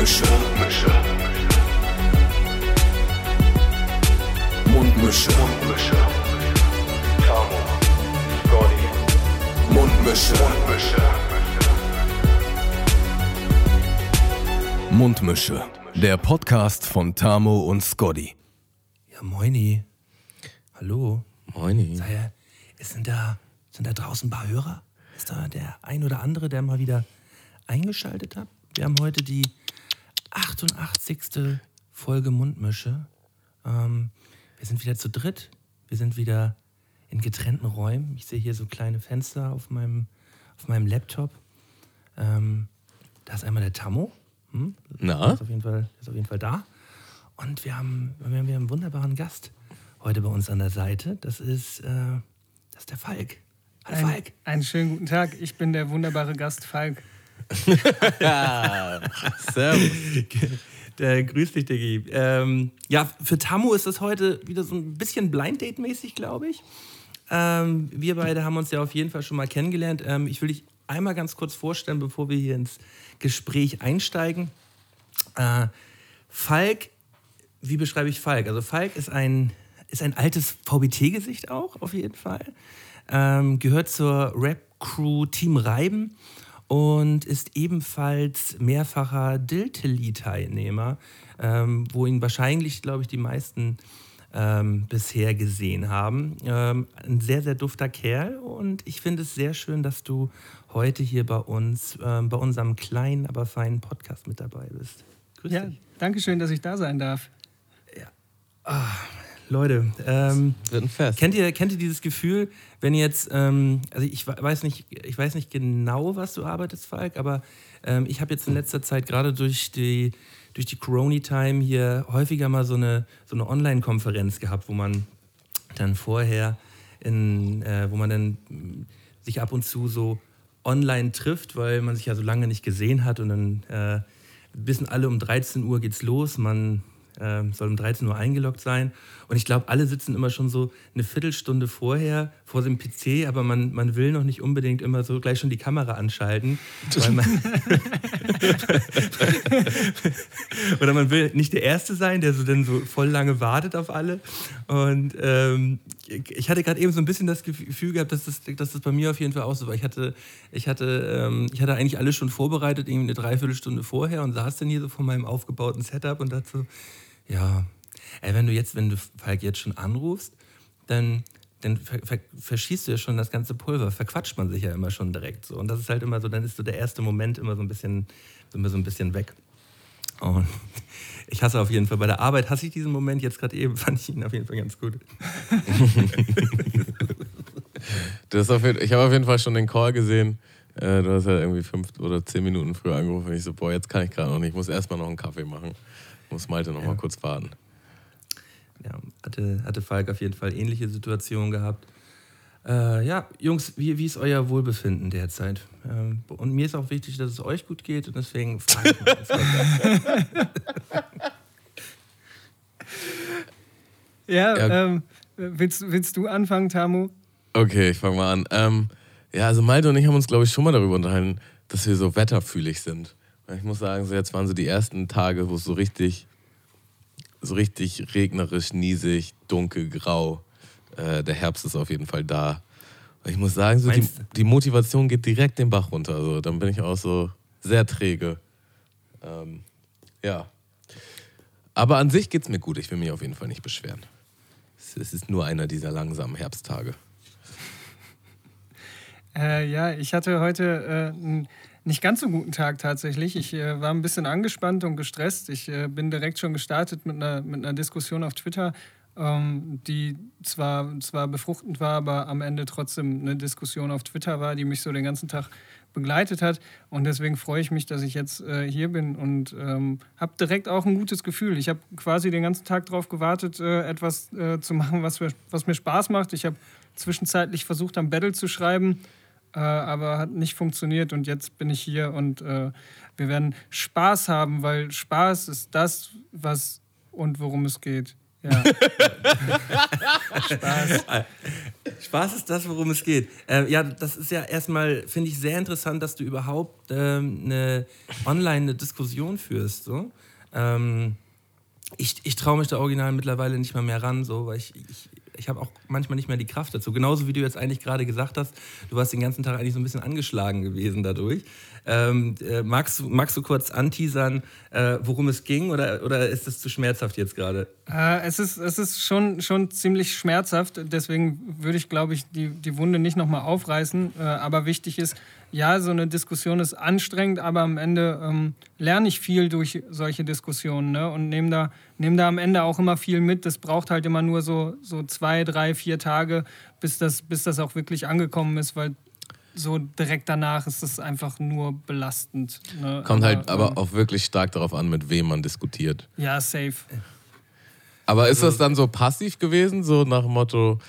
Mundmische. Mundmische. Mundmische. Tamo. Scotty. Mundmische. Mundmische. Mundmische. Der Podcast von Tamo und Scotty. Ja, moini. Hallo. Moini. Sei ja, sind da, sind da draußen ein paar Hörer? Ist da der ein oder andere, der mal wieder eingeschaltet hat? Wir haben heute die 88. Folge Mundmische. Ähm, wir sind wieder zu dritt. Wir sind wieder in getrennten Räumen. Ich sehe hier so kleine Fenster auf meinem, auf meinem Laptop. Ähm, da ist einmal der Tammo. Hm? Na? Der ist auf jeden Fall, ist auf jeden Fall da. Und wir haben, wir haben einen wunderbaren Gast heute bei uns an der Seite. Das ist, äh, das ist der Falk. Hallo Ein, Falk. einen schönen guten Tag. Ich bin der wunderbare Gast Falk. Ja, servus. Der, grüß dich, Diggi. Ähm, ja, für Tamu ist das heute wieder so ein bisschen Blind Date-mäßig, glaube ich. Ähm, wir beide haben uns ja auf jeden Fall schon mal kennengelernt. Ähm, ich will dich einmal ganz kurz vorstellen, bevor wir hier ins Gespräch einsteigen. Äh, Falk, wie beschreibe ich Falk? Also Falk ist ein, ist ein altes VBT-Gesicht auch, auf jeden Fall. Ähm, gehört zur Rap-Crew Team Reiben und ist ebenfalls mehrfacher Diltily-Teilnehmer, ähm, wo ihn wahrscheinlich, glaube ich, die meisten ähm, bisher gesehen haben. Ähm, ein sehr, sehr dufter Kerl und ich finde es sehr schön, dass du heute hier bei uns, ähm, bei unserem kleinen, aber feinen Podcast mit dabei bist. Grüß Ja, dich. danke schön, dass ich da sein darf. Leute, ähm, Wird ein Fest. Kennt ihr, kennt ihr dieses Gefühl, wenn jetzt, ähm, also ich we- weiß nicht, ich weiß nicht genau, was du arbeitest, Falk, aber ähm, ich habe jetzt in letzter Zeit gerade durch die, durch die Corona-Time hier häufiger mal so eine, so eine Online-Konferenz gehabt, wo man dann vorher in, äh, wo man dann sich ab und zu so online trifft, weil man sich ja so lange nicht gesehen hat und dann äh, wissen alle, um 13 Uhr geht's los, man ähm, soll um 13 Uhr eingeloggt sein. Und ich glaube, alle sitzen immer schon so eine Viertelstunde vorher vor dem PC, aber man, man will noch nicht unbedingt immer so gleich schon die Kamera anschalten. Weil man Oder man will nicht der Erste sein, der so dann so voll lange wartet auf alle. Und ähm, ich hatte gerade eben so ein bisschen das Gefühl gehabt, dass das, dass das bei mir auf jeden Fall auch so war. Ich hatte, ich hatte, ähm, ich hatte eigentlich alles schon vorbereitet, irgendwie eine Dreiviertelstunde vorher und saß dann hier so vor meinem aufgebauten Setup und dachte so, ja, ey, wenn du jetzt, wenn du Falk jetzt schon anrufst, dann, dann ver ver verschießt du ja schon das ganze Pulver, verquatscht man sich ja immer schon direkt so. Und das ist halt immer so, dann ist so der erste Moment immer so ein bisschen, immer so ein bisschen weg. Und ich hasse auf jeden Fall, bei der Arbeit hasse ich diesen Moment, jetzt gerade eben fand ich ihn auf jeden Fall ganz gut. Das auf ich habe auf jeden Fall schon den Call gesehen. Äh, du hast ja irgendwie fünf oder zehn Minuten früher angerufen. Und ich so, boah, jetzt kann ich gerade noch nicht. Ich muss erstmal noch einen Kaffee machen. Muss Malte noch mal kurz warten. Ja, hatte, hatte Falk auf jeden Fall ähnliche Situationen gehabt. Äh, ja, Jungs, wie, wie ist euer Wohlbefinden derzeit? Ähm, und mir ist auch wichtig, dass es euch gut geht und deswegen frage ich mal. Ja, Ja. Ähm, willst, willst du anfangen, Tamu? Okay, ich fange mal an. Ähm, ja, also Malte und ich haben uns, glaube ich, schon mal darüber unterhalten, dass wir so wetterfühlig sind. Ich muss sagen, so jetzt waren so die ersten Tage, wo es so richtig, so richtig regnerisch, niesig, dunkel, grau. Äh, der Herbst ist auf jeden Fall da. Ich muss sagen, so die, die Motivation geht direkt den Bach runter. Also, dann bin ich auch so sehr träge. Ähm, ja. Aber an sich geht es mir gut. Ich will mich auf jeden Fall nicht beschweren. Es- Es ist nur einer dieser langsamen Herbsttage. Äh, ja, ich hatte heute äh, einen nicht ganz so guten Tag tatsächlich. Ich äh, war ein bisschen angespannt und gestresst. Ich äh, bin direkt schon gestartet mit einer, mit einer Diskussion auf Twitter, ähm, die zwar, zwar befruchtend war, aber am Ende trotzdem eine Diskussion auf Twitter war, die mich so den ganzen Tag begleitet hat. Und deswegen freue ich mich, dass ich jetzt äh, hier bin und ähm, habe direkt auch ein gutes Gefühl. Ich habe quasi den ganzen Tag darauf gewartet, äh, etwas äh, zu machen, was was mir Spaß macht. Ich habe zwischenzeitlich versucht, am Battle zu schreiben, äh, aber hat nicht funktioniert. Und jetzt bin ich hier und äh, wir werden Spaß haben, weil Spaß ist das, was und worum es geht. Ja. Spaß. Spaß ist das, worum es geht. Äh, ja, das ist ja erstmal, finde ich, sehr interessant, dass du überhaupt ähm, eine online Diskussion führst. So. Ähm, ich, ich traue mich da original mittlerweile nicht mal mehr ran, so, weil ich, ich, ich habe auch manchmal nicht mehr die Kraft dazu. Genauso wie du jetzt eigentlich gerade gesagt hast, du warst den ganzen Tag eigentlich so ein bisschen angeschlagen gewesen dadurch. Ähm, äh, magst, magst du kurz anteasern, äh, worum es ging oder, oder ist es zu schmerzhaft jetzt gerade? Äh, es ist, es ist schon, schon ziemlich schmerzhaft, deswegen würde ich, glaube ich, die, die Wunde nicht nochmal aufreißen. Äh, aber wichtig ist, ja, so eine Diskussion ist anstrengend, aber am Ende ähm, lerne ich viel durch solche Diskussionen ne? und nehme da, nehm da am Ende auch immer viel mit. Das braucht halt immer nur so, so zwei, drei, vier Tage, bis das, bis das auch wirklich angekommen ist, weil so direkt danach ist es einfach nur belastend. Ne? Kommt aber, halt aber ähm, auch wirklich stark darauf an, mit wem man diskutiert. Ja, safe. Aber ist das dann so passiv gewesen, so nach dem Motto,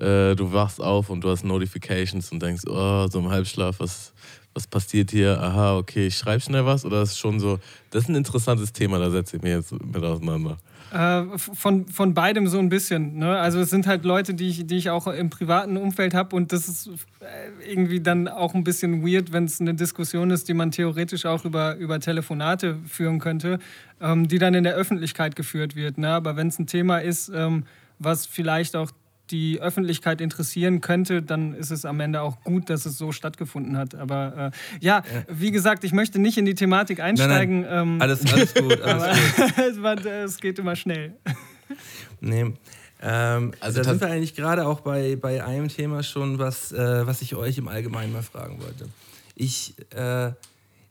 äh, du wachst auf und du hast Notifications und denkst, oh, so im Halbschlaf, was, was passiert hier? Aha, okay, ich schreibe schnell was? Oder ist schon so, das ist ein interessantes Thema, da setze ich mich jetzt mit auseinander. Äh, von, von beidem so ein bisschen. Ne? Also es sind halt Leute, die ich, die ich auch im privaten Umfeld habe und das ist äh, irgendwie dann auch ein bisschen weird, wenn es eine Diskussion ist, die man theoretisch auch über, über Telefonate führen könnte, ähm, die dann in der Öffentlichkeit geführt wird. Ne? Aber wenn es ein Thema ist, ähm, was vielleicht auch die Öffentlichkeit interessieren könnte, dann ist es am Ende auch gut, dass es so stattgefunden hat. Aber äh, ja, wie gesagt, ich möchte nicht in die Thematik einsteigen. Nein, nein. Ähm, alles, alles gut, alles gut. es geht immer schnell. Nee. Ähm, also da sind wir eigentlich gerade auch bei, bei einem Thema schon, was, äh, was ich euch im Allgemeinen mal fragen wollte. Ich äh,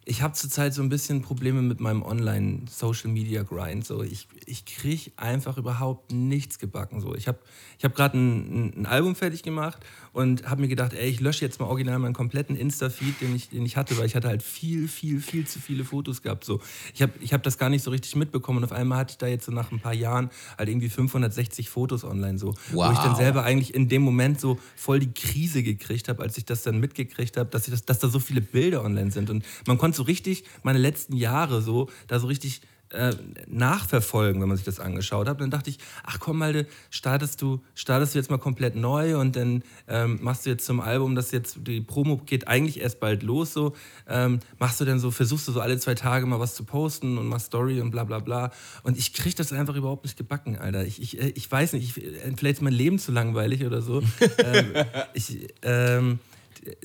ich habe zurzeit so ein bisschen Probleme mit meinem Online-Social-Media-Grind. So, ich ich kriege einfach überhaupt nichts gebacken. So, ich habe ich hab gerade ein, ein, Album fertig gemacht und habe mir gedacht, ey, ich lösche jetzt mal original meinen kompletten Insta-Feed, den ich, den ich hatte, weil ich hatte halt viel, viel, viel zu viele Fotos gehabt. So, ich habe ich hab das gar nicht so richtig mitbekommen und auf einmal hatte ich da jetzt so nach ein paar Jahren halt irgendwie 560 Fotos online. So, wow. Wo ich dann selber eigentlich in dem Moment so voll die Krise gekriegt habe, als ich das dann mitgekriegt habe, dass, das, dass da so viele Bilder online sind. Und man konnte so richtig meine letzten Jahre so, da so richtig äh, nachverfolgen, wenn man sich das angeschaut hat. Und dann dachte ich, ach komm mal, startest du, startest du jetzt mal komplett neu und dann ähm, machst du jetzt zum Album, das jetzt, die Promo geht eigentlich erst bald los, so, ähm, machst du dann so, versuchst du so alle zwei Tage mal was zu posten und machst Story und bla bla bla. Und ich kriege das einfach überhaupt nicht gebacken, Alter. Ich, ich, äh, ich weiß nicht, ich, äh, vielleicht ist mein Leben zu langweilig oder so. ähm, ich, ähm,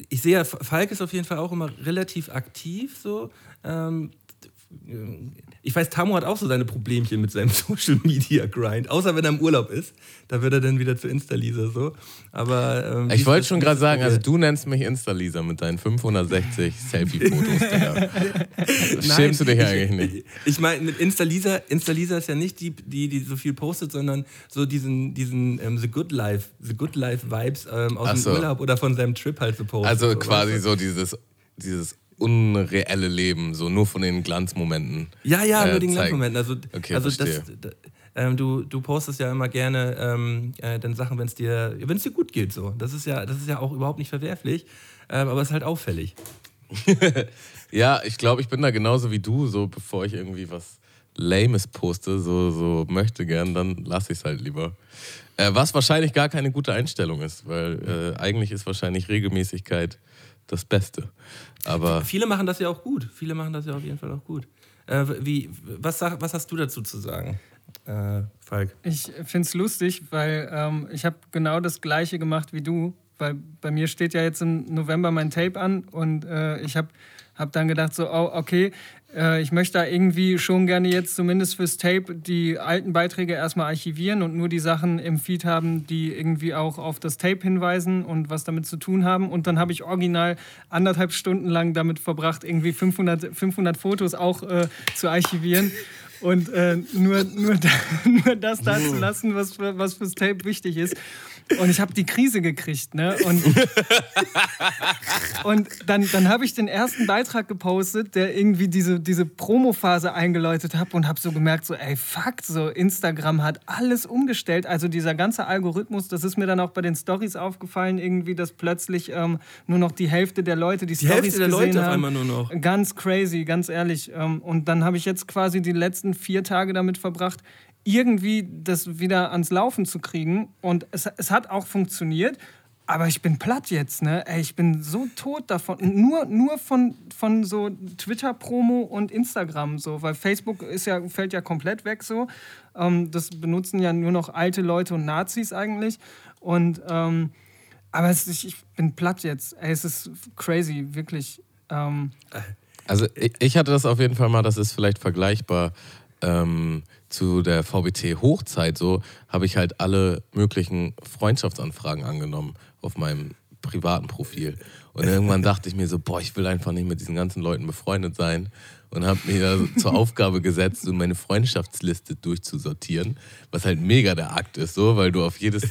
ich sehe, Falk ist auf jeden Fall auch immer relativ aktiv so. Ähm, ich weiß, Tamu hat auch so seine Problemchen mit seinem Social Media Grind, außer wenn er im Urlaub ist. Da wird er dann wieder zu Insta-Lisa so. Aber ähm, ich wollte schon gerade sagen, also du nennst mich Insta-Lisa mit deinen 560 Selfie-Fotos. Schämst du dich eigentlich nicht? Ich, ich meine, mit Insta-Lisa, Insta-Lisa ist ja nicht die, die, die so viel postet, sondern so diesen, diesen ähm, The Good Life, The Good Life Vibes ähm, aus so. dem Urlaub oder von seinem Trip halt so postet. Also quasi so dieses dieses unreelle Leben, so nur von den Glanzmomenten. Ja, ja, äh, nur den Glanzmomenten. Also, okay, also das, ähm, du, du postest ja immer gerne ähm, äh, dann Sachen, wenn es dir, dir gut geht. So. Das, ist ja, das ist ja auch überhaupt nicht verwerflich, ähm, aber es ist halt auffällig. ja, ich glaube, ich bin da genauso wie du, so bevor ich irgendwie was Lames poste, so, so möchte gern, dann lasse ich es halt lieber. Äh, was wahrscheinlich gar keine gute Einstellung ist, weil äh, eigentlich ist wahrscheinlich Regelmäßigkeit das Beste. Aber Viele machen das ja auch gut. Viele machen das ja auf jeden Fall auch gut. Äh, wie, was, was hast du dazu zu sagen, äh, Falk? Ich finde es lustig, weil ähm, ich habe genau das Gleiche gemacht wie du. Weil bei mir steht ja jetzt im November mein Tape an und äh, ich habe hab dann gedacht, so, oh, okay, äh, ich möchte da irgendwie schon gerne jetzt zumindest fürs Tape die alten Beiträge erstmal archivieren und nur die Sachen im Feed haben, die irgendwie auch auf das Tape hinweisen und was damit zu tun haben. Und dann habe ich original anderthalb Stunden lang damit verbracht, irgendwie 500, 500 Fotos auch äh, zu archivieren. Und äh, nur, nur, nur das da zu lassen, was, was fürs Tape wichtig ist. Und ich habe die Krise gekriegt. Ne? Und, und dann, dann habe ich den ersten Beitrag gepostet, der irgendwie diese, diese Promo-Phase eingeläutet hat und habe so gemerkt, so ey, fuck, so Instagram hat alles umgestellt. Also dieser ganze Algorithmus, das ist mir dann auch bei den Stories aufgefallen, irgendwie, dass plötzlich ähm, nur noch die Hälfte der Leute die, die Stories Hälfte der gesehen Leute haben. auf einmal nur noch. Ganz crazy, ganz ehrlich. Ähm, und dann habe ich jetzt quasi die letzten vier Tage damit verbracht, irgendwie das wieder ans Laufen zu kriegen. Und es, es hat auch funktioniert. aber ich bin platt jetzt, ne? Ey, ich bin so tot davon. Nur, nur von, von so Twitter-Promo und Instagram so, weil Facebook ist ja, fällt ja komplett weg so. Ähm, das benutzen ja nur noch alte Leute und Nazis eigentlich. Und ähm, aber es, ich, ich bin platt jetzt. Ey, es ist crazy, wirklich. Ähm, also ich, ich hatte das auf jeden Fall mal, das ist vielleicht vergleichbar. Zu der VBT-Hochzeit so, habe ich halt alle möglichen Freundschaftsanfragen angenommen auf meinem privaten Profil. Und irgendwann dachte ich mir so, boah, ich will einfach nicht mit diesen ganzen Leuten befreundet sein. Und habe mir zur Aufgabe gesetzt, so meine Freundschaftsliste durchzusortieren, was halt mega der Akt ist, so, weil du auf jedes,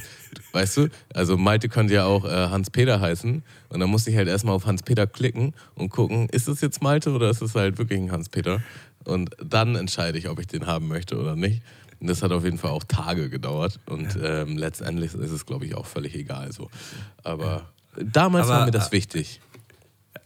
weißt du, also Malte könnte ja auch äh, Hans-Peter heißen. Und dann musste ich halt erstmal auf Hans-Peter klicken und gucken, ist das jetzt Malte oder ist es halt wirklich ein Hans-Peter? Und dann entscheide ich, ob ich den haben möchte oder nicht. Und das hat auf jeden Fall auch Tage gedauert. Und ähm, letztendlich ist es, glaube ich, auch völlig egal. So. Aber damals Aber, war mir das wichtig.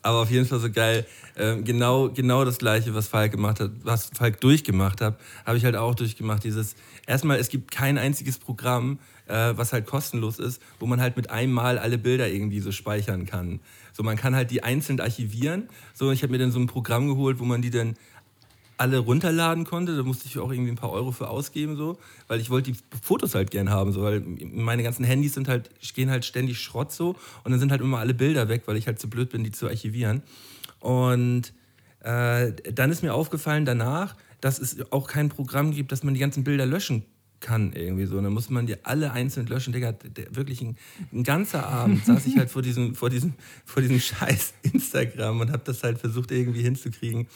Aber auf jeden Fall so geil. Ähm, genau, genau das Gleiche, was Falk gemacht hat, was Falk durchgemacht hat, habe ich halt auch durchgemacht. Dieses, erstmal, es gibt kein einziges Programm, äh, was halt kostenlos ist, wo man halt mit einem Mal alle Bilder irgendwie so speichern kann. So, man kann halt die einzeln archivieren. So, ich habe mir dann so ein Programm geholt, wo man die dann alle runterladen konnte. Da musste ich auch irgendwie ein paar Euro für ausgeben, so, weil ich wollte die Fotos halt gern haben, so, weil meine ganzen Handys sind halt, gehen halt ständig Schrott so und dann sind halt immer alle Bilder weg, weil ich halt zu blöd bin, die zu archivieren. Und äh, dann ist mir aufgefallen danach, dass es auch kein Programm gibt, dass man die ganzen Bilder löschen kann irgendwie so. Und dann muss man die alle einzeln löschen. Digga, wirklich ein, ein, ganzer Abend saß ich halt vor diesem, vor diesem, vor diesem scheiß Instagram und habe das halt versucht irgendwie hinzukriegen.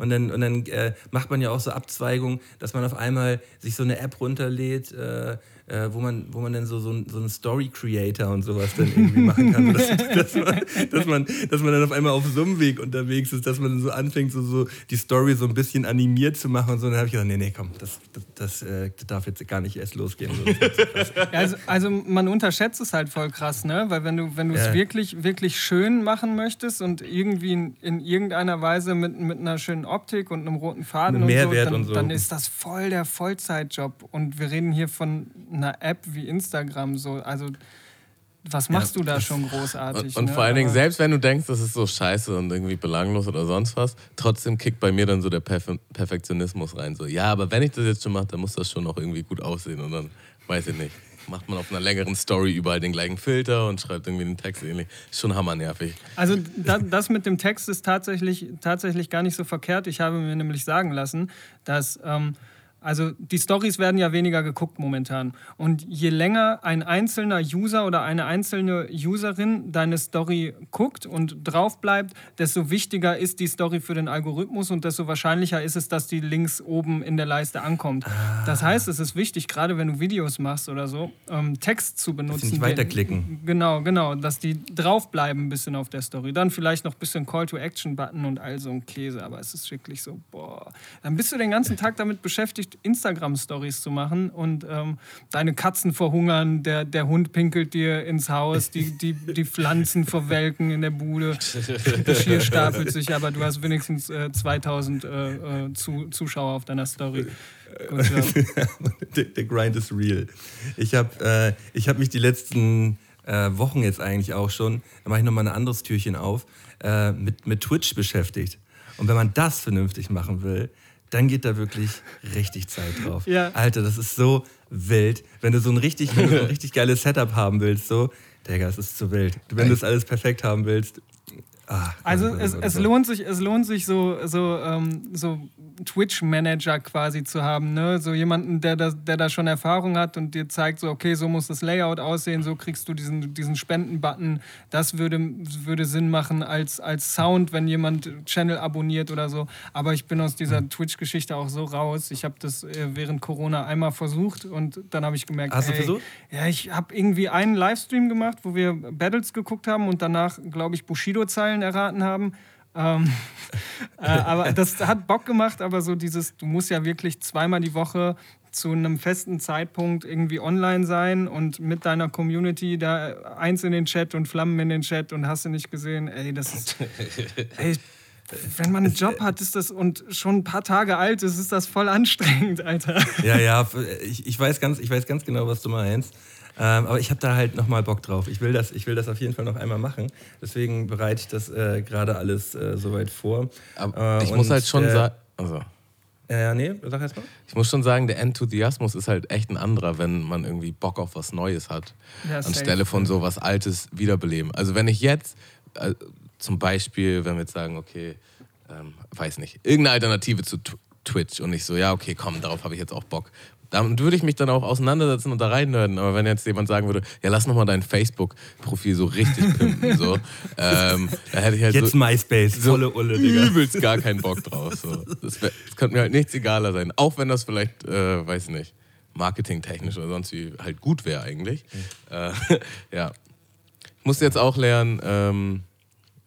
Und dann, und dann äh, macht man ja auch so Abzweigungen, dass man auf einmal sich so eine App runterlädt, äh, äh, wo, man, wo man dann so, so, so einen Story-Creator und sowas dann irgendwie machen kann. dass, dass, man, dass, man, dass man dann auf einmal auf so einem Weg unterwegs ist, dass man dann so anfängt, so, so die Story so ein bisschen animiert zu machen und so. Und dann habe ich gesagt, nee, nee, komm, das, das, das, äh, das darf jetzt gar nicht erst losgehen. So, also, also man unterschätzt es halt voll krass, ne? Weil wenn du, wenn du es ja. wirklich, wirklich schön machen möchtest und irgendwie in, in irgendeiner Weise mit, mit einer schönen Optik und einem roten Faden und so, dann, und so, dann ist das voll der Vollzeitjob. Und wir reden hier von einer App wie Instagram so. Also was machst ja, du da schon großartig? Und, und ne? vor allen Dingen, selbst wenn du denkst, das ist so scheiße und irgendwie belanglos oder sonst was, trotzdem kickt bei mir dann so der Perf Perfektionismus rein. So, ja, aber wenn ich das jetzt schon mache, dann muss das schon auch irgendwie gut aussehen. Und dann, weiß ich nicht, macht man auf einer längeren Story überall den gleichen Filter und schreibt irgendwie den Text ähnlich. Schon hammernervig. Also das, das mit dem Text ist tatsächlich, tatsächlich gar nicht so verkehrt. Ich habe mir nämlich sagen lassen, dass... Ähm, also die Stories werden ja weniger geguckt momentan. Und je länger ein einzelner User oder eine einzelne Userin deine Story guckt und drauf bleibt, desto wichtiger ist die Story für den Algorithmus und desto wahrscheinlicher ist es, dass die links oben in der Leiste ankommt. Das heißt, es ist wichtig, gerade wenn du Videos machst oder so, ähm, Text zu benutzen. Dass nicht weiterklicken. Genau, genau, dass die draufbleiben ein bisschen auf der Story. Dann vielleicht noch ein bisschen Call-to-Action-Button und all so ein Käse. Aber es ist wirklich so, boah. Dann bist du den ganzen Tag damit beschäftigt, Instagram-Stories zu machen und ähm, deine Katzen verhungern, der, der Hund pinkelt dir ins Haus, die, die, die Pflanzen verwelken in der Bude, Geschirr stapelt sich, aber du hast wenigstens äh, 2000 äh, äh, zu, Zuschauer auf deiner Story. der, Grind ist real. Ich habe äh, hab mich die letzten äh, Wochen jetzt eigentlich auch schon, da mache ich nochmal ein anderes Türchen auf, äh, mit, mit Twitch beschäftigt. Und wenn man das vernünftig machen will, dann geht da wirklich richtig Zeit drauf. Ja. Alter, das ist so wild. Wenn du so ein richtig, so ein richtig geiles Setup haben willst, so, Digga, es ist zu wild. Wenn du es alles perfekt haben willst. Ach, also es, es, lohnt sich, es lohnt sich so, so, ähm, so Twitch-Manager quasi zu haben. Ne? So jemanden, der da, der da schon Erfahrung hat und dir zeigt, so, okay, so muss das Layout aussehen, so kriegst du diesen, diesen Spenden-Button. Das würde, würde Sinn machen als, als Sound, wenn jemand Channel abonniert oder so. Aber ich bin aus dieser Twitch-Geschichte auch so raus. Ich habe das äh, während Corona einmal versucht und dann habe ich gemerkt, Hast ey, du versucht? Ja, ich habe irgendwie einen Livestream gemacht, wo wir Battles geguckt haben und danach, glaube ich, Bushido-Zeilen erraten haben. Ähm, äh, aber das hat Bock gemacht, aber so dieses, du musst ja wirklich zweimal die Woche zu einem festen Zeitpunkt irgendwie online sein und mit deiner Community da eins in den Chat und Flammen in den Chat und hast du nicht gesehen, ey, das ist. ey, wenn man einen Job hat, ist das und schon ein paar Tage alt ist, ist das voll anstrengend, Alter. Ja, ja, ich, ich, weiß, ganz, ich weiß ganz genau, was du meinst. Ähm, aber ich habe da halt nochmal Bock drauf. Ich will, das, ich will das auf jeden Fall noch einmal machen. Deswegen bereite ich das äh, gerade alles äh, soweit vor. Aber Äh, ich muss halt schon äh, sagen. Also. Äh, nee, sag erst mal. Ich muss schon sagen, der Enthusiasmus ist halt echt ein anderer, wenn man irgendwie Bock auf was Neues hat, Ja, safe. anstelle von so was Altes wiederbeleben. Also wenn ich jetzt äh, zum Beispiel, wenn wir jetzt sagen, okay, ähm, weiß nicht, irgendeine Alternative zu Tw- Twitch und ich so, ja, okay, komm, darauf habe ich jetzt auch Bock. Damit würde ich mich dann auch auseinandersetzen und da reinnörden. Aber wenn jetzt jemand sagen würde, ja, lass nochmal dein Facebook-Profil so richtig pimpen, so, ähm, da hätte ich halt Jetzt so, MySpace, so volle Ulle, Digga. übelst gar keinen Bock drauf. So. Das, wär, das könnte mir halt nichts egaler sein. Auch wenn das vielleicht, äh, weiß ich nicht, marketingtechnisch oder sonst wie halt gut wäre eigentlich. Äh, ja. Ich musste jetzt auch lernen, ähm,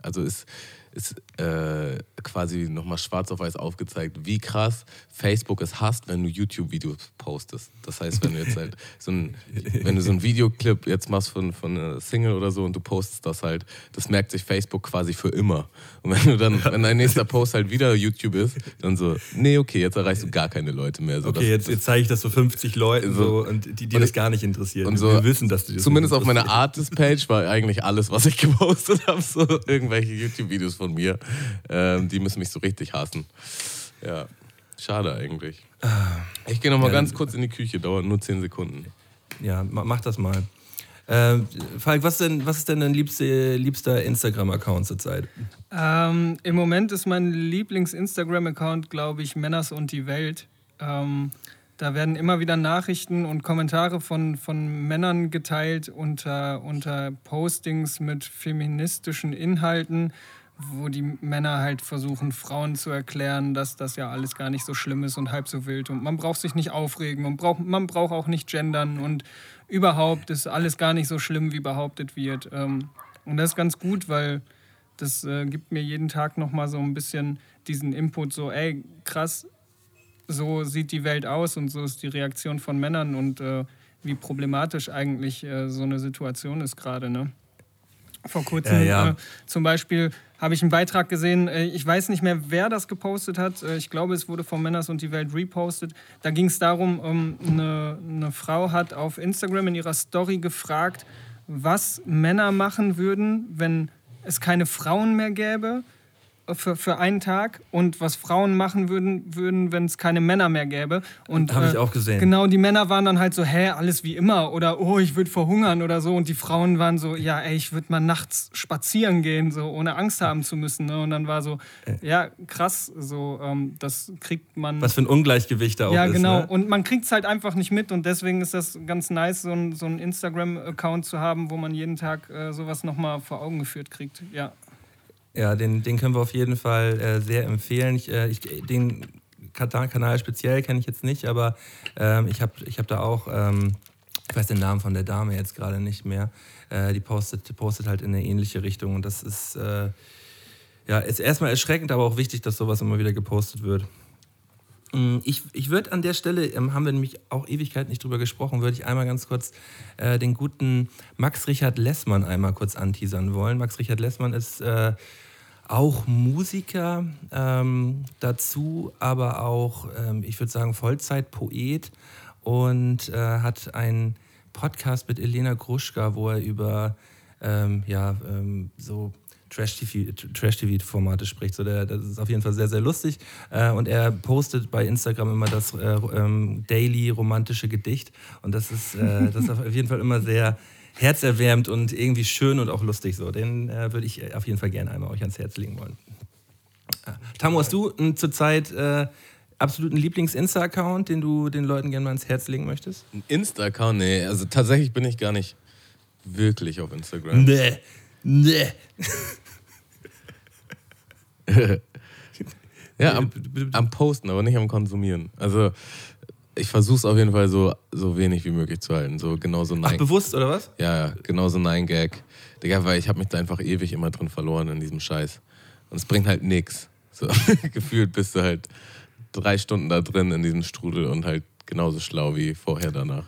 also ist, ist äh, quasi nochmal schwarz auf weiß aufgezeigt, wie krass Facebook es hasst, wenn du YouTube-Videos postest. Das heißt, wenn du jetzt halt so ein, wenn du so einen Videoclip jetzt machst von, von einer Single oder so und du postest das halt, das merkt sich Facebook quasi für immer. Und wenn du dann, wenn dein nächster Post halt wieder YouTube ist, dann so, nee, okay, jetzt erreichst du gar keine Leute mehr. So, Okay, das, jetzt, jetzt zeige ich das so 50 Leuten So. so, und die, die Und das ich- gar nicht interessiert. und so, Wir wissen, dass die das Zumindest auf meiner. Artist-Page war eigentlich alles, was ich gepostet habe, so irgendwelche YouTube-Videos von mir. Ähm, die müssen mich so richtig hassen. Ja, schade eigentlich. Ich gehe nochmal Ja, ganz kurz in die Küche, dauert nur 10 Sekunden. Ja, ma- mach das mal. Ähm, Falk, was, denn, was ist denn dein liebste, liebster Instagram-Account zurzeit? Ähm, Im Moment ist mein Lieblings-Instagram-Account, glaube ich, Männers und die Welt. Ähm, da werden immer wieder Nachrichten und Kommentare von, von Männern geteilt unter, unter Postings mit feministischen Inhalten, wo die Männer halt versuchen, Frauen zu erklären, dass das ja alles gar nicht so schlimm ist und halb so wild. Und man braucht sich nicht aufregen und braucht, man braucht auch nicht gendern und überhaupt ist alles gar nicht so schlimm, wie behauptet wird. Ähm, und das ist ganz gut, weil das äh, gibt mir jeden Tag nochmal so ein bisschen diesen Input, so, ey, krass, so sieht die Welt aus und so ist die Reaktion von Männern und äh, wie problematisch eigentlich äh, so eine Situation ist gerade, ne? Vor kurzem Ja, ja. Äh, zum Beispiel habe ich einen Beitrag gesehen, äh, ich weiß nicht mehr, wer das gepostet hat. Äh, ich glaube, es wurde von Männers und die Welt repostet. Da ging es darum, ähm, eine, eine Frau hat auf Instagram in ihrer Story gefragt, was Männer machen würden, wenn es keine Frauen mehr gäbe äh, für, für einen Tag und was Frauen machen würden, würden wenn es keine Männer mehr gäbe. Und, äh, Hab ich auch gesehen. Genau, die Männer waren dann halt so, hä, alles wie immer oder oh, ich würde verhungern oder so. Und die Frauen waren so, ja, ey, ich würde mal nachts spazieren gehen, so ohne Angst haben zu müssen. Ne? Und dann war so, ja, krass, so, ähm, das kriegt man. Was für ein Ungleichgewicht da auch ja, ist. genau. Ne? Und man kriegt es halt einfach nicht mit und deswegen ist das ganz nice, so ein, so ein Instagram-Account zu haben, wo man jeden Tag äh, sowas nochmal vor Augen geführt kriegt. Ja. Ja, den, den können wir auf jeden Fall äh, sehr empfehlen. Ich, äh, ich, den Kanal speziell kenne ich jetzt nicht, aber ähm, ich habe ich hab da auch, ähm, ich weiß den Namen von der Dame jetzt gerade nicht mehr, äh, die postet, postet halt in eine ähnliche Richtung und das ist, äh, ja, ist erstmal erschreckend, aber auch wichtig, dass sowas immer wieder gepostet wird. Mm, Ich, ich würde an der Stelle, ähm, haben wir nämlich auch Ewigkeit nicht drüber gesprochen, würde ich einmal ganz kurz äh, den guten Max Richard Lessmann einmal kurz anteasern wollen. Max Richard Lessmann ist äh, auch Musiker, ähm, dazu aber auch, ähm, ich würde sagen, Vollzeitpoet und äh, hat einen Podcast mit Elena Gruschka, wo er über ähm, ja, ähm, so Trash-TV-Formate spricht. So der, das ist auf jeden Fall sehr, sehr lustig. Äh, und er postet bei Instagram immer das äh, ähm, Daily romantische Gedicht. Und das ist, äh, das ist auf jeden Fall immer sehr herzerwärmend und irgendwie schön und auch lustig so. Den äh, würde ich auf jeden Fall gerne einmal euch ans Herz legen wollen. Äh, Tamu, hast du zurzeit äh, absoluten Lieblings-Insta-Account, den du den Leuten gerne mal ans Herz legen möchtest? Ein Insta-Account, nee, also tatsächlich bin ich gar nicht wirklich auf Instagram. Nee, nee. Ja, am, am Posten, aber nicht am Konsumieren. Also ich versuche es auf jeden Fall so, so wenig wie möglich zu halten. So genauso Ach, nein. bewusst oder was? Ja, ja, genauso nein Gag. Digga, weil ich habe mich da einfach ewig immer drin verloren in diesem Scheiß. Und es bringt halt nix. So, gefühlt bist du halt drei Stunden da drin in diesem Strudel und halt genauso schlau wie vorher danach.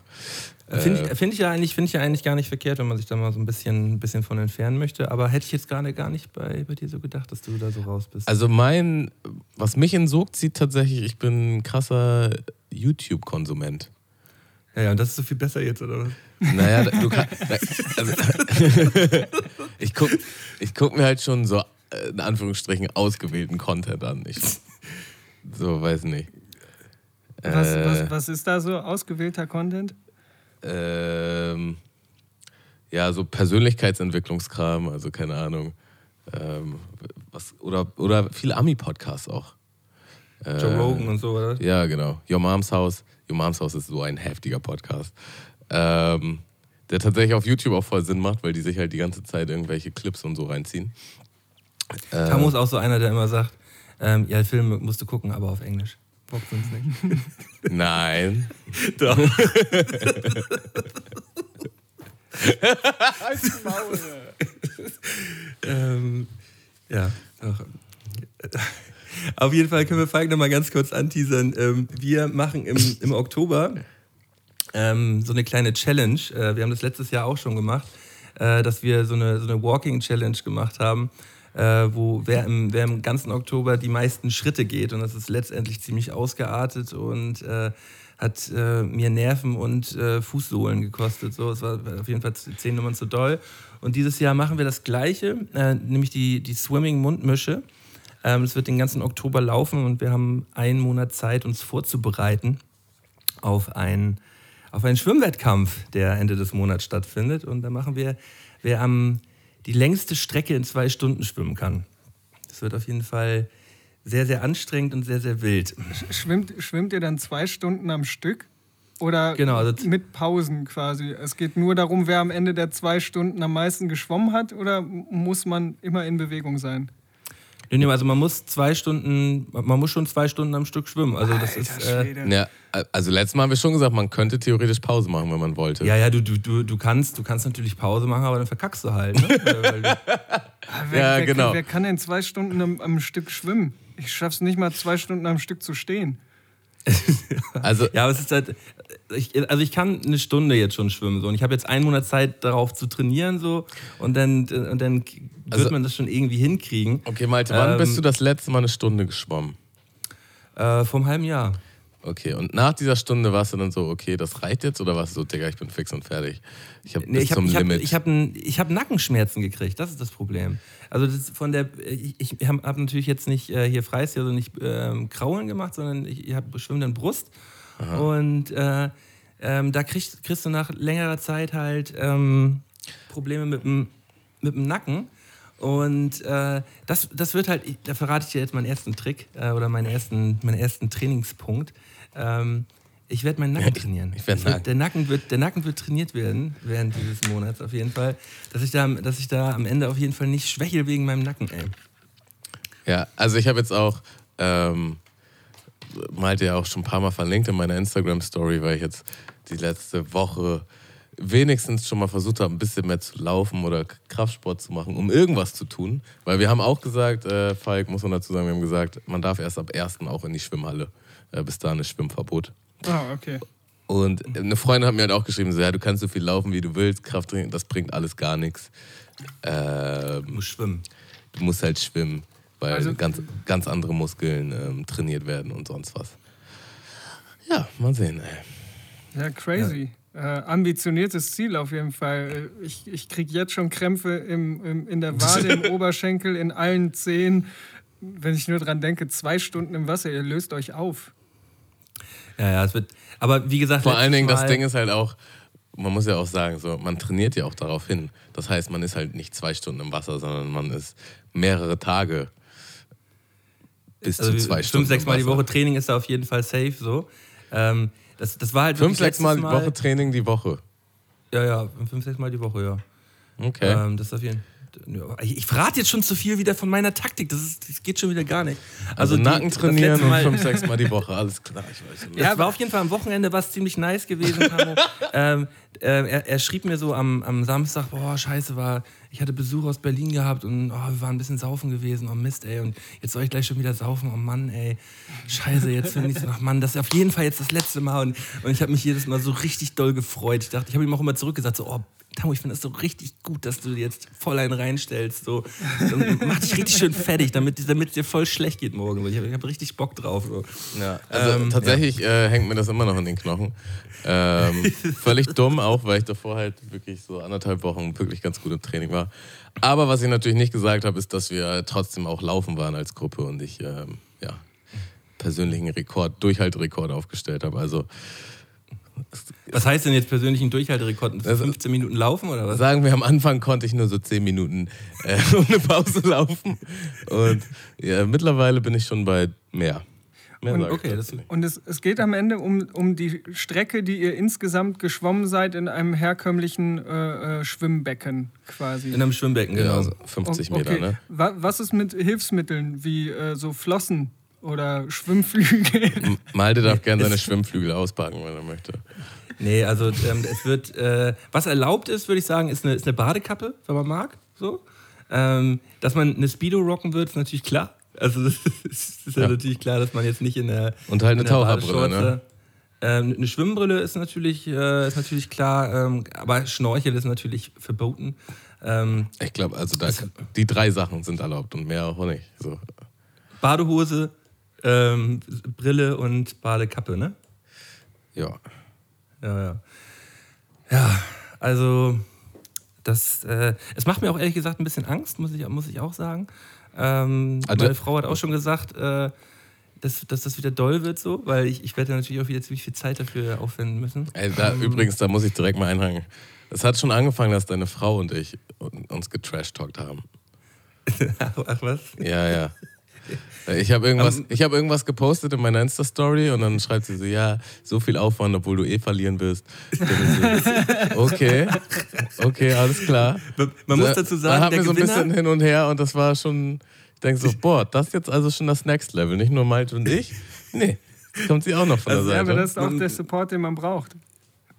Finde Äh, ich, find ich, ja eigentlich- find ich ja eigentlich gar nicht verkehrt, wenn man sich da mal so ein bisschen, ein bisschen von entfernen möchte. Aber hätte ich jetzt gerade gar nicht bei, bei dir so gedacht, dass du da so raus bist. Also mein, was mich in Sog zieht tatsächlich, ich bin ein krasser YouTube-Konsument. Ja, ja, und das ist so viel besser jetzt, oder was? Naja, du kannst. Also, ich gucke ich guck mir halt schon so, äh, in Anführungsstrichen, ausgewählten Content an. Ich, so, weiß nicht. Was, Äh, was, was ist da so ausgewählter Content? Ähm, ja, so Persönlichkeitsentwicklungskram, also keine Ahnung. Ähm, was, oder, oder viele Ami-Podcasts auch. Äh, Joe Rogan und so, oder? Ja, genau. Your Mom's House. Your Mom's House ist so ein heftiger Podcast. Ähm, der tatsächlich auf YouTube auch voll Sinn macht, weil die sich halt die ganze Zeit irgendwelche Clips und so reinziehen. Äh, Tamu ist auch so einer, der immer sagt, ähm, ja, Filme musst du gucken, aber auf Englisch. Bockt uns nicht. Nein. Doch. ähm, ja, doch. Auf jeden Fall können wir Falk noch mal ganz kurz anteasern. Ähm, wir machen im, im Oktober ähm, so eine kleine Challenge. Äh, wir haben das letztes Jahr auch schon gemacht, äh, dass wir so eine, so eine Walking Challenge gemacht haben, äh, wo wer im, wer im ganzen Oktober die meisten Schritte geht. Und das ist letztendlich ziemlich ausgeartet und äh, hat äh, mir Nerven und äh, Fußsohlen gekostet. So, es war auf jeden Fall zehn Nummern zu doll. Und dieses Jahr machen wir das Gleiche, äh, nämlich die, die Swimming-Mundmische. Ähm, das wird den ganzen Oktober laufen und wir haben einen Monat Zeit, uns vorzubereiten auf einen, auf einen Schwimmwettkampf, der Ende des Monats stattfindet. Und da machen wir, wer am die längste Strecke in zwei Stunden schwimmen kann. Das wird auf jeden Fall sehr, sehr anstrengend und sehr, sehr wild. Schwimmt, schwimmt ihr dann zwei Stunden am Stück? Oder Genau, also- mit Pausen quasi? Es geht nur darum, wer am Ende der zwei Stunden am meisten geschwommen hat, oder muss man immer in Bewegung sein? Nee, nee, Also man muss zwei Stunden, man muss schon zwei Stunden am Stück schwimmen. Also das ist. Äh, Ja, also letztes Mal haben wir schon gesagt, man könnte theoretisch Pause machen, wenn man wollte. ja, ja, du, du, du, du, kannst, du kannst natürlich Pause machen, aber dann verkackst du halt. Ne? Weil- weil du, Wer, Ja, wer, genau. Wer kann denn zwei Stunden am, am Stück schwimmen? Ich schaff's nicht mal zwei Stunden am Stück zu stehen. Also, ja, aber es ist halt. Ich, also ich kann eine Stunde jetzt schon schwimmen so und ich habe jetzt einen Monat Zeit darauf zu trainieren so und dann und dann wird Also- man das schon irgendwie hinkriegen. okay, Malte, wann Ähm, bist du das letzte Mal eine Stunde geschwommen? Äh, vom halben Jahr. Okay, und nach dieser Stunde warst du dann so, okay, das reicht jetzt oder warst du so, Digga, ich bin fix und fertig? Ich habe Nee, bis ich habe zum ich hab, Limit. ich hab, ich hab Nackenschmerzen gekriegt, das ist das Problem. Also das von der, ich, ich habe hab natürlich jetzt nicht äh, hier Freistil, also nicht ähm, Kraulen gemacht, sondern ich, ich habe schwimmenden Brust. Und äh, ähm, da kriegst, kriegst du nach längerer Zeit halt ähm, Probleme mit dem, mit dem Nacken. Und äh, das, das wird halt, da verrate ich dir jetzt meinen ersten Trick äh, oder meinen ersten, meinen ersten Trainingspunkt. Ähm, ich werde meinen Nacken trainieren. ich werd wird- Nacken. der, Nacken wird, der Nacken wird trainiert werden während dieses Monats auf jeden Fall. Dass ich da, dass ich da am Ende auf jeden Fall nicht schwächel wegen meinem Nacken, ey. Ja, also ich habe jetzt auch, ähm, Malte ja auch schon ein paar Mal verlinkt in meiner Instagram-Story, weil ich jetzt die letzte Woche wenigstens schon mal versucht habe, ein bisschen mehr zu laufen oder Kraftsport zu machen, um irgendwas zu tun. Weil wir haben auch gesagt, äh, Falk, muss man dazu sagen, wir haben gesagt, man darf erst ab 1. auch in die Schwimmhalle. Äh, bis dahin ist Schwimmverbot. Ah, okay. Und eine Freundin hat mir halt auch geschrieben, so, ja, du kannst so viel laufen, wie du willst, Krafttraining, das bringt alles gar nichts. Ähm, Du musst schwimmen. du musst halt schwimmen, weil Also- ganz, ganz andere Muskeln ähm, trainiert werden und sonst was. Ja, mal sehen. Ey. Ja, crazy. Äh, ambitioniertes Ziel auf jeden Fall. Äh, Ich, ich kriege jetzt schon Krämpfe im, im, in der Wade, im Oberschenkel, in allen Zehen. Wenn ich nur dran denke, zwei Stunden im Wasser, ihr löst euch auf. Ja, ja, es wird. Aber wie gesagt, Vor allen Dingen, das Ding ist halt auch, man muss ja auch sagen, so, man trainiert ja auch darauf hin. Das heißt, man ist halt nicht zwei Stunden im Wasser, sondern man ist mehrere Tage bis also zu zwei fünf, Stunden. sechs im Mal die. Woche Training ist da auf jeden Fall safe so. Ähm, das, das war halt Fünf, sechs Mal die Woche Training die Woche. Ja, ja, fünf, sechs Mal die Woche, ja. Okay. Ähm, das ist auf jeden ja, Ich, verrate jetzt schon zu viel wieder von meiner Taktik. Das, ist, das geht schon wieder gar nicht. also die- Nacken das trainieren und fünf, sechs Mal die Woche, alles klar. Ich weiß nicht. Das war auf jeden Fall am Wochenende was ziemlich nice gewesen. Ähm, äh, er, er schrieb mir so am, am Samstag, boah, scheiße, war, ich hatte Besuch aus Berlin gehabt und oh, wir waren ein bisschen saufen gewesen. Oh Mist, ey. Und jetzt soll ich gleich schon wieder saufen. Oh Mann, ey. Scheiße, jetzt finde ich so, ach Mann, das ist auf jeden Fall jetzt das letzte Mal. Und, und ich habe mich jedes Mal so richtig doll gefreut. Ich dachte, ich habe ihm auch immer zurückgesagt, so, oh, Tamu, ich finde es so richtig gut, dass du jetzt voll einen reinstellst. So. Dann mach dich richtig schön fertig, damit es dir voll schlecht geht morgen. Ich habe hab richtig Bock drauf. So. Ja, also ähm, tatsächlich ja. Äh, hängt mir das immer noch in den Knochen. Ähm, völlig dumm auch, weil ich davor halt wirklich so anderthalb Wochen wirklich ganz gut im Training war. Aber was ich natürlich nicht gesagt habe, ist, dass wir trotzdem auch laufen waren als Gruppe und ich ähm, ja, persönlichen Rekord, Durchhalterekord aufgestellt habe. Also was heißt denn jetzt persönlichen Durchhalterekord? 15 Minuten laufen oder was? Sagen wir, am Anfang konnte ich nur so 10 Minuten äh, ohne Pause laufen. Und ja, mittlerweile bin ich schon bei mehr. mehr und, okay, und es, es geht am Ende um, um die Strecke, die ihr insgesamt geschwommen seid in einem herkömmlichen äh, äh, Schwimmbecken quasi. In einem Schwimmbecken, genau. Ja, 50 okay. Meter, ne? Was ist mit Hilfsmitteln wie äh, so Flossen oder Schwimmflügel? Malte darf gerne seine Schwimmflügel auspacken, wenn er möchte. Nee, also ähm, es wird, äh, was erlaubt ist, würde ich sagen, ist eine, ist eine Badekappe, wenn man mag. So. Ähm, dass man eine Speedo rocken wird, ist natürlich klar. Also das ist, ist ja. ja. natürlich klar, dass man jetzt nicht in der Und halt eine Taucherbrille, ne? Ähm, eine Schwimmbrille ist natürlich, äh, ist natürlich klar, ähm, aber Schnorchel ist natürlich verboten. Ähm, ich glaube, also da, die drei Sachen sind erlaubt und mehr auch nicht. So. Badehose, ähm, Brille und Badekappe, ne? Ja. Ja, ja. Ja, also das, äh, es macht mir auch ehrlich gesagt ein bisschen Angst, muss ich, muss ich auch sagen. Ähm, also, meine Frau hat auch schon gesagt, äh, dass, dass das wieder doll wird so, weil ich, ich werde natürlich auch wieder ziemlich viel Zeit dafür aufwenden müssen. Ey, da, ähm, übrigens, da muss ich direkt mal einhaken. Es hat schon angefangen, dass deine Frau und ich uns getrashtalkt haben. Ach was? Ja, ja. Ich habe irgendwas, um, hab irgendwas gepostet in meiner Insta-Story und dann schreibt sie so, ja, so viel Aufwand, obwohl du eh verlieren wirst. So, okay, okay, alles klar. Man, man muss dazu sagen, dann haben wir so ein bisschen hin und her und das war schon, ich denke so, boah, das ist jetzt also schon das Next Level. Nicht nur Malte und ich, nee, kommt sie auch noch von also, der Seite. Ja, aber das ist auch der Support, den man braucht.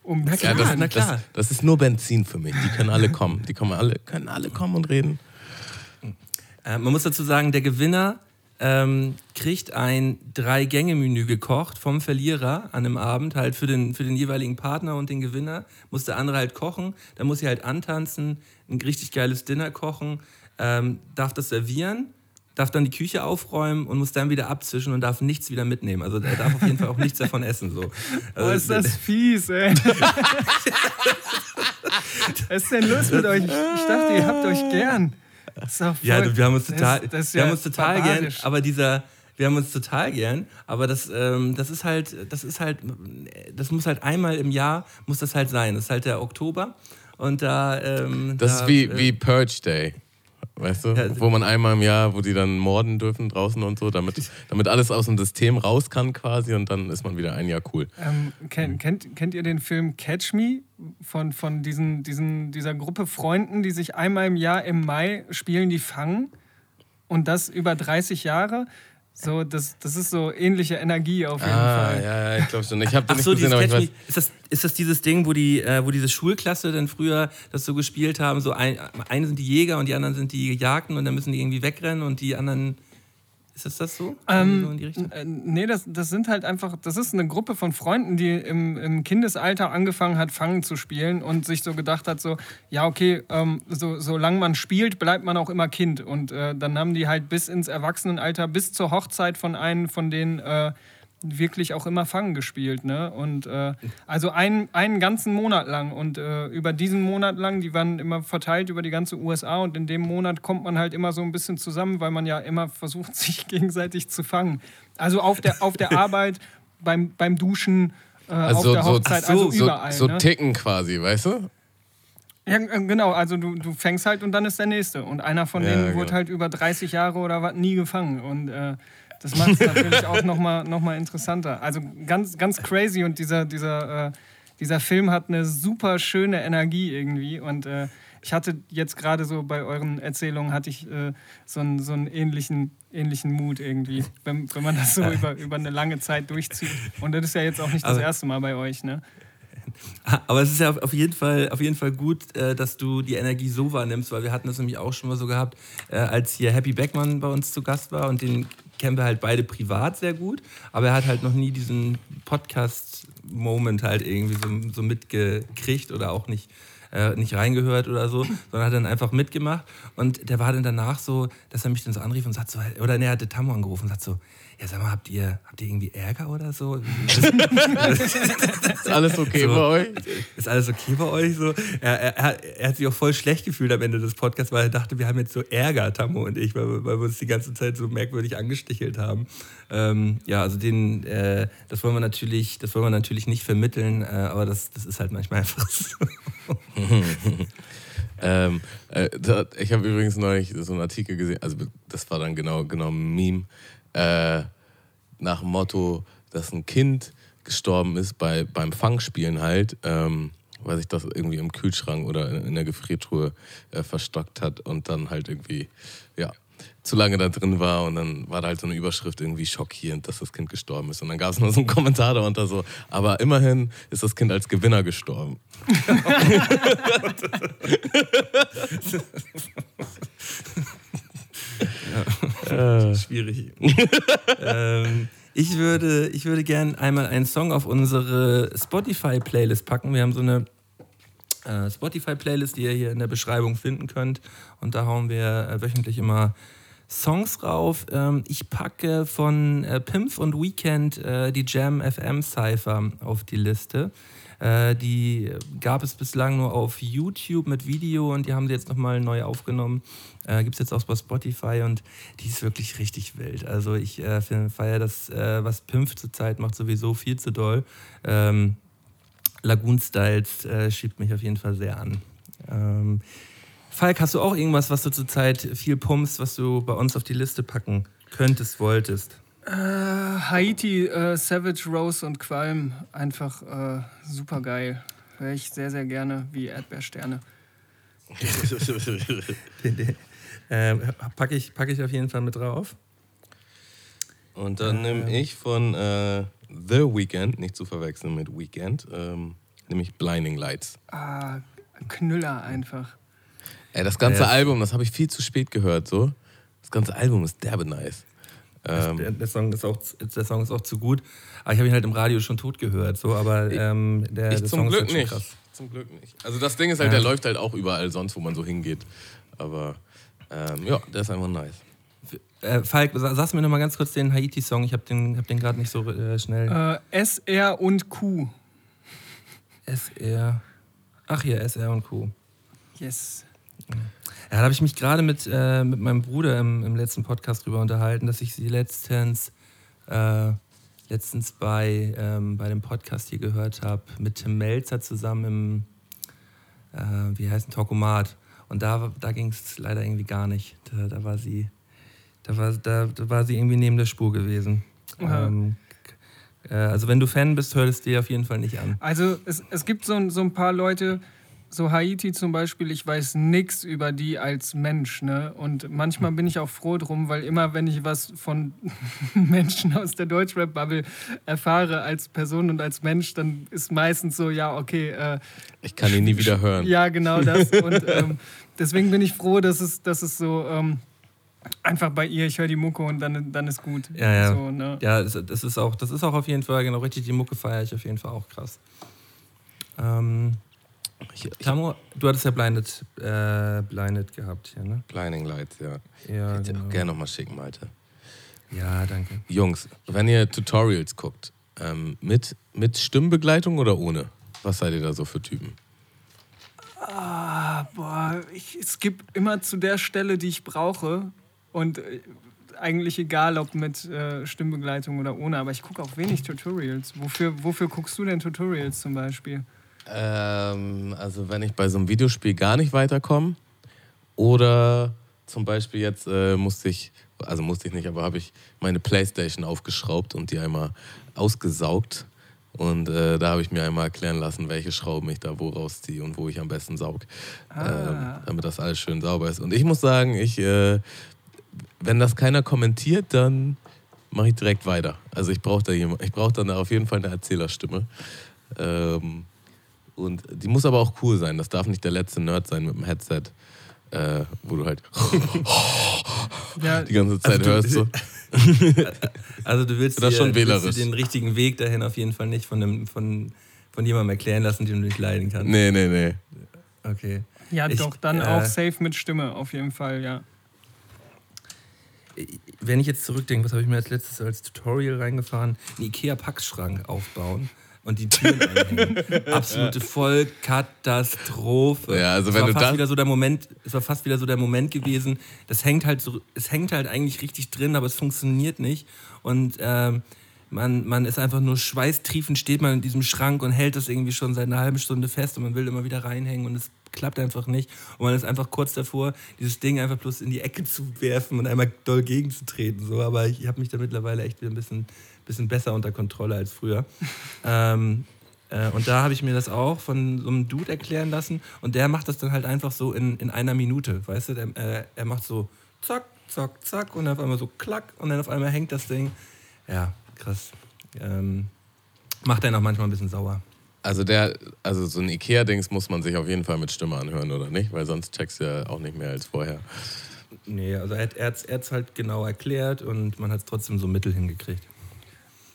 Um na klar, ja, das, na klar. Das, das, ist nur Benzin für mich. Die können alle kommen. Die kommen alle, können alle kommen und reden. Äh, man muss dazu sagen, der Gewinner ähm, kriegt ein Drei-Gänge-Menü gekocht vom Verlierer an einem Abend, halt für den, für den jeweiligen Partner und den Gewinner. Muss der andere halt kochen, dann muss sie halt antanzen, ein richtig geiles Dinner kochen, ähm, darf das servieren, darf dann die Küche aufräumen und muss dann wieder abzischen und darf nichts wieder mitnehmen. Also er darf auf jeden Fall auch nichts davon essen. So. Also, oh, ist das fies, ey. Was ist denn los mit euch? Ich dachte, ihr habt euch gern ja, wir haben uns total, das, das wir haben uns total gern, aber dieser, wir haben uns total gern, aber das, ähm, das ist halt, das ist halt, das muss halt einmal im Jahr muss das halt sein. Das ist halt der Oktober und da. Ähm, das da, ist wie, äh, wie Purge Day. Weißt du? Ja, wo man einmal im Jahr, wo die dann morden dürfen draußen und so, damit, damit alles aus dem System raus kann quasi und dann ist man wieder ein Jahr cool. Ähm, kennt, kennt, kennt ihr den Film Catch Me von, von diesen, diesen, dieser Gruppe Freunden, die sich einmal im Jahr im Mai spielen, die fangen? Und das über 30 Jahre? So, das, das ist so ähnliche Energie auf jeden ah, Fall. Ja, ja, ich glaube schon. Ich habe das Ach so, nicht gesehen, aber ich weiß. Ist das, ist das dieses Ding, wo, die, äh, wo diese Schulklasse dann früher das so gespielt haben? So ein, eine sind die Jäger und die anderen sind die Gejagten und dann müssen die irgendwie wegrennen und die anderen ist das das so? Ähm, so in die Richtung? Nee, das, das sind halt einfach, das ist eine Gruppe von Freunden, die im, im Kindesalter angefangen hat, Fangen zu spielen und sich so gedacht hat, so, ja, okay, ähm, so, solange man spielt, bleibt man auch immer Kind. Und äh, dann haben die halt bis ins Erwachsenenalter, bis zur Hochzeit von einem von den äh, wirklich auch immer Fangen gespielt. Ne? Und äh, also ein, einen ganzen Monat lang. Und äh, über diesen Monat lang, die waren immer verteilt über die ganze USA und in dem Monat kommt man halt immer so ein bisschen zusammen, weil man ja immer versucht, sich gegenseitig zu fangen. Also auf der, auf der Arbeit, beim, beim Duschen, äh, also auf der Hochzeit, so, also überall. So, so ne? ticken quasi, weißt du? Ja, äh, genau, also du, du fängst halt und dann ist der nächste. Und einer von denen genau. wurde halt über 30 Jahre oder was nie gefangen. Und äh, das macht es natürlich auch nochmal noch mal interessanter. Also ganz, ganz crazy und dieser, dieser, äh, dieser Film hat eine super schöne Energie irgendwie. Und äh, ich hatte jetzt gerade so bei euren Erzählungen hatte ich äh, so, einen, so einen ähnlichen, ähnlichen Mut irgendwie, wenn, wenn man das so über, über eine lange Zeit durchzieht. Und das ist ja jetzt auch nicht das also erste Mal bei euch, ne? Aber es ist ja auf jeden Fall, auf jeden Fall gut, äh, dass du die Energie so wahrnimmst, weil wir hatten das nämlich auch schon mal so gehabt, äh, als hier Happy Beckmann bei uns zu Gast war und den kennen wir halt beide privat sehr gut, aber er hat halt noch nie diesen Podcast-Moment halt irgendwie so, so mitgekriegt oder auch nicht äh, nicht reingehört oder so, sondern hat dann einfach mitgemacht. Und der war dann danach so, dass er mich dann so anrief und sagt so, oder er hatte Tammo angerufen und sagt so, ja, sag mal, habt ihr, habt ihr irgendwie Ärger oder so? ist alles okay so, bei euch? Ist alles okay bei euch? So? Er, er, er, hat sich auch voll schlecht gefühlt am Ende des Podcasts, weil er dachte, wir haben jetzt so Ärger, Tammo und ich, weil, weil wir uns die ganze Zeit so merkwürdig angestichelt haben. Ähm, ja, also den, äh, das wollen wir natürlich, das wollen wir natürlich nicht vermitteln, äh, aber das, das ist halt manchmal einfach so. ähm, äh, ich habe übrigens neulich so einen Artikel gesehen, also das war dann genau, genau ein Meme äh, nach dem Motto, dass ein Kind gestorben ist bei, beim Fangspielen halt, ähm, weil sich das irgendwie im Kühlschrank oder in, in der Gefriertruhe äh, verstockt hat und dann halt irgendwie, ja, zu lange da drin war und dann war da halt so eine Überschrift irgendwie schockierend, dass das Kind gestorben ist. Und dann gab es noch so einen Kommentar darunter so, aber immerhin ist das Kind als Gewinner gestorben. ja. Schwierig. ähm, ich würde, ich würde gerne einmal einen Song auf unsere Spotify-Playlist packen. Wir haben so eine äh, Spotify-Playlist, die ihr hier in der Beschreibung finden könnt. Und da hauen wir äh, wöchentlich immer Songs rauf. Ähm, ich packe von äh, Pimpf und Weekend äh, die Jam FM Cypher auf die Liste. Äh, die gab es bislang nur auf YouTube mit Video und die haben sie jetzt nochmal neu aufgenommen. Äh, Gibt es jetzt auch bei Spotify und die ist wirklich richtig wild. Also ich äh, feiere das, äh, was Pimpf zurzeit macht, sowieso viel zu doll. Ähm, Lagoon Styles äh, schiebt mich auf jeden Fall sehr an. Ähm, Falk, hast du auch irgendwas, was du zurzeit viel pumpst, was du bei uns auf die Liste packen könntest, wolltest? Äh, Haiti, äh, Savage Rose und Qualm, einfach äh, super geil. Höre ich sehr, sehr gerne wie Erdbeersterne. äh, packe ich, pack ich auf jeden Fall mit drauf. Und dann nehme äh. ich von äh, The Weekend, nicht zu verwechseln mit Weekend, ähm, nämlich Blinding Lights. Ah, Knüller einfach. Ey, das ganze ja. Album, das habe ich viel zu spät gehört, so. Das ganze Album ist derbe nice. Ähm, der, der, Song ist auch, der Song ist auch zu gut. Aber ich habe ihn halt im Radio schon tot gehört. So, aber ähm, der, ich der zum Song Glück ist halt nicht. Krass. Zum Glück nicht. Also das Ding ist halt, ja. der läuft halt auch überall sonst, wo man so hingeht. Aber ähm, ja, der ist einfach nice. Äh, Falk, sagst du mir noch mal ganz kurz den Haiti-Song. Ich habe den, hab den gerade nicht so äh, schnell. Äh, SR und Q. SR. Ach ja, SR und Q. Yes. Ja, da habe ich mich gerade mit, äh, mit meinem Bruder im, im letzten Podcast drüber unterhalten, dass ich sie letztens, äh, letztens bei, ähm, bei dem Podcast hier gehört habe, mit Tim Melzer zusammen im, äh, wie heißt ein Talkomat. Und da, da ging es leider irgendwie gar nicht. Da, da, war sie, da, war, da, da war sie irgendwie neben der Spur gewesen. Ähm, äh, also wenn du Fan bist, hör es dir auf jeden Fall nicht an. Also es, es gibt so, so ein paar Leute, so Haiti zum Beispiel, ich weiß nichts über die als Mensch. Ne? Und manchmal bin ich auch froh drum, weil immer, wenn ich was von Menschen aus der Deutschrap-Bubble erfahre als Person und als Mensch, dann ist meistens so, ja, okay. Äh, ich kann ihn nie wieder hören. Ja, genau das. Und ähm, deswegen bin ich froh, dass es, dass es so. Ähm, einfach bei ihr, ich höre die Mucke und dann, dann ist gut. Ja, ja. So, ne? ja das, ist auch, das ist auch auf jeden Fall genau richtig. Die Mucke feiere ich auf jeden Fall auch krass. Ähm, ich, ich, Tamo, du hattest ja Blinded, äh, Blinded gehabt hier, ne? Blinding Lights, ja. ja Hätte genau. auch gerne nochmal schicken, Malte. Ja, danke. Jungs, wenn ihr Tutorials guckt, ähm, mit, mit Stimmbegleitung oder ohne? Was seid ihr da so für Typen? Ah, boah, ich, es gibt immer zu der Stelle, die ich brauche. Und äh, eigentlich egal, ob mit äh, Stimmbegleitung oder ohne, aber ich gucke auch wenig Tutorials. Wofür, wofür guckst du denn Tutorials zum Beispiel? Ähm, also wenn ich bei so einem Videospiel gar nicht weiterkomme oder zum Beispiel jetzt äh, musste ich, also musste ich nicht, aber habe ich meine Playstation aufgeschraubt und die einmal ausgesaugt. Und äh, da habe ich mir einmal erklären lassen, welche Schrauben ich da wo rausziehe und wo ich am besten saug, ah. ähm, damit das alles schön sauber ist. Und ich muss sagen, ich, äh, wenn das keiner kommentiert, dann mache ich direkt weiter. Also ich brauche da jemand, ich brauche dann auf jeden Fall eine Erzählerstimme. Ähm, und die muss aber auch cool sein. Das darf nicht der letzte Nerd sein mit dem Headset, äh, wo du halt ja, die ganze Zeit also du, hörst. So. also du willst, das dir, schon willst dir den richtigen Weg dahin auf jeden Fall nicht von, einem, von, von jemandem erklären lassen, den du nicht leiden kannst. Nee, nee, nee. Okay. Ja, Ich, doch, dann äh, auch safe mit Stimme, auf jeden Fall, ja. Wenn ich jetzt zurückdenke, was habe ich mir als letztes als Tutorial reingefahren? Einen Ikea-Packschrank aufbauen und die Türen einhängen. Absolute Vollkatastrophe. Ja, also es wenn war du fast wieder so der Moment, es war fast wieder so der Moment gewesen. Das hängt halt so, es hängt halt eigentlich richtig drin, aber es funktioniert nicht. Und ähm, man, man ist einfach nur schweißtriefend, steht man in diesem Schrank und hält das irgendwie schon seit einer halben Stunde fest und man will immer wieder reinhängen und es klappt einfach nicht. Und man ist einfach kurz davor, dieses Ding einfach bloß in die Ecke zu werfen und einmal doll gegenzutreten. So. Aber ich habe mich da mittlerweile echt wieder ein bisschen, bisschen besser unter Kontrolle als früher. ähm, äh, und da habe ich mir das auch von so einem Dude erklären lassen. Und der macht das dann halt einfach so in, in einer Minute. Weißt du, der, äh, er macht so zack, zack, zack und dann auf einmal so klack und dann auf einmal hängt das Ding. Ja, krass. Ähm, macht einen auch manchmal ein bisschen sauer. Also der, also so ein Ikea-Dings muss man sich auf jeden Fall mit Stimme anhören, oder nicht? Weil sonst checkst du ja auch nicht mehr als vorher. Nee, also er hat es halt genau erklärt und man hat es trotzdem so mittel hingekriegt.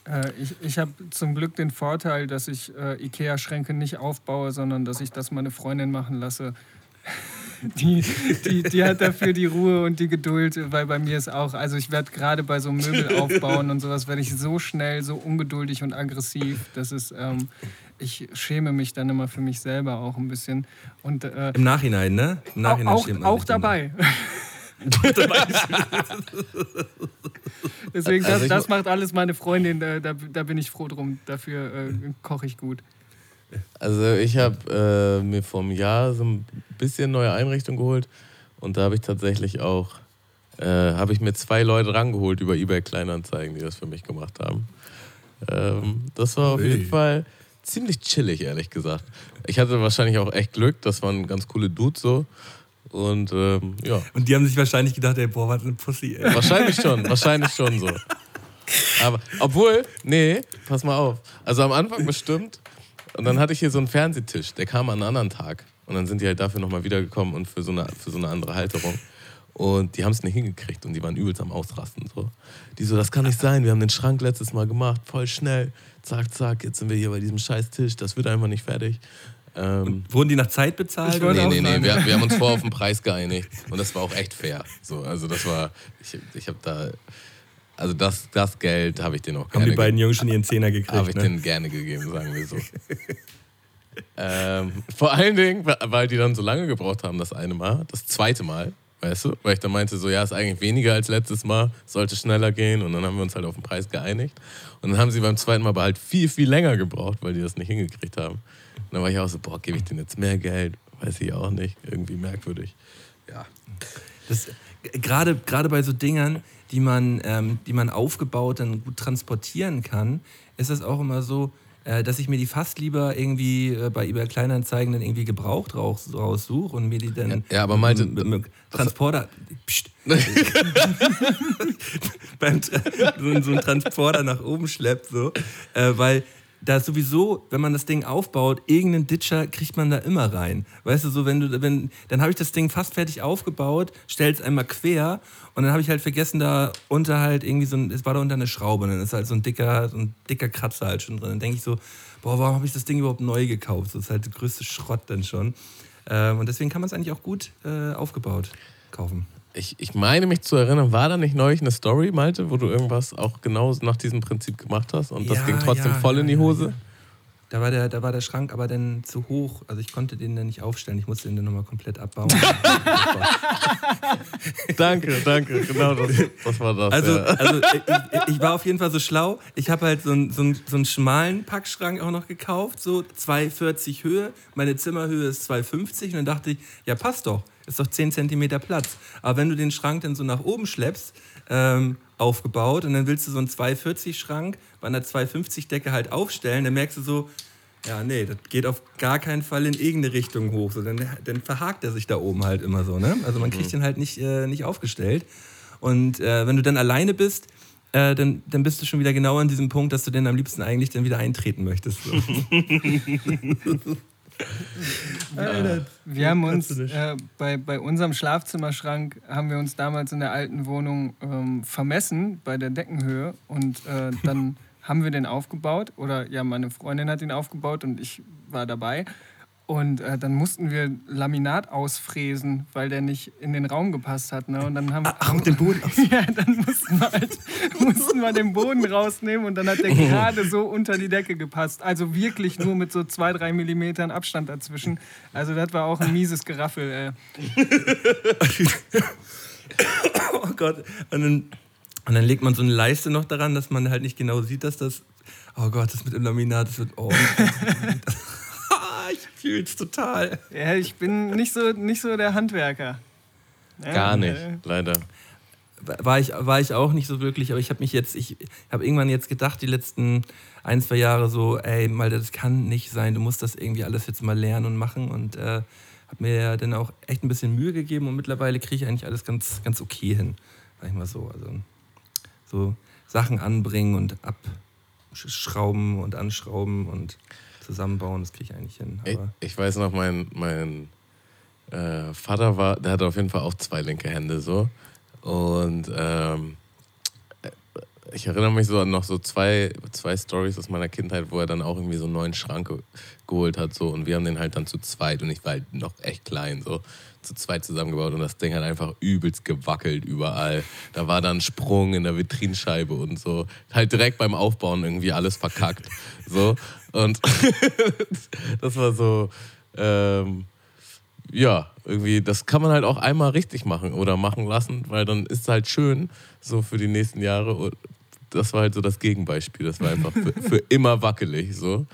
Äh, ich ich habe zum Glück den Vorteil, dass ich äh, Ikea-Schränke nicht aufbaue, sondern dass ich das meine Freundin machen lasse. Die, die, die hat dafür die Ruhe und die Geduld, weil bei mir ist auch, also ich werde gerade bei so Möbel aufbauen und sowas, werde ich so schnell, so ungeduldig und aggressiv. Das ist, ähm, ich schäme mich dann immer für mich selber auch ein bisschen. Und äh, Im Nachhinein, ne? Im Nachhinein auch, auch dann. dabei. Deswegen, das, Also das macht alles meine Freundin, da, da, da bin ich froh drum. Dafür äh, koche ich gut. Also ich habe äh, mir vor einem Jahr so ein bisschen neue Einrichtung geholt und da habe ich tatsächlich auch, äh, habe ich mir zwei Leute rangeholt über eBay Kleinanzeigen, die das für mich gemacht haben. Ähm, das war auf Ui. jeden Fall ziemlich chillig, ehrlich gesagt. Ich hatte wahrscheinlich auch echt Glück, das waren ganz coole Dudes so und ähm, ja, Und die haben sich wahrscheinlich gedacht, ey, boah, was eine Pussy, ey. wahrscheinlich schon, wahrscheinlich schon so. Aber obwohl, nee, pass mal auf. Also am Anfang bestimmt. Und dann hatte ich hier so einen Fernsehtisch, der kam an einem anderen Tag. Und dann sind die halt dafür nochmal wiedergekommen und für so eine, für so eine andere Halterung. Und die haben es nicht hingekriegt und die waren übelst am Ausrasten. So. Die so, das kann nicht sein, wir haben den Schrank letztes Mal gemacht, voll schnell. Zack, zack, jetzt sind wir hier bei diesem scheiß Tisch, das wird einfach nicht fertig. Ähm, Wurden die nach Zeit bezahlt? Nee, nee, nee, sagen. wir, wir haben uns vorher auf den Preis geeinigt und das war auch echt fair. So, also das war, ich, ich habe da, also das, das Geld habe ich denen auch Haben gerne die beiden Jungs schon ihren Zehner habe gekriegt, ich ne? denen gerne gegeben, sagen wir so. ähm, vor allen Dingen, weil die dann so lange gebraucht haben, das eine Mal, das zweite Mal, weißt du? Weil ich dann meinte, so ja, ist eigentlich weniger als letztes Mal, sollte schneller gehen und dann haben wir uns halt auf den Preis geeinigt. Und dann haben sie beim zweiten Mal aber halt viel, viel länger gebraucht, weil die das nicht hingekriegt haben. Und dann war ich auch so, boah, gebe ich denen jetzt mehr Geld? Weiß ich auch nicht. Irgendwie merkwürdig. Ja. Das, gerade, gerade bei so Dingern, die man, ähm, die man aufgebaut dann gut transportieren kann, ist es auch immer so, äh, dass ich mir die fast lieber irgendwie äh, bei eBay Kleinanzeigen dann irgendwie gebraucht raus, raussuche und mir die dann Ja, ja, aber Malte, mit, mit Transporter Psst. beim so, so einen Transporter nach oben schleppt so, äh, weil da ist sowieso, wenn man das Ding aufbaut, irgendeinen Ditcher kriegt man da immer rein. Weißt du, so wenn du, wenn, dann habe ich das Ding fast fertig aufgebaut, stell es einmal quer und dann habe ich halt vergessen, da unter halt irgendwie so ein, es war da unter eine Schraube und dann ist halt so ein dicker, so ein dicker Kratzer halt schon drin. Dann denke ich so, boah, warum habe ich das Ding überhaupt neu gekauft? Das ist halt der größte Schrott dann schon. Ähm, und deswegen kann man es eigentlich auch gut äh, aufgebaut kaufen. Ich, ich meine mich zu erinnern, war da nicht neulich eine Story, Malte, wo du irgendwas auch genau nach diesem Prinzip gemacht hast und das Ja, ging trotzdem ja, voll in die Hose? Da war, der, da war der Schrank aber dann zu hoch. Also ich konnte den dann nicht aufstellen. Ich musste den dann nochmal komplett abbauen. Danke, danke, genau das, das war das. Also, ja. also ich, ich war auf jeden Fall so schlau. Ich habe halt so einen, so, einen, so einen schmalen Packschrank auch noch gekauft, so 2,40 Höhe. Meine Zimmerhöhe ist 2,50 und dann dachte ich, ja passt doch, ist doch 10 cm Platz. Aber wenn du den Schrank dann so nach oben schleppst, ähm, aufgebaut und dann willst du so einen 2,40 Schrank bei einer 2,50 Decke halt aufstellen, dann merkst du so, ja, nee, das geht auf gar keinen Fall in irgendeine Richtung hoch. So, dann, dann verhakt er sich da oben halt immer so. Ne? Also man kriegt den halt nicht, äh, nicht aufgestellt. Und äh, wenn du dann alleine bist, äh, dann, dann bist du schon wieder genau an diesem Punkt, dass du den am liebsten eigentlich dann wieder eintreten möchtest. So. Wir haben uns Kannst du nicht. äh, bei, bei unserem Schlafzimmerschrank haben wir uns damals in der alten Wohnung ähm, vermessen bei der Deckenhöhe und äh, dann haben wir den aufgebaut oder ja meine Freundin hat ihn aufgebaut und ich war dabei Und äh, dann mussten wir Laminat ausfräsen, weil der nicht in den Raum gepasst hat. Ne? Und dann haben, Ach, mit dem Boden aus. ja, dann mussten wir, halt, mussten wir den Boden rausnehmen und dann hat der gerade so unter die Decke gepasst. Also wirklich nur mit so zwei, drei Millimetern Abstand dazwischen. Also das war auch ein mieses Geraffel. Ey. oh Gott. Und dann, und dann legt man so eine Leiste noch daran, dass man halt nicht genau sieht, dass das. Oh Gott, das mit dem Laminat, das wird. Oh. Ich fühl's total. Ja, ich bin nicht so, nicht so der Handwerker. Ja, Gar nicht, äh, leider. War ich, war ich auch nicht so wirklich, aber ich habe mich jetzt, ich habe irgendwann jetzt gedacht, die letzten ein, zwei Jahre so, ey, mal, das kann nicht sein, du musst das irgendwie alles jetzt mal lernen und machen und äh, habe mir ja dann auch echt ein bisschen Mühe gegeben und mittlerweile kriege ich eigentlich alles ganz, ganz okay hin, sag ich mal so. Also so Sachen anbringen und abschrauben und anschrauben und zusammenbauen, das kriege ich eigentlich hin. Ich, ich weiß noch, mein, mein äh, Vater war, der hatte auf jeden Fall auch zwei linke Hände so. Und ähm, äh, ich erinnere mich so an noch so zwei, zwei Stories aus meiner Kindheit, wo er dann auch irgendwie so einen neuen Schrank ge geholt hat. So, und wir haben den halt dann zu zweit, und ich war halt noch echt klein, so zu zweit zusammengebaut und das Ding hat einfach übelst gewackelt überall. Da war dann Sprung in der Vitrinscheibe und so. Halt direkt beim Aufbauen irgendwie alles verkackt. So. Und das war so, ähm, ja, irgendwie, das kann man halt auch einmal richtig machen oder machen lassen, weil dann ist es halt schön, so für die nächsten Jahre. Und das war halt so das Gegenbeispiel. Das war einfach für, für immer wackelig. So.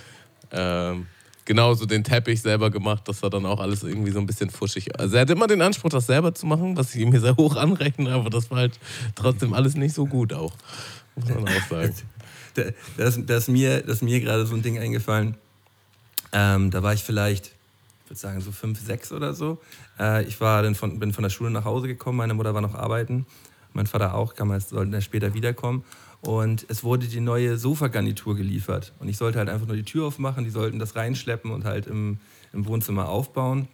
Ähm, genauso den Teppich selber gemacht, das war dann auch alles irgendwie so ein bisschen fuschig. Also er hat immer den Anspruch, das selber zu machen, was ich ihm hier sehr hoch anrechne, aber das war halt trotzdem alles nicht so gut auch. Muss man auch sagen. da, da, ist, da, ist mir, da ist mir gerade so ein Ding eingefallen. Ähm, da war ich vielleicht, ich würde sagen, so fünf, sechs oder so. Äh, ich war dann von, bin von der Schule nach Hause gekommen, meine Mutter war noch arbeiten, mein Vater auch, kam erst, sollte dann später wiederkommen. Und es wurde die neue Sofagarnitur geliefert. Und ich sollte halt einfach nur die Tür aufmachen, die sollten das reinschleppen und halt im, im Wohnzimmer aufbauen.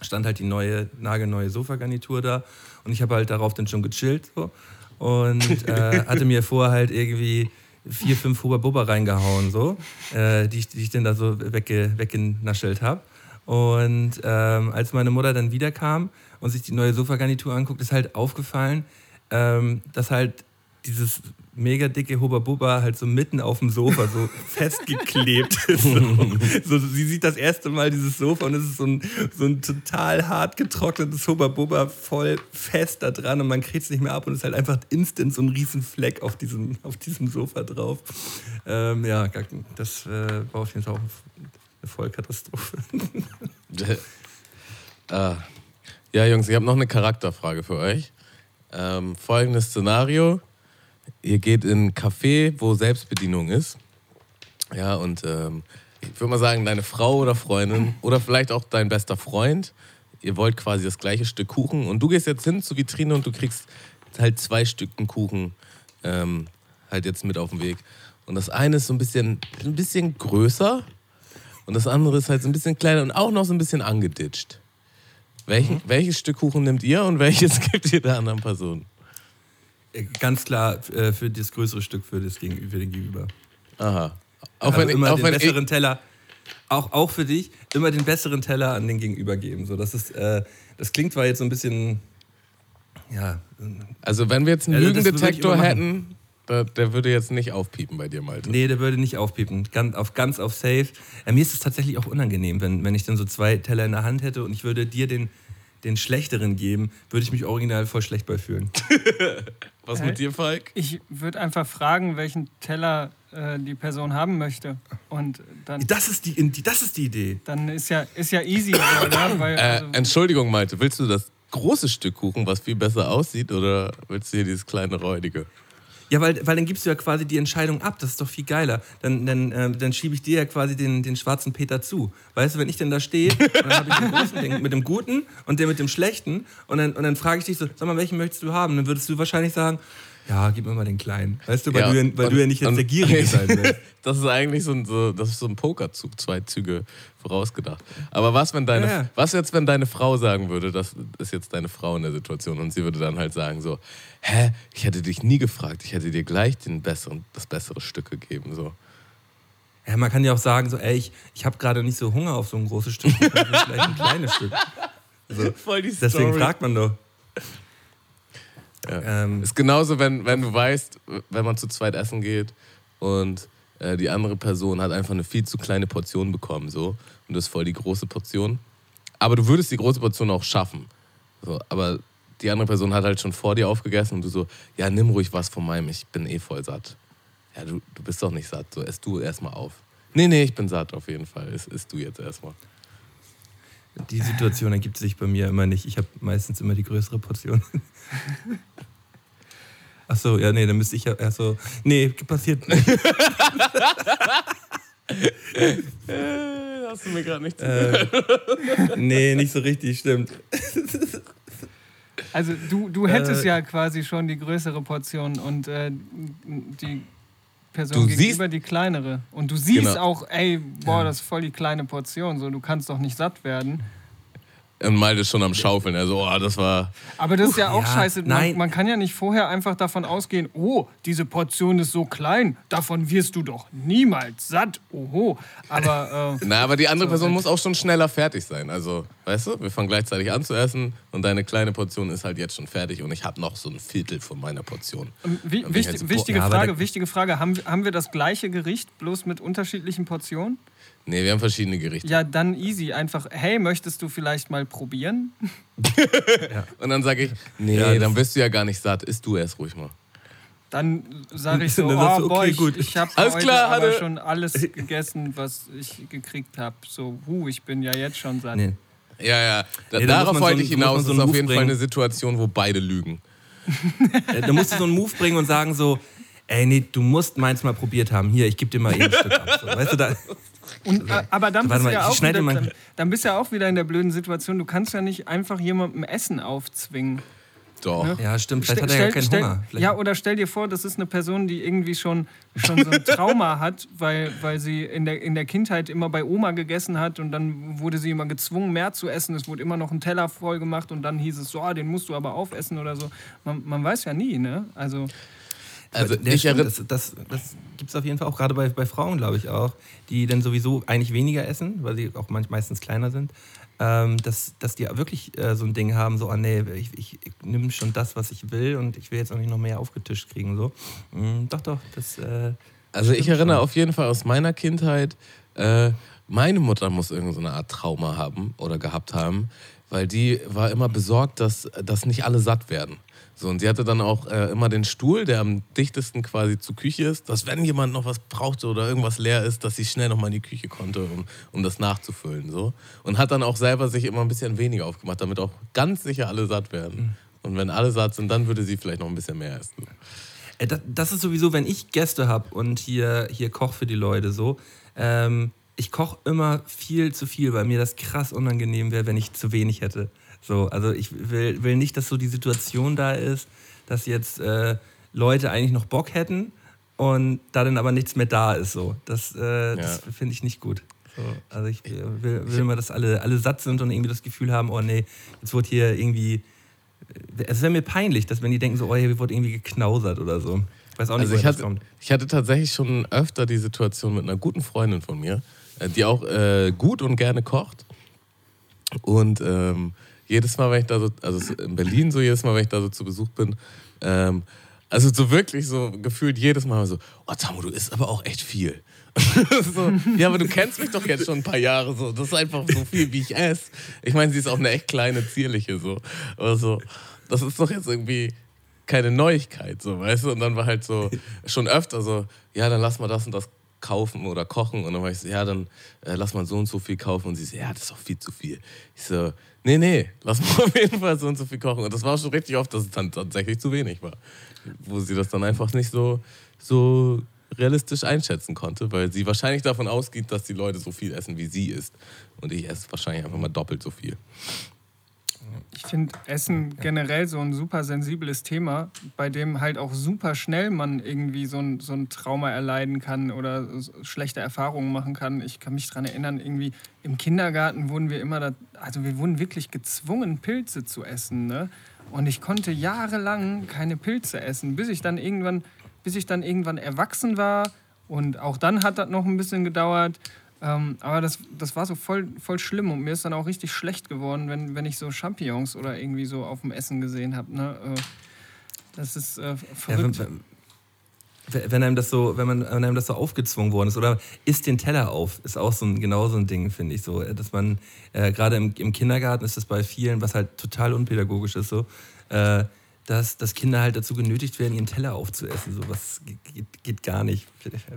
Stand halt die neue, nagelneue Sofagarnitur da. Und ich habe halt darauf dann schon gechillt. So. Und äh, hatte mir vorher halt irgendwie vier, fünf Huber Bubba reingehauen, so, äh, die, ich, die ich dann da so wegge, weggenaschelt habe. Und ähm, als meine Mutter dann wiederkam und sich die neue Sofagarnitur anguckt, ist halt aufgefallen, ähm, dass halt dieses mega dicke Hubba Bubba halt so mitten auf dem Sofa so festgeklebt ist. So. so, sie sieht das erste Mal dieses Sofa und es ist so ein, so ein total hart getrocknetes Hubba Bubba voll fest da dran und man kriegt es nicht mehr ab und es ist halt einfach instant so ein riesen Fleck auf diesem, auf diesem Sofa drauf. Ähm, ja, das äh, war auf jeden Fall auch eine Vollkatastrophe. äh, ja, Jungs, ich habe noch eine Charakterfrage für euch. Ähm, folgendes Szenario ihr geht in ein Café, wo Selbstbedienung ist. Ja, und ähm, ich würde mal sagen, deine Frau oder Freundin oder vielleicht auch dein bester Freund, ihr wollt quasi das gleiche Stück Kuchen und du gehst jetzt hin zur Vitrine und du kriegst halt zwei Stücken Kuchen ähm, halt jetzt mit auf den Weg. Und das eine ist so ein bisschen, ein bisschen größer und das andere ist halt so ein bisschen kleiner und auch noch so ein bisschen angeditscht. Welchen, mhm. Welches Stück Kuchen nehmt ihr und welches gibt ihr der anderen Person? Ganz klar äh, für das größere Stück für, das Gegenüber, für den Gegenüber. Aha. Auch also wenn immer auch den wenn besseren Teller, auch, auch für dich, immer den besseren Teller an den Gegenüber geben. So, das, ist, äh, das klingt zwar jetzt so ein bisschen, ja. Also wenn wir jetzt einen Lügendetektor hätten, der, der, würde jetzt nicht aufpiepen bei dir, Malte. Nee, der würde nicht aufpiepen. Ganz auf, ganz auf safe. Äh, mir ist es tatsächlich auch unangenehm, wenn, wenn ich dann so zwei Teller in der Hand hätte und ich würde dir den, den schlechteren geben, würde ich mich original voll schlecht bei fühlen. Was mit dir, Falk? Ich würde einfach fragen, welchen Teller äh, die Person haben möchte. Und dann, das, ist die, das ist die Idee. Dann ist ja, ist ja easy. oder? Weil, äh, also Entschuldigung, Malte, willst du das große Stück Kuchen, was viel besser aussieht, oder willst du hier dieses kleine räudige? Ja, weil, weil dann gibst du ja quasi die Entscheidung ab. Das ist doch viel geiler. Dann, dann, äh, dann schiebe ich dir ja quasi den, den schwarzen Peter zu. Weißt du, wenn ich denn da stehe, dann habe ich den großen den mit dem guten und den mit dem schlechten. Und dann, und dann frage ich dich so, sag mal, welchen möchtest du haben? Dann würdest du wahrscheinlich sagen, ja, gib mir mal den kleinen. Weißt du, weil, ja, du, weil und, du ja nicht jetzt der Gierige sein willst. das ist eigentlich so ein, so, das ist so ein Pokerzug, zwei Züge vorausgedacht. Aber was, wenn deine, ja, ja. was jetzt, wenn deine Frau sagen würde, das ist jetzt deine Frau in der Situation und sie würde dann halt sagen so, hä, ich hätte dich nie gefragt, ich hätte dir gleich den besseren, das bessere Stück gegeben, so. Ja, man kann ja auch sagen, so, ey, ich, ich habe gerade nicht so Hunger auf so ein großes Stück, ich vielleicht ein kleines Stück. Also, Voll die deswegen Story. fragt man doch. Ja. Ähm, Ist genauso, wenn, wenn du weißt, wenn man zu zweit essen geht und äh, die andere Person hat einfach eine viel zu kleine Portion bekommen, so, und das ist voll die große Portion. Aber du würdest die große Portion auch schaffen. So, aber die andere Person hat halt schon vor dir aufgegessen und du so, ja, nimm ruhig was von meinem, ich bin eh voll satt. Ja, du, du bist doch nicht satt, so ess du erstmal auf. Nee, nee, ich bin satt auf jeden Fall. Iss, iss du jetzt erstmal. Die Situation ergibt sich bei mir immer nicht. Ich habe meistens immer die größere Portion. Ach so, ja, nee, dann müsste ich ja. Ach so, nee, passiert nicht. Hast du mir gerade nicht äh, nee, nicht so richtig, stimmt. Also du, du hättest Äh, ja quasi schon die größere Portion und äh, die Person Du gegenüber siehst- die kleinere. Und du siehst Genau. auch, ey, boah, das ist voll die kleine Portion, so du kannst doch nicht satt werden. Und Malte ist schon am Schaufeln. Also, oh, das war. Aber das ist ja auch ja, scheiße. nein. Man, man kann ja nicht vorher einfach davon ausgehen, oh, diese Portion ist so klein, davon wirst du doch niemals satt. Oho. Aber äh, Na, aber die andere So, Person muss auch schon schneller fertig sein. Also, weißt du, wir fangen gleichzeitig an zu essen und deine kleine Portion ist halt jetzt schon fertig und ich habe noch so ein Viertel von meiner Portion. ähm, wi Dann bin ich wichtig, halt so, wichtige Frage, wichtige Frage. Haben, haben wir das gleiche Gericht, bloß mit unterschiedlichen Portionen? Nee, wir haben verschiedene Gerichte. Ja, dann easy. Einfach, hey, möchtest du vielleicht mal probieren? Und dann sage ich, nee, Ja, dann bist du ja gar nicht satt, isst du erst ruhig mal. Dann sage ich so, oh, okay, ich, gut. ich habe Alles heute klar, aber Hanne. schon alles gegessen, was ich gekriegt habe. So, huh, ich bin ja jetzt schon satt. Nee. Ja, ja. Da, Nee, darauf so wollte ein- ich hinaus. so Das ist auf jeden Move Fall eine bringen. Situation, wo beide lügen. Da musst du so einen Move bringen und sagen so, ey, nee, du musst meins mal probiert haben. Hier, ich gebe dir mal eben ein Stück ab. So, weißt du, da, Und, äh, aber dann bist, du mal, ja auch wieder, dann, dann bist du ja auch wieder in der blöden Situation. Du kannst ja nicht einfach jemandem Essen aufzwingen. Doch. ja, stimmt, vielleicht Stell- hat er ja keinen stell- Hunger. Vielleicht- Ja, oder stell dir vor, das ist eine Person, die irgendwie schon, schon so ein Trauma hat, weil, weil sie in der, in der Kindheit immer bei Oma gegessen hat und dann wurde sie immer gezwungen, mehr zu essen. Es wurde immer noch ein Teller voll gemacht und dann hieß es so, ah, den musst du aber aufessen oder so. Man, man weiß ja nie, ne? Also, Also, Der ich stimmt, das, das, das gibt es auf jeden Fall auch gerade bei, bei Frauen, glaube ich auch, die dann sowieso eigentlich weniger essen, weil sie auch manch, meistens kleiner sind, ähm, dass, dass die wirklich äh, so ein Ding haben, so, ah nee, ich, ich, ich nehme schon das, was ich will und ich will jetzt auch nicht noch mehr aufgetischt kriegen. So. Mm, doch, doch, das... Äh, Also ich erinnere schon. auf jeden Fall aus meiner Kindheit, äh, meine Mutter muss irgendeine so eine Art Trauma haben oder gehabt haben, weil die war immer besorgt, dass, dass nicht alle satt werden. So, und sie hatte dann auch äh, immer den Stuhl, der am dichtesten quasi zur Küche ist, dass wenn jemand noch was brauchte oder irgendwas leer ist, dass sie schnell noch mal in die Küche konnte, um, um das nachzufüllen. So. Und hat dann auch selber sich immer ein bisschen weniger aufgemacht, damit auch ganz sicher alle satt werden. Und wenn alle satt sind, dann würde sie vielleicht noch ein bisschen mehr essen. Äh, Das, das ist sowieso, wenn ich Gäste habe und hier, hier koche für die Leute so. Ähm, ich koche immer viel zu viel, weil mir das krass unangenehm wäre, wenn ich zu wenig hätte. So, also ich will, will nicht, dass so die Situation da ist, dass jetzt äh, Leute eigentlich noch Bock hätten und da dann aber nichts mehr da ist. So. Das, äh, das finde ich nicht gut. So, also ich will, will, immer, dass alle, alle satt sind und irgendwie das Gefühl haben, oh nee, jetzt wird hier irgendwie es wäre mir peinlich, dass wenn die denken so, oh, hier wurde irgendwie geknausert oder so. Ich weiß auch nicht, Also ich woher das hatte, kommt. ich hatte tatsächlich schon öfter die Situation mit einer guten Freundin von mir, äh, die auch äh, gut und gerne kocht. Und ähm, jedes Mal, wenn ich da so, also in Berlin so, jedes Mal, wenn ich da so zu Besuch bin, ähm, also so wirklich so gefühlt jedes Mal so, oh Tamu, du isst aber auch echt viel. so, ja, aber du kennst mich doch jetzt schon ein paar Jahre so. Das ist einfach so viel, wie ich esse. Ich meine, sie ist auch eine echt kleine, zierliche so. Aber so, das ist doch jetzt irgendwie keine Neuigkeit, so, weißt du? Und dann war halt so schon öfter so, ja, dann lass mal das und das kaufen oder kochen. Und dann war ich so, ja, dann äh, lass mal so und so viel kaufen. Und sie so, ja, das ist doch viel zu viel. Ich so, nee, nee, lass mal auf jeden Fall so und so viel kochen. Und das war schon richtig oft, dass es dann tatsächlich zu wenig war. Wo sie das dann einfach nicht so, so realistisch einschätzen konnte, weil sie wahrscheinlich davon ausgeht, dass die Leute so viel essen, wie sie isst. Und ich esse wahrscheinlich einfach mal doppelt so viel. Ich finde Essen generell so ein super sensibles Thema, bei dem halt auch super schnell man irgendwie so ein, so ein Trauma erleiden kann oder schlechte Erfahrungen machen kann. Ich kann mich daran erinnern, irgendwie im Kindergarten wurden wir immer, da, also wir wurden wirklich gezwungen, Pilze zu essen. Ne? Und ich konnte jahrelang keine Pilze essen, bis ich dann irgendwann, bis ich dann irgendwann erwachsen war Und auch dann hat das noch ein bisschen gedauert. Ähm, aber das, das war so voll, voll schlimm und mir ist dann auch richtig schlecht geworden, wenn, wenn ich so Champignons oder irgendwie so auf dem Essen gesehen habe. Ne? Äh, das ist äh, verrückt. Ja, wenn, wenn, einem das so, wenn, man, wenn einem das so aufgezwungen worden ist oder isst den Teller auf, ist auch so ein, genau so ein Ding, finde ich so. Dass man, äh, gerade im, im, Kindergarten ist das bei vielen, was halt total unpädagogisch ist, so, äh, dass, dass Kinder halt dazu genötigt werden, ihren Teller aufzuessen. So was geht, geht gar nicht,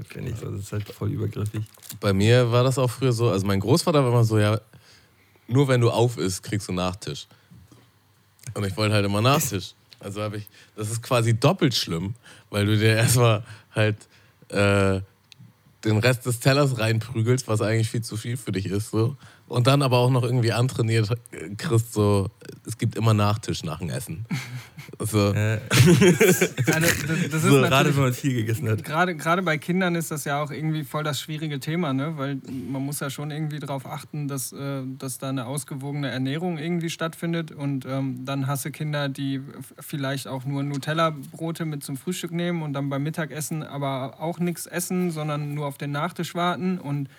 finde ich. Das ist halt voll übergriffig. Bei mir war das auch früher so, also mein Großvater war immer so, ja, nur wenn du auf isst, kriegst du Nachtisch. Und ich wollte halt immer Nachtisch. Also habe ich, das ist quasi doppelt schlimm, weil du dir erstmal halt äh, den Rest des Tellers reinprügelst, was eigentlich viel zu viel für dich ist. So. Und dann aber auch noch irgendwie antrainiert kriegst, so, es gibt immer Nachtisch nach dem Essen. So. Äh, das, so, gerade wenn man viel gegessen hat. Gerade, gerade bei Kindern ist das ja auch irgendwie voll das schwierige Thema, ne? weil man muss ja schon irgendwie darauf achten, dass, äh, dass da eine ausgewogene Ernährung irgendwie stattfindet. Und ähm, dann hasse Kinder, die vielleicht auch nur Nutella-Brote mit zum Frühstück nehmen und dann beim Mittagessen aber auch nichts essen, sondern nur auf den Nachtisch warten. Und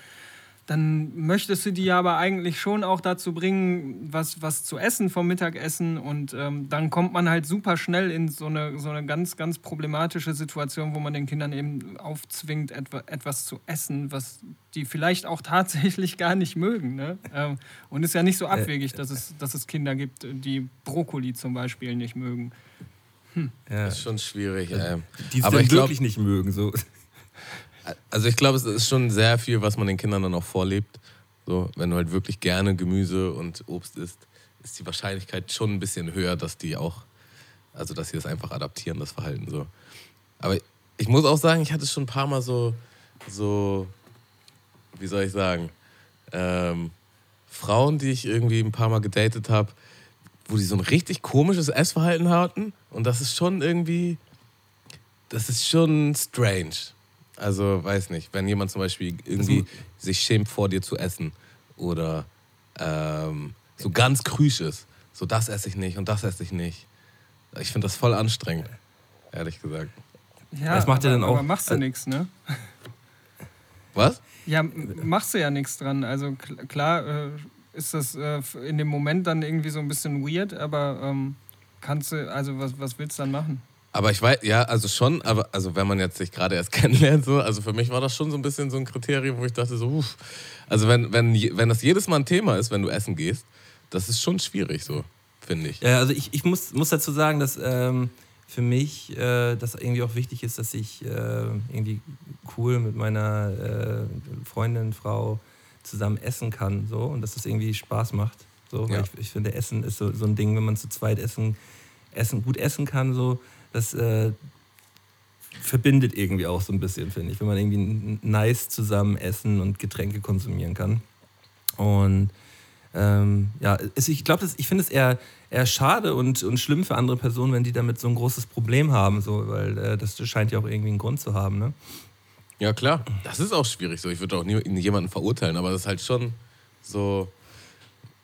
dann möchtest du die aber eigentlich schon auch dazu bringen, was, was zu essen vom Mittagessen. Und ähm, dann kommt man halt super schnell in so eine, so eine ganz, ganz problematische Situation, wo man den Kindern eben aufzwingt, etwa, etwas zu essen, was die vielleicht auch tatsächlich gar nicht mögen. Ne? Ähm, und ist ja nicht so abwegig, dass es, dass es Kinder gibt, die Brokkoli zum Beispiel nicht mögen. Hm. Ja. Das ist schon schwierig. Ja. Die es wirklich glaub, nicht mögen. So. Also ich glaube, es ist schon sehr viel, was man den Kindern dann auch vorlebt. So, wenn du halt wirklich gerne Gemüse und Obst isst, ist die Wahrscheinlichkeit schon ein bisschen höher, dass die auch, also dass sie das einfach adaptieren, das Verhalten so. Aber ich muss auch sagen, ich hatte schon ein paar Mal so, so, wie soll ich sagen, ähm, Frauen, die ich irgendwie ein paar Mal gedatet habe, wo die so ein richtig komisches Essverhalten hatten. Und das ist schon irgendwie, das ist schon strange. Also, weiß nicht, wenn jemand zum Beispiel irgendwie also, sich schämt, vor dir zu essen oder ähm, so ganz krüsch ist, so das esse ich nicht und das esse ich nicht. Ich finde das voll anstrengend, ehrlich gesagt. Ja, das macht aber, ja dann auch. Aber machst du äh, nichts, ne? Was? Ja, machst du ja nichts dran. Also klar äh, ist das äh, in dem Moment dann irgendwie so ein bisschen weird, aber ähm, kannst du, also was, was willst du dann machen? Aber ich weiß, ja, also schon, aber also wenn man jetzt sich gerade erst kennenlernt, so, also für mich war das schon so ein bisschen so ein Kriterium, wo ich dachte so, uff, also wenn, wenn, wenn das jedes Mal ein Thema ist, wenn du essen gehst, das ist schon schwierig so, finde ich. Ja, also ich, ich muss, muss dazu sagen, dass ähm, für mich äh, das irgendwie auch wichtig ist, dass ich äh, irgendwie cool mit meiner äh, Freundin, Frau zusammen essen kann so und dass das irgendwie Spaß macht. So, ja. ich, ich finde, Essen ist so, so ein Ding, wenn man zu zweit essen, essen gut essen kann, so das äh, verbindet irgendwie auch so ein bisschen, finde ich, wenn man irgendwie nice zusammen essen und Getränke konsumieren kann. Und ähm, ja, ich glaube, ich finde es eher, eher schade und, und schlimm für andere Personen, wenn die damit so ein großes Problem haben, so, weil äh, das scheint ja auch irgendwie einen Grund zu haben. Ne? Ja, klar. Das ist auch schwierig so. Ich würde auch nie, jemanden verurteilen, aber das ist halt schon so,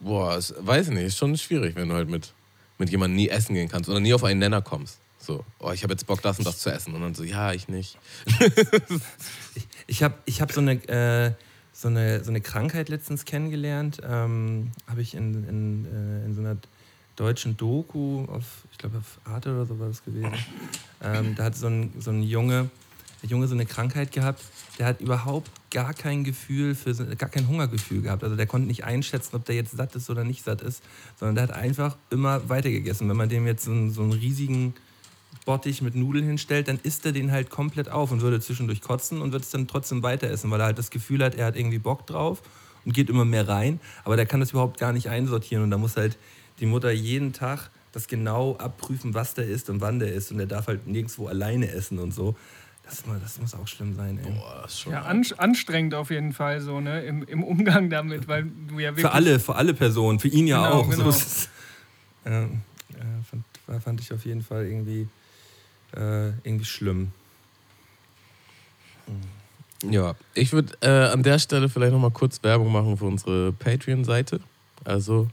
boah, weiß nicht, ist schon schwierig, wenn du halt mit, mit jemandem nie essen gehen kannst oder nie auf einen Nenner kommst. So, oh, ich habe jetzt Bock, das und das zu essen. Und dann so, ja, ich nicht. ich habe ich hab so, eine, äh, so, eine, so eine Krankheit letztens kennengelernt. Ähm, habe ich in, in, äh, in so einer deutschen Doku auf, ich glaube auf Arte oder so war das gewesen. Ähm, da hat so ein, so ein Junge, der Junge so eine Krankheit gehabt, der hat überhaupt gar kein Gefühl für, gar kein Hungergefühl gehabt. Also der konnte nicht einschätzen, ob der jetzt satt ist oder nicht satt ist, sondern der hat einfach immer weitergegessen. Wenn man dem jetzt so einen, so einen riesigen Bottich mit Nudeln hinstellt, dann isst er den halt komplett auf und würde zwischendurch kotzen und wird es dann trotzdem weiter essen, weil er halt das Gefühl hat, er hat irgendwie Bock drauf und geht immer mehr rein, aber der kann das überhaupt gar nicht einsortieren und da muss halt die Mutter jeden Tag das genau abprüfen, was der ist und wann der ist und der darf halt nirgendwo alleine essen und so. Das, das muss auch schlimm sein, ey. Boah, das ist schon ja, an, anstrengend auf jeden Fall so, ne? Im, Im Umgang damit, weil du ja wirklich. Für alle, für alle Personen, für ihn ja genau, auch. Genau. So ist, äh, fand, fand ich auf jeden Fall irgendwie äh, irgendwie schlimm. Ja, ich würde äh, an der Stelle vielleicht nochmal kurz Werbung machen für unsere Patreon-Seite. Also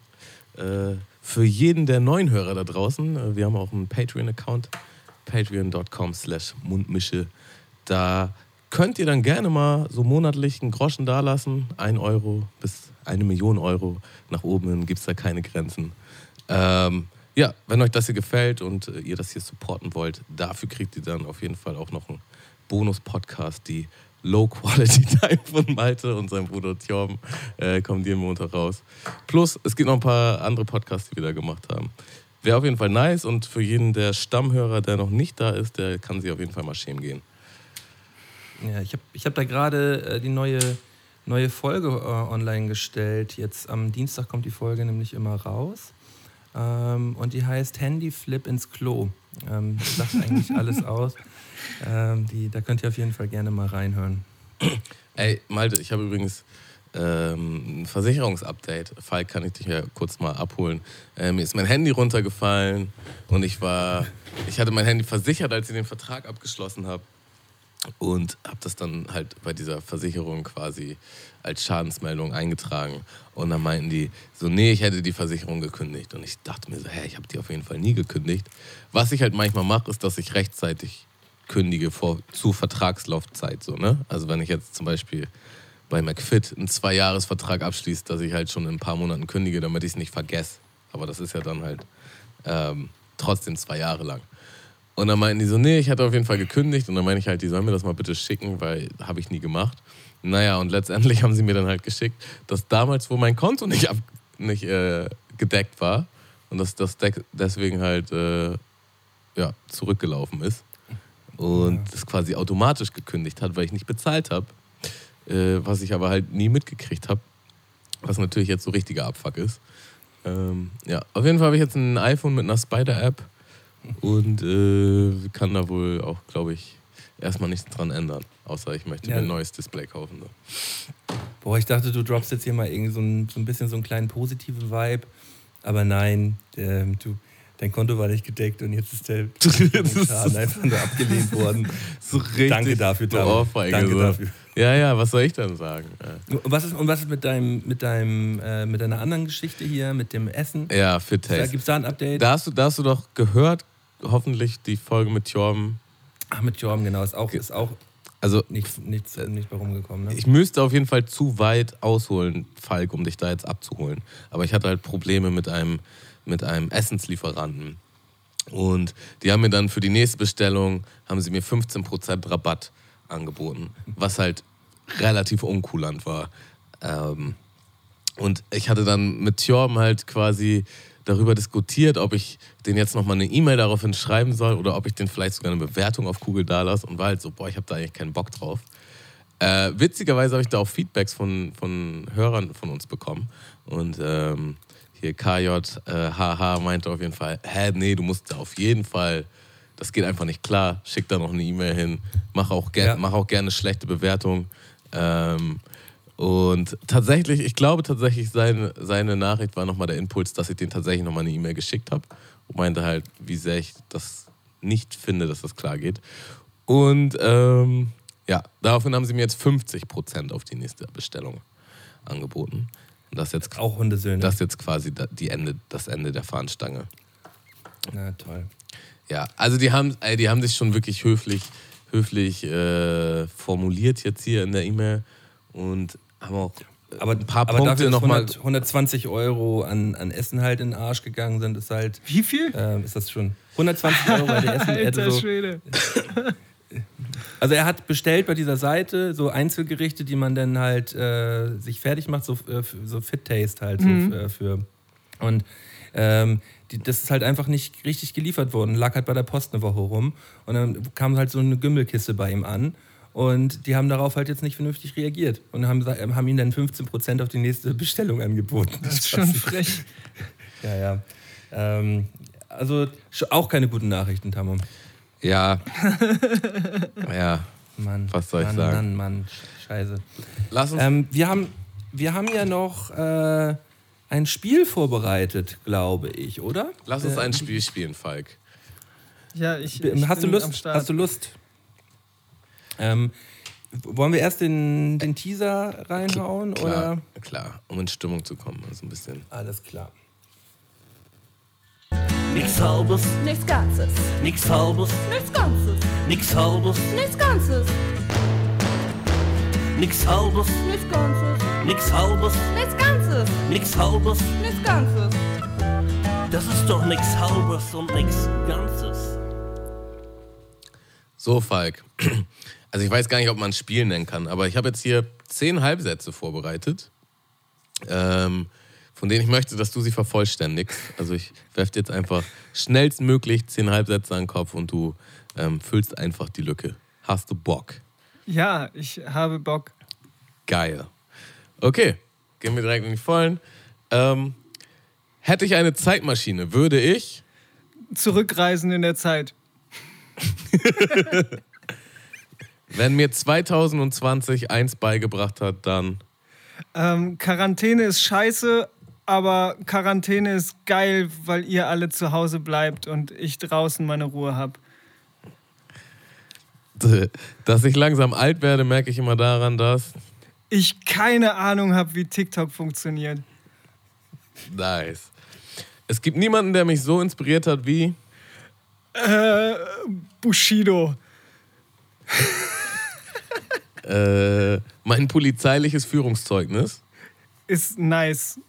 äh, für jeden der neuen Hörer da draußen, äh, wir haben auch einen Patreon-Account, patreon.com slash mundmische. Da könnt ihr dann gerne mal so monatlich einen Groschen dalassen. Ein Euro bis eine Million Euro. Nach oben hin gibt es da keine Grenzen. Ähm, ja, wenn euch das hier gefällt und äh, ihr das hier supporten wollt, dafür kriegt ihr dann auf jeden Fall auch noch einen Bonus-Podcast, die Low Quality Time von Malte und seinem Bruder Tjorm äh, kommen jeden Montag raus. Plus, es gibt noch ein paar andere Podcasts, die wir da gemacht haben. Wäre auf jeden Fall nice und für jeden der Stammhörer, der noch nicht da ist, der kann sich auf jeden Fall mal schämen gehen. Ja, ich habe ich hab da gerade äh, die neue, neue Folge äh, online gestellt. Jetzt am Dienstag kommt die Folge nämlich immer raus. Ähm, und die heißt Handy Flip ins Klo. Ähm, sagt eigentlich alles aus. Ähm, die, da könnt ihr auf jeden Fall gerne mal reinhören. Ey, Malte, ich habe übrigens ähm, ein Versicherungsupdate. Falk, kann ich dich ja kurz mal abholen. Äh, mir ist mein Handy runtergefallen und ich war, ich hatte mein Handy versichert, als ich den Vertrag abgeschlossen habe und habe das dann halt bei dieser Versicherung quasi als Schadensmeldung eingetragen. Und dann meinten die so, nee, ich hätte die Versicherung gekündigt. Und ich dachte mir so, hä, ich habe die auf jeden Fall nie gekündigt. Was ich halt manchmal mache, ist, dass ich rechtzeitig kündige vor, zu Vertragslaufzeit. So, ne? Also wenn ich jetzt zum Beispiel bei McFit einen Zwei-Jahres-Vertrag abschließe, dass ich halt schon in ein paar Monaten kündige, damit ich es nicht vergesse. Aber das ist ja dann halt ähm, trotzdem zwei Jahre lang. Und dann meinten die so, nee, ich hatte auf jeden Fall gekündigt. Und dann meine ich halt, die sollen mir das mal bitte schicken, weil habe ich nie gemacht. Naja, und letztendlich haben sie mir dann halt geschickt, dass damals, wo mein Konto nicht, ab, nicht äh, gedeckt war und dass das deswegen halt äh, ja, zurückgelaufen ist und ja. das quasi automatisch gekündigt hat, weil ich nicht bezahlt habe, äh, was ich aber halt nie mitgekriegt habe, was natürlich jetzt so richtiger Abfuck ist. Ähm, ja, auf jeden Fall habe ich jetzt ein iPhone mit einer Spider-App und äh, kann da wohl auch, glaube ich, erstmal nichts dran ändern. Außer ich möchte ja. mir ein neues Display kaufen. So. Boah, ich dachte, du droppst jetzt hier mal irgendwie so ein, so ein bisschen so einen kleinen positiven Vibe. Aber nein, ähm, du, dein Konto war nicht gedeckt und jetzt ist der Schaden einfach nur abgelehnt worden. So richtig Danke dafür, Tom. Danke so. dafür. Ja, ja, was soll ich dann sagen? Ja. Und was ist, und was ist mit, deinem, mit, deinem, äh, mit deiner anderen Geschichte hier, mit dem Essen? Ja, Fit Taste. Gibt es da ein Update? Da hast, du, da hast du doch gehört, hoffentlich die Folge mit Jorm. Ach, mit Jorm, genau. Ist auch, ist auch also, nichts, nichts, nicht bei rumgekommen. Ne? Ich müsste auf jeden Fall zu weit ausholen, Falk, um dich da jetzt abzuholen. Aber ich hatte halt Probleme mit einem, mit einem Essenslieferanten. Und die haben mir dann für die nächste Bestellung, haben sie mir 15% Rabatt angeboten, was halt relativ unkulant war. Ähm, und ich hatte dann mit Tjorm halt quasi darüber diskutiert, ob ich den jetzt nochmal eine E-Mail daraufhin schreiben soll oder ob ich den vielleicht sogar eine Bewertung auf Google da lasse und war halt so, boah, ich habe da eigentlich keinen Bock drauf. Äh, witzigerweise habe ich da auch Feedbacks von, von Hörern von uns bekommen und ähm, hier KJHH äh, meinte auf jeden Fall, hä, nee, du musst da auf jeden Fall, das geht einfach nicht klar, schick da noch eine E-Mail hin, mach auch, ger ja. mach auch gerne schlechte Bewertung. Ähm, und tatsächlich, ich glaube tatsächlich, seine, seine Nachricht war nochmal der Impuls, dass ich den tatsächlich nochmal eine E-Mail geschickt habe. Und meinte halt, wie sehr ich das nicht finde, dass das klar geht. Und ähm, ja, daraufhin haben sie mir jetzt 50% auf die nächste Bestellung angeboten. Und das jetzt auch Hundesöhne. Das ist jetzt quasi die Ende, das Ende der Fahnenstange. Na toll. Ja, also die haben, die haben sich schon wirklich höflich, höflich äh, formuliert jetzt hier in der E-Mail und haben auch aber ein paar aber Punkte nochmal. 120 Euro an, an Essen halt in den Arsch gegangen sind, ist halt. Wie viel? Äh, ist das schon? 120 Euro bei der Essen. Alter so, Schwede. Also er hat bestellt bei dieser Seite so Einzelgerichte, die man dann halt äh, sich fertig macht, so, äh, so Fit Taste halt mhm. so, äh, für. Und ähm, die, das ist halt einfach nicht richtig geliefert worden. Lag halt bei der Post eine Woche rum. Und dann kam halt so eine Gümmelkiste bei ihm an. Und die haben darauf halt jetzt nicht vernünftig reagiert und haben, haben ihnen dann 15% auf die nächste Bestellung angeboten. Das ist schon frech. ja, ja. Ähm, also auch keine guten Nachrichten, Tammo. Ja. ja. Mann, Was soll Mann, ich sagen? Mann, Mann, scheiße. Lass uns. Ähm, wir, haben, wir haben ja noch äh, ein Spiel vorbereitet, glaube ich, oder? Lass uns ein Spiel spielen, Falk. Ja, ich. ich hast, du Lust, hast du Lust? Ähm, wollen wir erst den, den Teaser reinhauen? Klar, oder? klar, um in Stimmung zu kommen. Also ein bisschen. Alles klar. Nichts halbes, nichts Ganzes. Nichts halbes, nichts Ganzes. Nichts halbes, nichts Ganzes. nix halbes, nichts Ganzes, nix halbes, nichts Ganzes, nix halbes. nichts Ganzes. Das ist doch nix halbes und nix Ganzes. So, Falk. Also ich weiß gar nicht, ob man es Spiel nennen kann, aber ich habe jetzt hier zehn Halbsätze vorbereitet, ähm, von denen ich möchte, dass du sie vervollständigst. Also ich werfe dir jetzt einfach schnellstmöglich zehn Halbsätze an den Kopf und du ähm, füllst einfach die Lücke. Hast du Bock? Ja, ich habe Bock. Geil. Okay, gehen wir direkt in die Vollen. Ähm, hätte ich eine Zeitmaschine, würde ich Zurückreisen in der Zeit. Wenn mir 2020 eins beigebracht hat, dann. Ähm, Quarantäne ist scheiße, aber Quarantäne ist geil, weil ihr alle zu Hause bleibt und ich draußen meine Ruhe habe. Dass ich langsam alt werde, merke ich immer daran, dass. Ich keine Ahnung habe, wie TikTok funktioniert. Nice. Es gibt niemanden, der mich so inspiriert hat wie. Äh, Bushido. Äh, mein polizeiliches Führungszeugnis. Ist nice.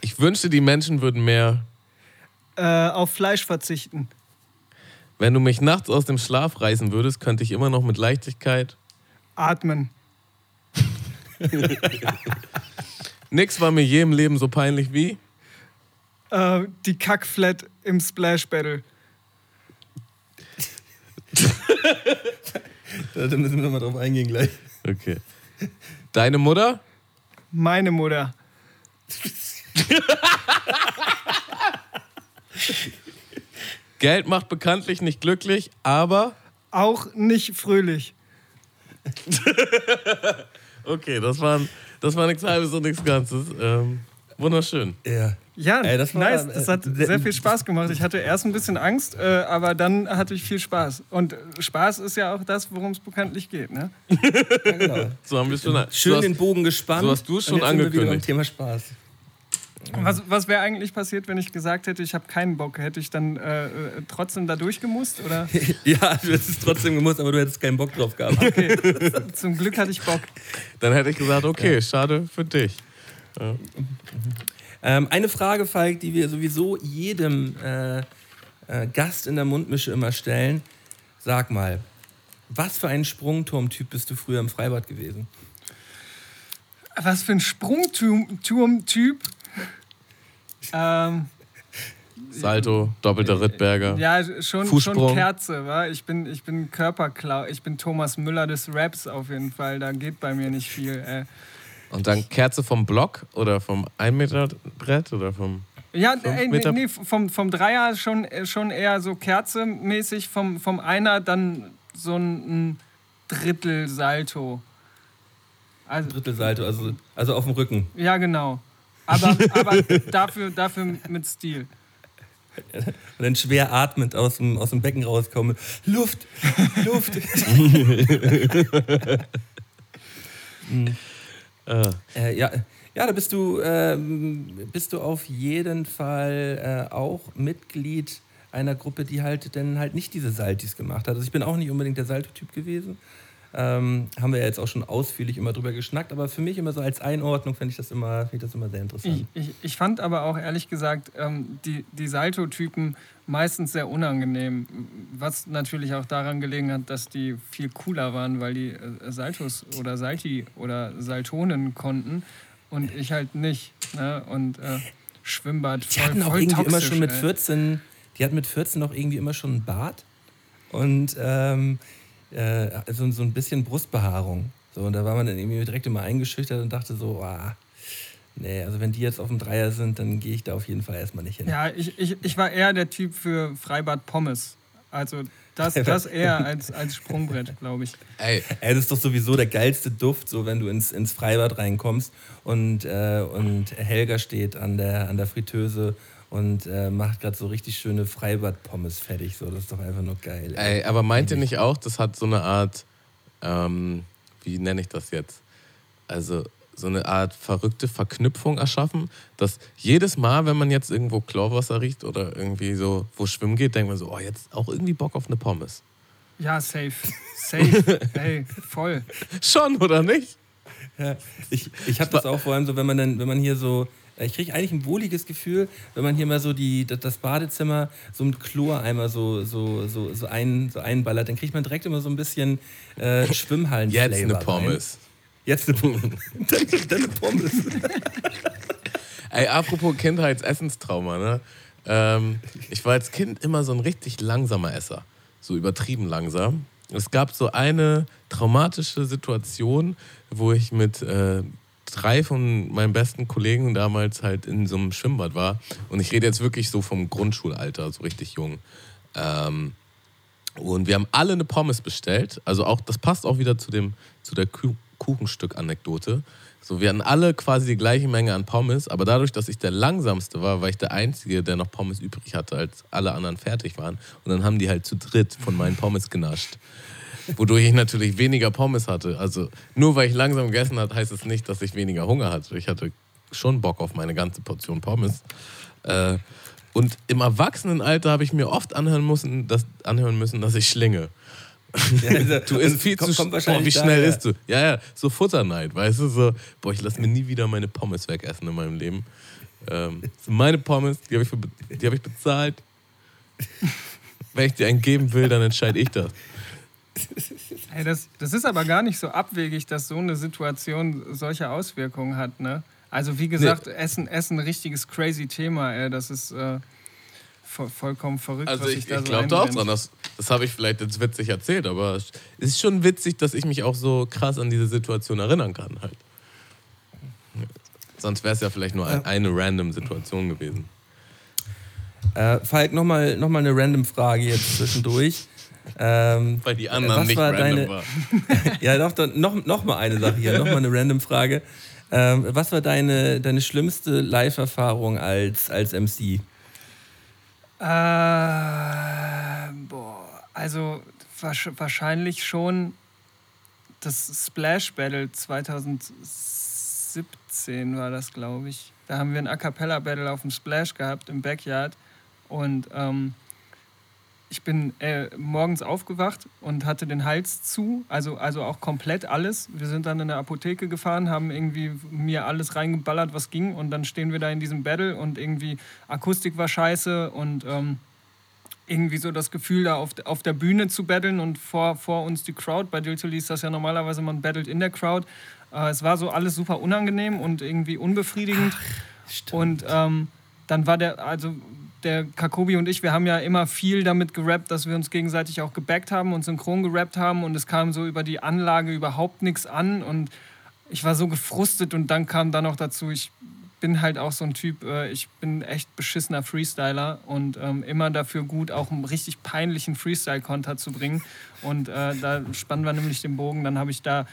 Ich wünschte, die Menschen würden mehr. Äh, auf Fleisch verzichten. Wenn du mich nachts aus dem Schlaf reißen würdest, könnte ich immer noch mit Leichtigkeit. Atmen. Nix war mir je im Leben so peinlich wie. Äh, die Kackflat im Splash Battle. Da müssen wir nochmal drauf eingehen gleich. Okay. Deine Mutter? Meine Mutter. Geld macht bekanntlich nicht glücklich, aber. Auch nicht fröhlich. Okay, das war, das war nichts Halbes und nichts Ganzes. Ähm, wunderschön. Ja. Ja, Ey, das war, nice. Das hat äh, sehr viel Spaß gemacht. Ich hatte erst ein bisschen Angst, äh, aber dann hatte ich viel Spaß. Und Spaß ist ja auch das, worum es bekanntlich geht. Ne? Ja, genau. So haben wir es schon. Schön hast, den Bogen gespannt. so hast du es schon Und jetzt sind wir angekündigt. Thema Spaß. Was, was wäre eigentlich passiert, wenn ich gesagt hätte, ich habe keinen Bock? Hätte ich dann äh, äh, trotzdem da durchgemusst? Oder? Ja, du hättest es trotzdem gemusst, aber du hättest keinen Bock drauf gehabt. Okay. Zum Glück hatte ich Bock. Dann hätte ich gesagt, okay, schade für dich. Ähm, eine Frage, Falk, die wir sowieso jedem äh, äh, Gast in der Mundmische immer stellen. Sag mal, was für ein Sprungturmtyp bist du früher im Freibad gewesen? Was für ein Sprungturm-Typ. Ähm, Salto, doppelter Rittberger. ja, schon, Fußsprung. schon Kerze, wa? Ich bin, ich bin Körperklau. Ich bin Thomas Müller des Raps auf jeden Fall. Da geht bei mir nicht viel. Äh. Und dann Kerze vom Block oder vom 1 Meter Brett oder vom. Ja, Fünf ey, nee, Meter- nee, vom, vom Dreier schon, äh, schon eher so kerzemäßig, vom, vom Einer dann so ein, Drittel Salto. Also, Drittelsalto, also, also auf dem Rücken. ja, genau. Aber, aber dafür, dafür mit Stil. Und dann schwer atmend aus dem, aus dem Becken rauskommen. Luft, Luft. Äh, äh, ja, ja, da bist du, ähm, bist du auf jeden Fall äh, auch Mitglied einer Gruppe, die halt dann halt nicht diese Saltis gemacht hat. Also ich bin auch nicht unbedingt der Salto-Typ gewesen. Ähm, haben wir ja jetzt auch schon ausführlich immer drüber geschnackt, aber für mich immer so als Einordnung finde ich, das immer- finde ich das immer sehr interessant. Ich, ich, ich fand aber auch ehrlich gesagt ähm, die, die Salto-Typen meistens sehr unangenehm. Was natürlich auch daran gelegen hat, dass die viel cooler waren, weil die äh, Saltos oder Salti oder Saltonen konnten und ich halt nicht. Ne? Und äh, Schwimmbad Die voll, hatten auch irgendwie immer toxisch, schon mit ey. 14, die hatten mit 14 noch irgendwie immer schon einen Bart und ähm, äh, so, so ein bisschen Brustbehaarung. So, und da war man dann irgendwie direkt immer eingeschüchtert und dachte so, ah, nee, also wenn die jetzt auf dem Dreier sind, dann gehe ich da auf jeden Fall erstmal nicht hin. Ja, ich, ich, ich war eher der Typ für Freibad Pommes. Also das, das eher als, als Sprungbrett, glaube ich. ey, Ey, das ist doch sowieso der geilste Duft, so wenn du ins, ins Freibad reinkommst und, äh, und Helga steht an der, an der Fritteuse und äh, macht gerade so richtig schöne Freibad-Pommes fertig. So, das ist doch einfach nur geil. ey. ey, aber meint ihr nicht auch, das hat so eine Art, ähm, wie nenne ich das jetzt? Also so eine Art verrückte Verknüpfung erschaffen, dass jedes Mal, wenn man jetzt irgendwo Chlorwasser riecht oder irgendwie so, wo schwimmen geht, denkt man so, oh, jetzt auch irgendwie Bock auf eine Pommes. Ja, safe. Safe. Ey, voll. Schon, oder nicht? Ja, ich ich habe das auch vor allem so, wenn man dann, wenn man hier so, äh, ich kriege eigentlich ein wohliges Gefühl, wenn man hier mal so die, das- Badezimmer so mit Chlor-Eimer so, so, so, so, ein, so einballert, dann kriegt man direkt immer so ein bisschen äh, schwimmhallen Jetzt eine Pommes. Jetzt eine Pommes. dann, dann eine Pommes. Ey, apropos Kindheitsessenstrauma, ne? Ähm, ich war als Kind immer so ein richtig langsamer Esser. So übertrieben langsam. Es gab so eine traumatische Situation, wo ich mit äh, drei von meinen besten Kollegen damals halt in so einem Schwimmbad war. Und ich rede jetzt wirklich so vom Grundschulalter, so richtig jung. Ähm, und wir haben alle eine Pommes bestellt. Also auch, das passt auch wieder zu, dem, zu der Kuchenstück-Anekdote. So, wir hatten alle quasi die gleiche Menge an Pommes, aber dadurch, dass ich der langsamste war, war ich der Einzige, der noch Pommes übrig hatte, als alle anderen fertig waren. Und dann haben die halt zu dritt von meinen Pommes genascht. Wodurch ich natürlich weniger Pommes hatte. Also nur weil ich langsam gegessen habe, heißt es nicht, dass ich weniger Hunger hatte. Ich hatte schon Bock auf meine ganze Portion Pommes. Äh, und im Erwachsenenalter habe ich mir oft anhören müssen, dass, anhören müssen, dass ich schlinge. Du isst viel kommt, zu kommt schnell. Boah, wie schnell daher. isst du? Ja, ja, so Futterneid, weißt du? So, boah, ich lasse mir nie wieder meine Pommes wegessen in meinem Leben. Ähm, das meine Pommes, die habe ich, hab ich bezahlt. Wenn ich dir einen geben will, dann entscheide ich das. Ey, das, das ist aber gar nicht so abwegig, dass so eine Situation solche Auswirkungen hat, ne? Also wie gesagt, Essen, Essen, ein richtiges crazy Thema, ey. Das ist äh, vo vollkommen verrückt, Also was ich, ich so glaube da auch dran. Das, das habe ich vielleicht jetzt witzig erzählt, aber es ist schon witzig, dass ich mich auch so krass an diese Situation erinnern kann halt. Sonst wäre es ja vielleicht nur ein, eine random Situation gewesen. Äh, Falk, nochmal noch mal eine random Frage jetzt zwischendurch. Ähm, Weil die anderen Was nicht war random deine- waren. ja, doch, dann noch, noch mal eine Sache hier, noch mal eine random Frage. Ähm, was war deine, deine schlimmste Live-Erfahrung als, als MC? Äh, boah, also wahrsch- wahrscheinlich schon das Splash Battle 2017 war das, glaube ich. Da haben wir ein A Cappella Battle auf dem Splash gehabt im Backyard und ähm, ich bin äh, morgens aufgewacht und hatte den Hals zu, also, also auch komplett alles. Wir sind dann in eine Apotheke gefahren, haben irgendwie mir alles reingeballert, was ging. Und dann stehen wir da in diesem Battle und irgendwie Akustik war scheiße und ähm, irgendwie so das Gefühl, da auf, auf der Bühne zu battlen und vor, vor uns die Crowd. Bei Diltily ist das ja normalerweise, man battelt in der Crowd. Äh, es war so alles super unangenehm und irgendwie unbefriedigend. Und ähm, dann war der, also der Kakobi und ich, wir haben ja immer viel damit gerappt, dass wir uns gegenseitig auch gebackt haben und synchron gerappt haben und es kam so über die Anlage überhaupt nichts an und ich war so gefrustet und dann kam dann noch dazu, ich bin halt auch so ein Typ, äh, ich bin echt beschissener Freestyler und ähm, immer dafür gut, auch einen richtig peinlichen Freestyle-Konter zu bringen und äh, da spannen wir nämlich den Bogen, dann habe ich da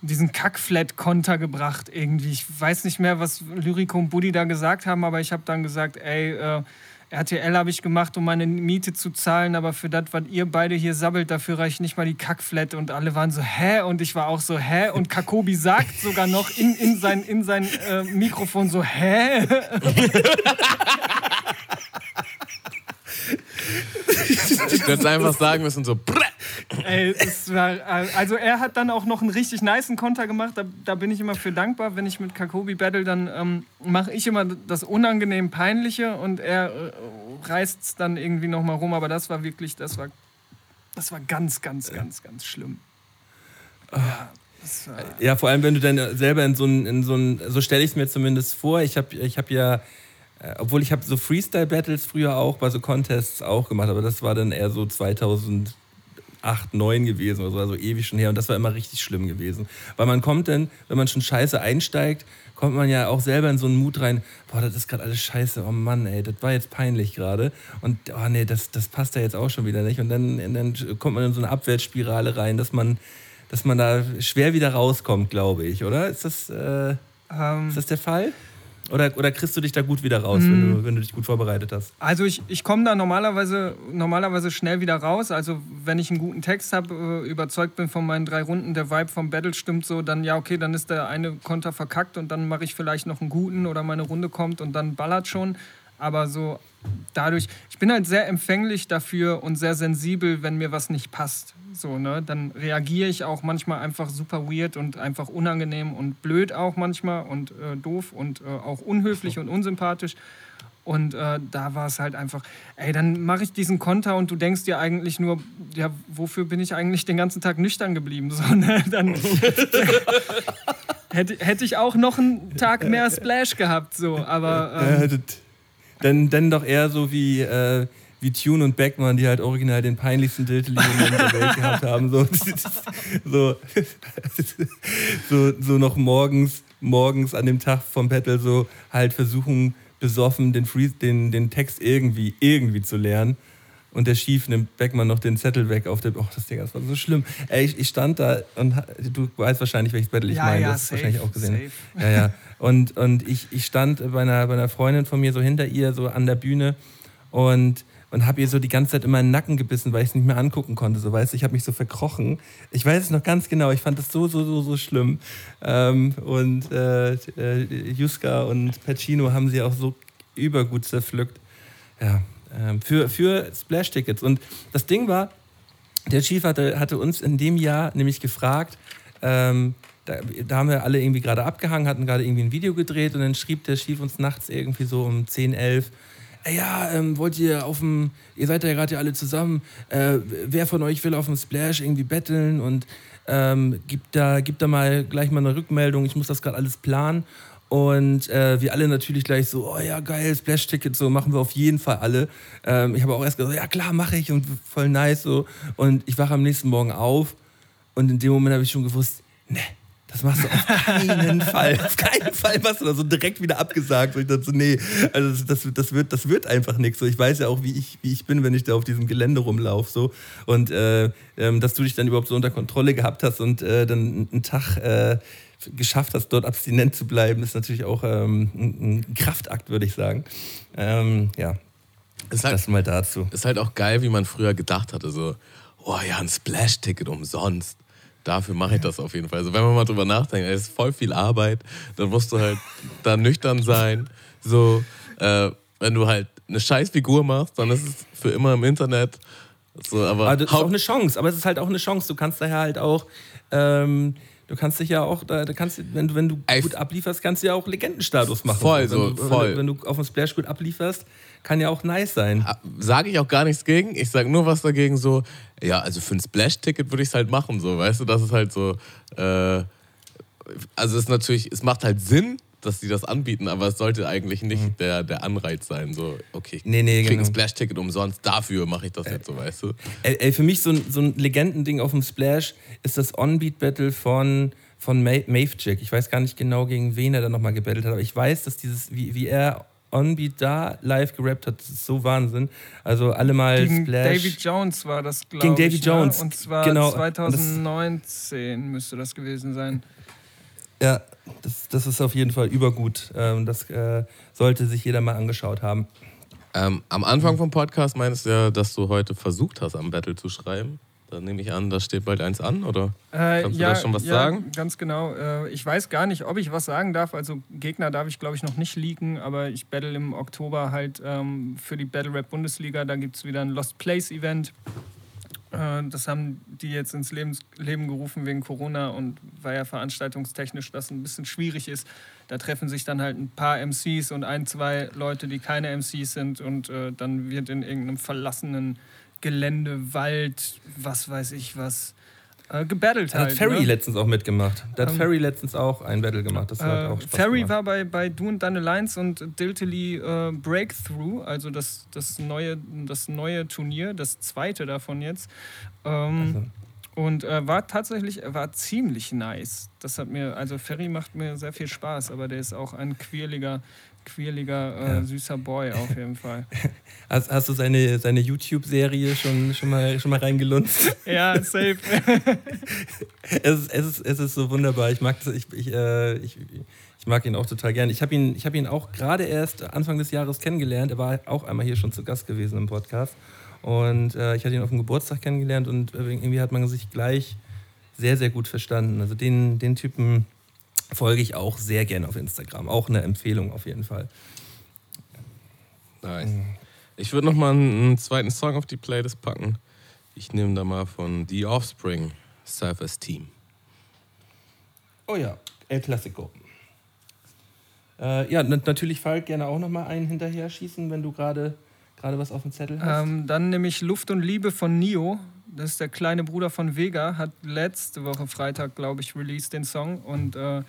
diesen Kackflat-Konter gebracht irgendwie. Ich weiß nicht mehr, was Lyrico und Buddy da gesagt haben, aber ich habe dann gesagt, ey, äh, RTL habe ich gemacht, um meine Miete zu zahlen, aber für das, was ihr beide hier sabbelt, dafür reicht nicht mal die Kackflat. Und alle waren so, hä? Und ich war auch so, hä? Und Kakobi sagt sogar noch in, in sein, in sein äh, Mikrofon so, hä? Ich hätte einfach sagen müssen, so, brä. Ey, war, also er hat dann auch noch einen richtig niceen Konter gemacht. Da, da bin ich immer für dankbar. Wenn ich mit Kakobi battle, dann ähm, mache ich immer das unangenehm Peinliche und er äh, reißt es dann irgendwie noch mal rum. Aber das war wirklich, das war, das war ganz, ganz, ganz, ganz schlimm. Ja, das war, Ja, vor allem, wenn du dann selber in so ein, in so ein so stelle ich es mir zumindest vor. Ich habe ich hab ja, äh, obwohl ich habe so Freestyle-Battles früher auch bei so Contests auch gemacht, aber das war dann eher so 2008, 2009 gewesen oder so, also ewig schon her. Und das war immer richtig schlimm gewesen. Weil man kommt dann, wenn man schon scheiße einsteigt, kommt man ja auch selber in so einen Mut rein, boah, das ist gerade alles scheiße, oh Mann, ey, das war jetzt peinlich gerade. Und oh nee, das, das passt ja jetzt auch schon wieder nicht. Und dann, dann kommt man in so eine Abwärtsspirale rein, dass man, dass man da schwer wieder rauskommt, glaube ich, oder? Ist das, äh, ähm, ist das der Fall? Oder, oder kriegst du dich da gut wieder raus, wenn, du, wenn du dich gut vorbereitet hast? Also ich, ich komme da normalerweise, normalerweise schnell wieder raus. Also wenn ich einen guten Text habe, äh, überzeugt bin von meinen drei Runden, der Vibe vom Battle stimmt so, dann ja, okay, dann ist der eine Konter verkackt und dann mache ich vielleicht noch einen guten oder meine Runde kommt und dann ballert schon. Aber so dadurch, ich bin halt sehr empfänglich dafür und sehr sensibel, wenn mir was nicht passt. So, ne? Dann reagiere ich auch manchmal einfach super weird und einfach unangenehm und blöd auch manchmal und äh, doof und äh, auch unhöflich und unsympathisch. Und äh, da war es halt einfach, ey, dann mache ich diesen Konter und du denkst dir eigentlich nur, ja, wofür bin ich eigentlich den ganzen Tag nüchtern geblieben? So, ne? Dann hätte, hätte ich auch noch einen Tag mehr Splash gehabt, so, aber. Ähm, Äh, dann, dann doch eher so wie, äh, wie Tune und Beckmann, die halt original den peinlichsten Dilteli-Moment der Welt gehabt haben. So, so, so, so noch morgens, morgens an dem Tag vom Battle so halt versuchen, besoffen den, Free, den, den Text irgendwie, irgendwie zu lernen. Und der Schief nimmt Beckmann noch den Zettel weg auf der. Oh, das Ding, das war so schlimm. Ey, ich, ich stand da und du weißt wahrscheinlich, welches Battle ich Ja, meine. ja, das hast du safe, wahrscheinlich auch gesehen. safe. Ja, ja. Und, und ich, ich stand bei einer, bei einer Freundin von mir so hinter ihr, so an der Bühne und, und habe ihr so die ganze Zeit in meinen Nacken gebissen, weil ich es nicht mehr angucken konnte. So, weißt ich habe mich so verkrochen. Ich weiß es noch ganz genau, ich fand das so, so, so, so schlimm. Ähm, und äh, äh, Juska und Pacino haben sie auch so übergut zerpflückt. Ja, ähm, für, für Splash-Tickets. Und das Ding war, der Chief hatte, hatte uns in dem Jahr nämlich gefragt, ähm, da, da haben wir alle irgendwie gerade abgehangen, hatten gerade irgendwie ein Video gedreht und dann schrieb der Chief uns nachts irgendwie so um 10, 11, Ey, ja, ähm, wollt ihr auf dem, ihr seid ja gerade ja alle zusammen, äh, wer von euch will auf dem Splash irgendwie betteln und ähm, gibt, da, gibt da mal gleich mal eine Rückmeldung, ich muss das gerade alles planen. Und äh, wir alle natürlich gleich so, oh ja, geil, Splash-Ticket, so machen wir auf jeden Fall alle. Ähm, ich habe auch erst gesagt, ja klar, mache ich und voll nice so. Und ich wache am nächsten Morgen auf und in dem Moment habe ich schon gewusst, ne, das machst du auf keinen Fall. Auf keinen Fall machst du das so direkt wieder abgesagt. Und ich dachte so, nee, also das, das, das, wird, das wird einfach nichts. So, ich weiß ja auch, wie ich, wie ich bin, wenn ich da auf diesem Gelände rumlaufe. So. Und äh, ähm, dass du dich dann überhaupt so unter Kontrolle gehabt hast und äh, dann einen Tag äh, geschafft hast, dort abstinent zu bleiben, ist natürlich auch ähm, ein, ein Kraftakt, würde ich sagen. Ähm, ja, Ist halt, das mal dazu. ist halt auch geil, wie man früher gedacht hatte. So, oh ja, ein Splash-Ticket umsonst. Dafür mache ich das auf jeden Fall. Also wenn man mal drüber nachdenkt, es ist voll viel Arbeit, dann musst du halt da nüchtern sein. So, äh, wenn du halt eine Scheißfigur machst, dann ist es für immer im Internet. So, aber Aber das ist auch eine Chance. Aber es ist halt auch eine Chance. Du kannst daher halt auch, ähm, du kannst dich ja auch, da, kannst, wenn du, wenn du gut ablieferst, kannst du ja auch Legendenstatus machen. Voll wenn so, du, wenn voll. Du, wenn du auf dem Splash gut ablieferst, kann ja auch nice sein. sage ich auch gar nichts gegen. Ich sage nur was dagegen, so, ja, also für ein Splash-Ticket würde ich es halt machen, so, weißt du, das ist halt so, äh, also es ist natürlich, es macht halt Sinn, dass die das anbieten, aber es sollte eigentlich nicht der, der Anreiz sein, so, okay, ich Mhm. Nee, nee, krieg ein genau. Splash-Ticket umsonst, dafür mache ich das jetzt so, weißt du. Ey, ey, für mich so ein, so ein Legendending auf dem Splash ist das On-Beat-Battle von, von Ma Mavejig. Ich weiß gar nicht genau, gegen wen er da nochmal gebettelt hat, aber ich weiß, dass dieses, wie, wie er On-Beat da live gerappt hat, das ist so Wahnsinn. Also alle mal Gegen Splash. David Jones war das, glaube Gegen ich. Davy Jones, Ne? Und zwar genau. Und das- 2019 müsste das gewesen sein. Ja, das, das ist auf jeden Fall übergut. Ähm, das äh, sollte sich jeder mal angeschaut haben. Ähm, am Anfang vom Podcast meinst du ja, dass du heute versucht hast, am Battle zu schreiben. Dann nehme ich an, da steht bald eins an, oder? Äh, Kannst du ja, da schon was ja, sagen? Ganz genau. Äh, ich weiß gar nicht, ob ich was sagen darf. Also Gegner darf ich, glaube ich, noch nicht leaken, aber ich battle im Oktober halt ähm, für die Battle Rap Bundesliga. Da gibt es wieder ein Lost Place Event. Äh, das haben die jetzt ins Lebens Leben gerufen wegen Corona und weil ja veranstaltungstechnisch das ein bisschen schwierig ist. Da treffen sich dann halt ein paar MCs und ein, zwei Leute, die keine MCs sind und äh, dann wird in irgendeinem verlassenen Gelände, Wald, was weiß ich was, äh, gebattelt Da halt. hat Ferry ne? letztens auch mitgemacht. Da hat Ähm, Ferry letztens auch ein Battle gemacht. Das hat Äh, auch Spaß Ferry gemacht. war bei, bei Du und Deine Lines und Diltily äh, Breakthrough, also das, das, neue, das neue Turnier, das zweite davon jetzt. Ähm, Also. Und äh, war tatsächlich, er war ziemlich nice. Das hat mir, also Ferry macht mir sehr viel Spaß, aber der ist auch ein quirliger, quirliger, äh, süßer Boy auf jeden Fall. Hast, hast du seine, seine YouTube-Serie schon, schon, mal, schon mal reingelunzt? ja, safe. es, ist, es, ist, es ist so wunderbar. Ich mag das, ich, ich, äh, ich, ich mag ihn auch total gern. Ich habe ihn, ich hab ihn auch gerade erst Anfang des Jahres kennengelernt. Er war auch einmal hier schon zu Gast gewesen im Podcast. Und äh, ich hatte ihn auf dem Geburtstag kennengelernt und irgendwie hat man sich gleich sehr, sehr gut verstanden. Also den, den Typen folge ich auch sehr gerne auf Instagram. Auch eine Empfehlung auf jeden Fall. Nice. Ich würde noch mal einen, zweiten Song auf die Playlist packen. Ich nehme da mal von The Offspring, Self-Esteem. Oh ja, El Clasico. Äh, ja, na- natürlich Falk gerne auch noch mal einen hinterher schießen, wenn du gerade gerade was auf dem Zettel hast. Ähm, dann nämlich Luft und Liebe von Nio. Das ist der kleine Bruder von Vega. Hat letzte Woche Freitag, glaube ich, released den Song und äh,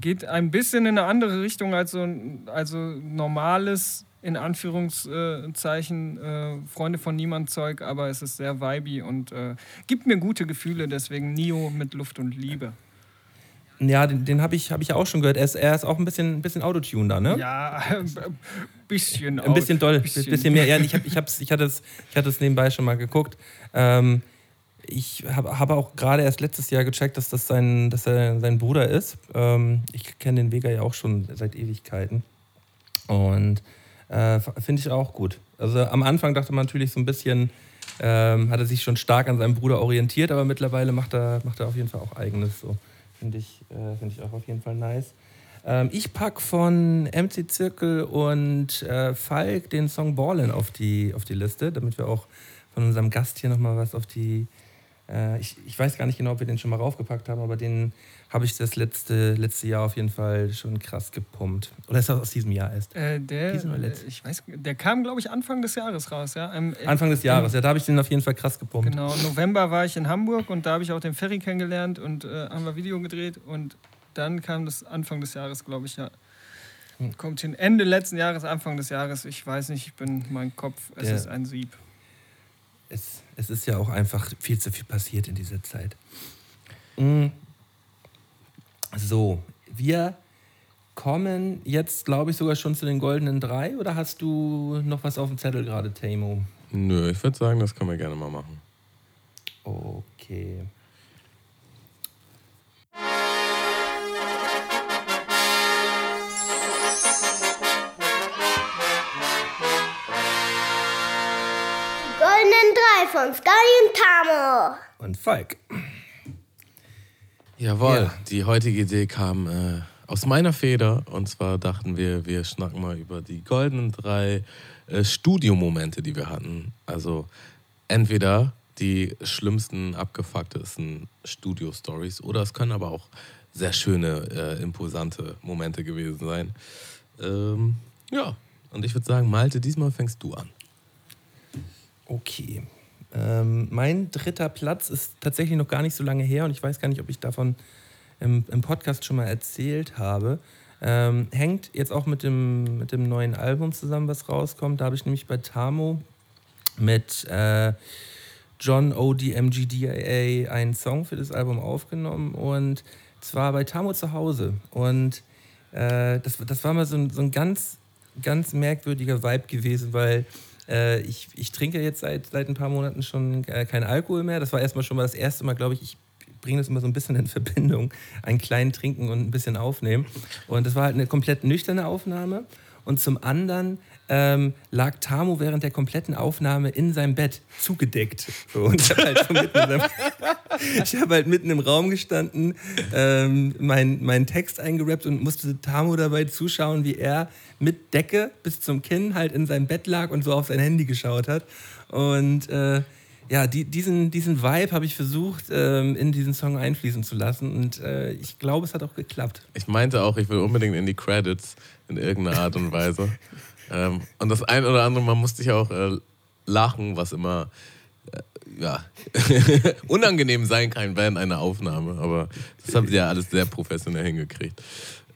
geht ein bisschen in eine andere Richtung als so ein also normales, in Anführungszeichen, äh, Freunde von Niemand Zeug, aber es ist sehr vibey und äh, gibt mir gute Gefühle. Deswegen Nio mit Luft und Liebe. Ja, den, den habe ich, hab ich auch schon gehört. Er ist, er ist auch ein bisschen, ein bisschen Autotune da, ne? Ja, ein bisschen. Ein bisschen doll, ein bisschen. bisschen, mehr. Ja, ich, hab, ich, hab's, ich, hatte es, ich hatte es nebenbei schon mal geguckt. Ähm, ich habe hab auch gerade erst letztes Jahr gecheckt, dass das sein, dass er sein Bruder ist. Ähm, ich kenne den Vega ja auch schon seit Ewigkeiten. Und äh, finde ich auch gut. Also am Anfang dachte man natürlich so ein bisschen, ähm, hat er sich schon stark an seinem Bruder orientiert, aber mittlerweile macht er, macht er auf jeden Fall auch eigenes. So. Finde ich, äh, find ich auch auf jeden Fall nice. Ähm, ich pack von MC Zirkel und äh, Falk den Song Ballin auf die, auf die Liste, damit wir auch von unserem Gast hier nochmal was auf die. Äh, ich, ich weiß gar nicht genau, ob wir den schon mal raufgepackt haben, aber den habe ich das letzte, letzte Jahr auf jeden Fall schon krass gepumpt. Oder ist das aus diesem Jahr erst? Äh, der, oder äh, ich weiß, der kam, glaube ich, Anfang des Jahres raus. Ja? Im, Anfang des Jahres, ja, da habe ich den auf jeden Fall krass gepumpt. Genau, November war ich in Hamburg und da habe ich auch den Ferry kennengelernt und äh, haben wir Video gedreht und dann kam das Anfang des Jahres, glaube ich, ja. Hm. Kommt hin Ende letzten Jahres, Anfang des Jahres, ich weiß nicht, ich bin mein Kopf, es Der- ist ein Sieb. es, es ist ja auch einfach viel zu viel passiert in dieser Zeit. Mm. So, wir kommen jetzt, glaube ich, sogar schon zu den goldenen drei. Oder hast du noch was auf dem Zettel gerade, Tamo? Nö, ich würde sagen, das können wir gerne mal machen. Okay. Goldenen Drei von Sky und Tamo. Und Falk. Jawohl, Ja. die heutige Idee kam äh, aus meiner Feder. Und zwar dachten wir, wir schnacken mal über die goldenen drei äh, Studiomomente, die wir hatten. Also entweder die schlimmsten, abgefucktesten Studio-Stories oder es können aber auch sehr schöne, äh, imposante Momente gewesen sein. Ähm, ja, und ich würde sagen, Malte, diesmal fängst du an. Okay. Ähm, mein dritter Platz ist tatsächlich noch gar nicht so lange her und ich weiß gar nicht, ob ich davon im, im Podcast schon mal erzählt habe. Ähm, hängt jetzt auch mit dem, mit dem neuen Album zusammen, was rauskommt. Da habe ich nämlich bei Tamo mit äh, John ODMGDAA einen Song für das Album aufgenommen und zwar bei Tamo zu Hause. Und äh, das, das war mal so ein, so ein ganz, ganz merkwürdiger Vibe gewesen, weil äh, ich, ich trinke jetzt seit, seit ein paar Monaten schon äh, keinen Alkohol mehr. Das war erstmal schon mal das erste Mal, glaube ich, ich bringe das immer so ein bisschen in Verbindung, einen kleinen Trinken und ein bisschen aufnehmen. Und das war halt eine komplett nüchterne Aufnahme. Und zum anderen ähm, lag Tamo während der kompletten Aufnahme in seinem Bett zugedeckt. So, und ich habe halt, hab halt mitten im Raum gestanden, ähm, meinen mein Text eingerappt und musste Tamo dabei zuschauen, wie er mit Decke bis zum Kinn halt in seinem Bett lag und so auf sein Handy geschaut hat. Und äh, ja, die, diesen, diesen Vibe habe ich versucht, ähm, in diesen Song einfließen zu lassen. Und äh, ich glaube, es hat auch geklappt. Ich meinte auch, ich will unbedingt in die Credits in irgendeiner Art und Weise. ähm, und das ein oder andere Mal musste ich auch äh, lachen, was immer äh, ja, unangenehm sein kann während einer Aufnahme. Aber das habt ihr ja alles sehr professionell hingekriegt.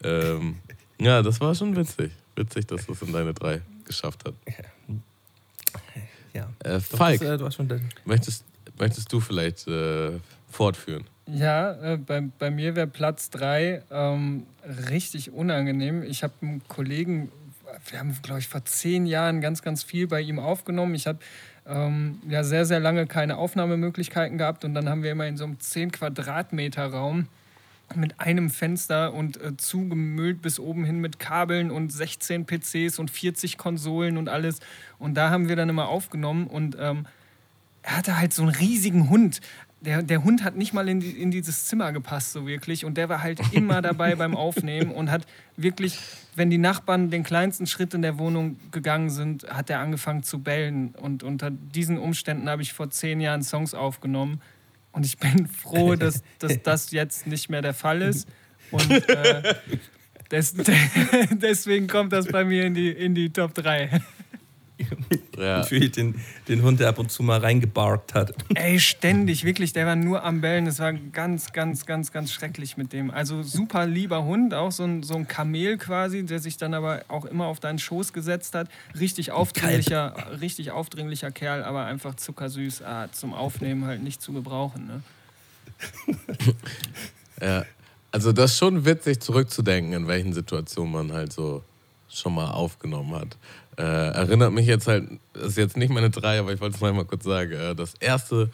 Ähm, ja, das war schon witzig. Witzig, dass das in deine drei geschafft hat. Ja. Äh, Falk, das, äh, du hast schon den- möchtest, möchtest du vielleicht äh, fortführen? Ja, äh, bei, bei mir wäre Platz 3 ähm, richtig unangenehm. Ich habe einen Kollegen, wir haben, glaube ich, vor zehn Jahren ganz, ganz viel bei ihm aufgenommen. Ich habe ähm, ja sehr, sehr lange keine Aufnahmemöglichkeiten gehabt und dann haben wir immer in so einem 10 Quadratmeter Raum mit einem Fenster und äh, zugemüllt bis oben hin mit Kabeln und 16 PCs und 40 Konsolen und alles. Und da haben wir dann immer aufgenommen und ähm, er hatte halt so einen riesigen Hund. der, der Hund hat nicht mal in, die, in dieses Zimmer gepasst, so wirklich. Und der war halt immer dabei beim Aufnehmen und hat wirklich, wenn die Nachbarn den kleinsten Schritt in der Wohnung gegangen sind, hat er angefangen zu bellen. Und unter diesen Umständen habe ich vor zehn Jahren Songs aufgenommen. Und ich bin froh, dass, dass das jetzt nicht mehr der Fall ist. Und äh, des, deswegen kommt das bei mir in die, in die Top 3. Ja. Natürlich den, den Hund, der ab und zu mal reingebarkt hat. Ey, ständig, wirklich, der war nur am Bellen. Es war ganz, ganz, ganz, ganz schrecklich mit dem. Also super lieber Hund, auch so ein, so ein Kamel quasi, der sich dann aber auch immer auf deinen Schoß gesetzt hat. Richtig aufdringlicher, richtig aufdringlicher Kerl, aber einfach zuckersüß. Ah, zum Aufnehmen halt nicht zu gebrauchen. Ne? Ja, also das ist schon witzig zurückzudenken, in welchen Situationen man halt so schon mal aufgenommen hat. Äh, erinnert mich jetzt halt, das ist jetzt nicht meine drei, aber ich wollte es mal kurz sagen. Äh, das erste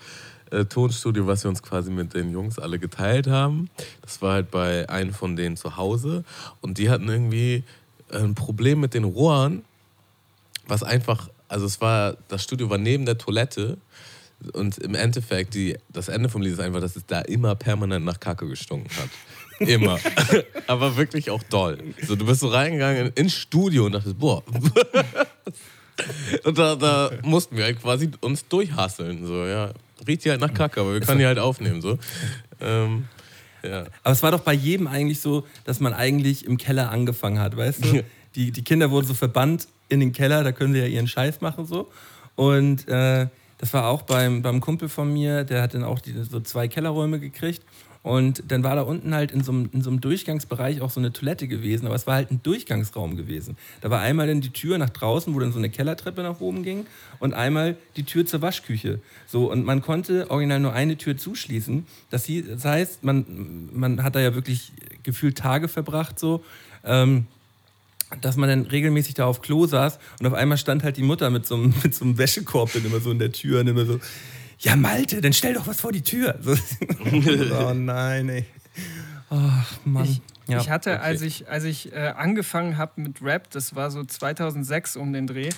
äh, Tonstudio, was wir uns quasi mit den Jungs alle geteilt haben, das war halt bei einem von denen zu Hause und die hatten irgendwie ein Problem mit den Rohren, was einfach, also es war, das Studio war neben der Toilette und im Endeffekt, die, das Ende vom Lied ist einfach, dass es da immer permanent nach Kacke gestunken hat. Immer. Aber wirklich auch doll. So, du bist so reingegangen ins Studio und dachtest, boah. und da, da mussten wir halt quasi uns durchhasseln. So, ja. Riecht hier halt nach Kacke, aber wir können die halt aufnehmen. So. Ähm, ja. Aber es war doch bei jedem eigentlich so, dass man eigentlich im Keller angefangen hat, weißt du? Die, die Kinder wurden so verbannt in den Keller, da können sie ja ihren Scheiß machen so. Und äh, das war auch beim, beim Kumpel von mir, der hat dann auch die, so zwei Kellerräume gekriegt. Und dann war da unten halt in so, einem, in so einem Durchgangsbereich auch so eine Toilette gewesen, aber es war halt ein Durchgangsraum gewesen. Da war einmal dann die Tür nach draußen, wo dann so eine Kellertreppe nach oben ging und einmal die Tür zur Waschküche. So, und man konnte original nur eine Tür zuschließen. Das, hieß, das heißt, man, man hat da ja wirklich gefühlt Tage verbracht so. Ähm, dass man dann regelmäßig da auf Klo saß und auf einmal stand halt die Mutter mit so einem, mit so einem Wäschekorb dann immer so in der Tür und immer so, ja Malte, dann stell doch was vor die Tür. So, oh nein, ey. Ach Mann. Ich, Ja, ich hatte, okay. als ich, als ich äh, angefangen habe mit Rap, das war so 2006 um den Dreh,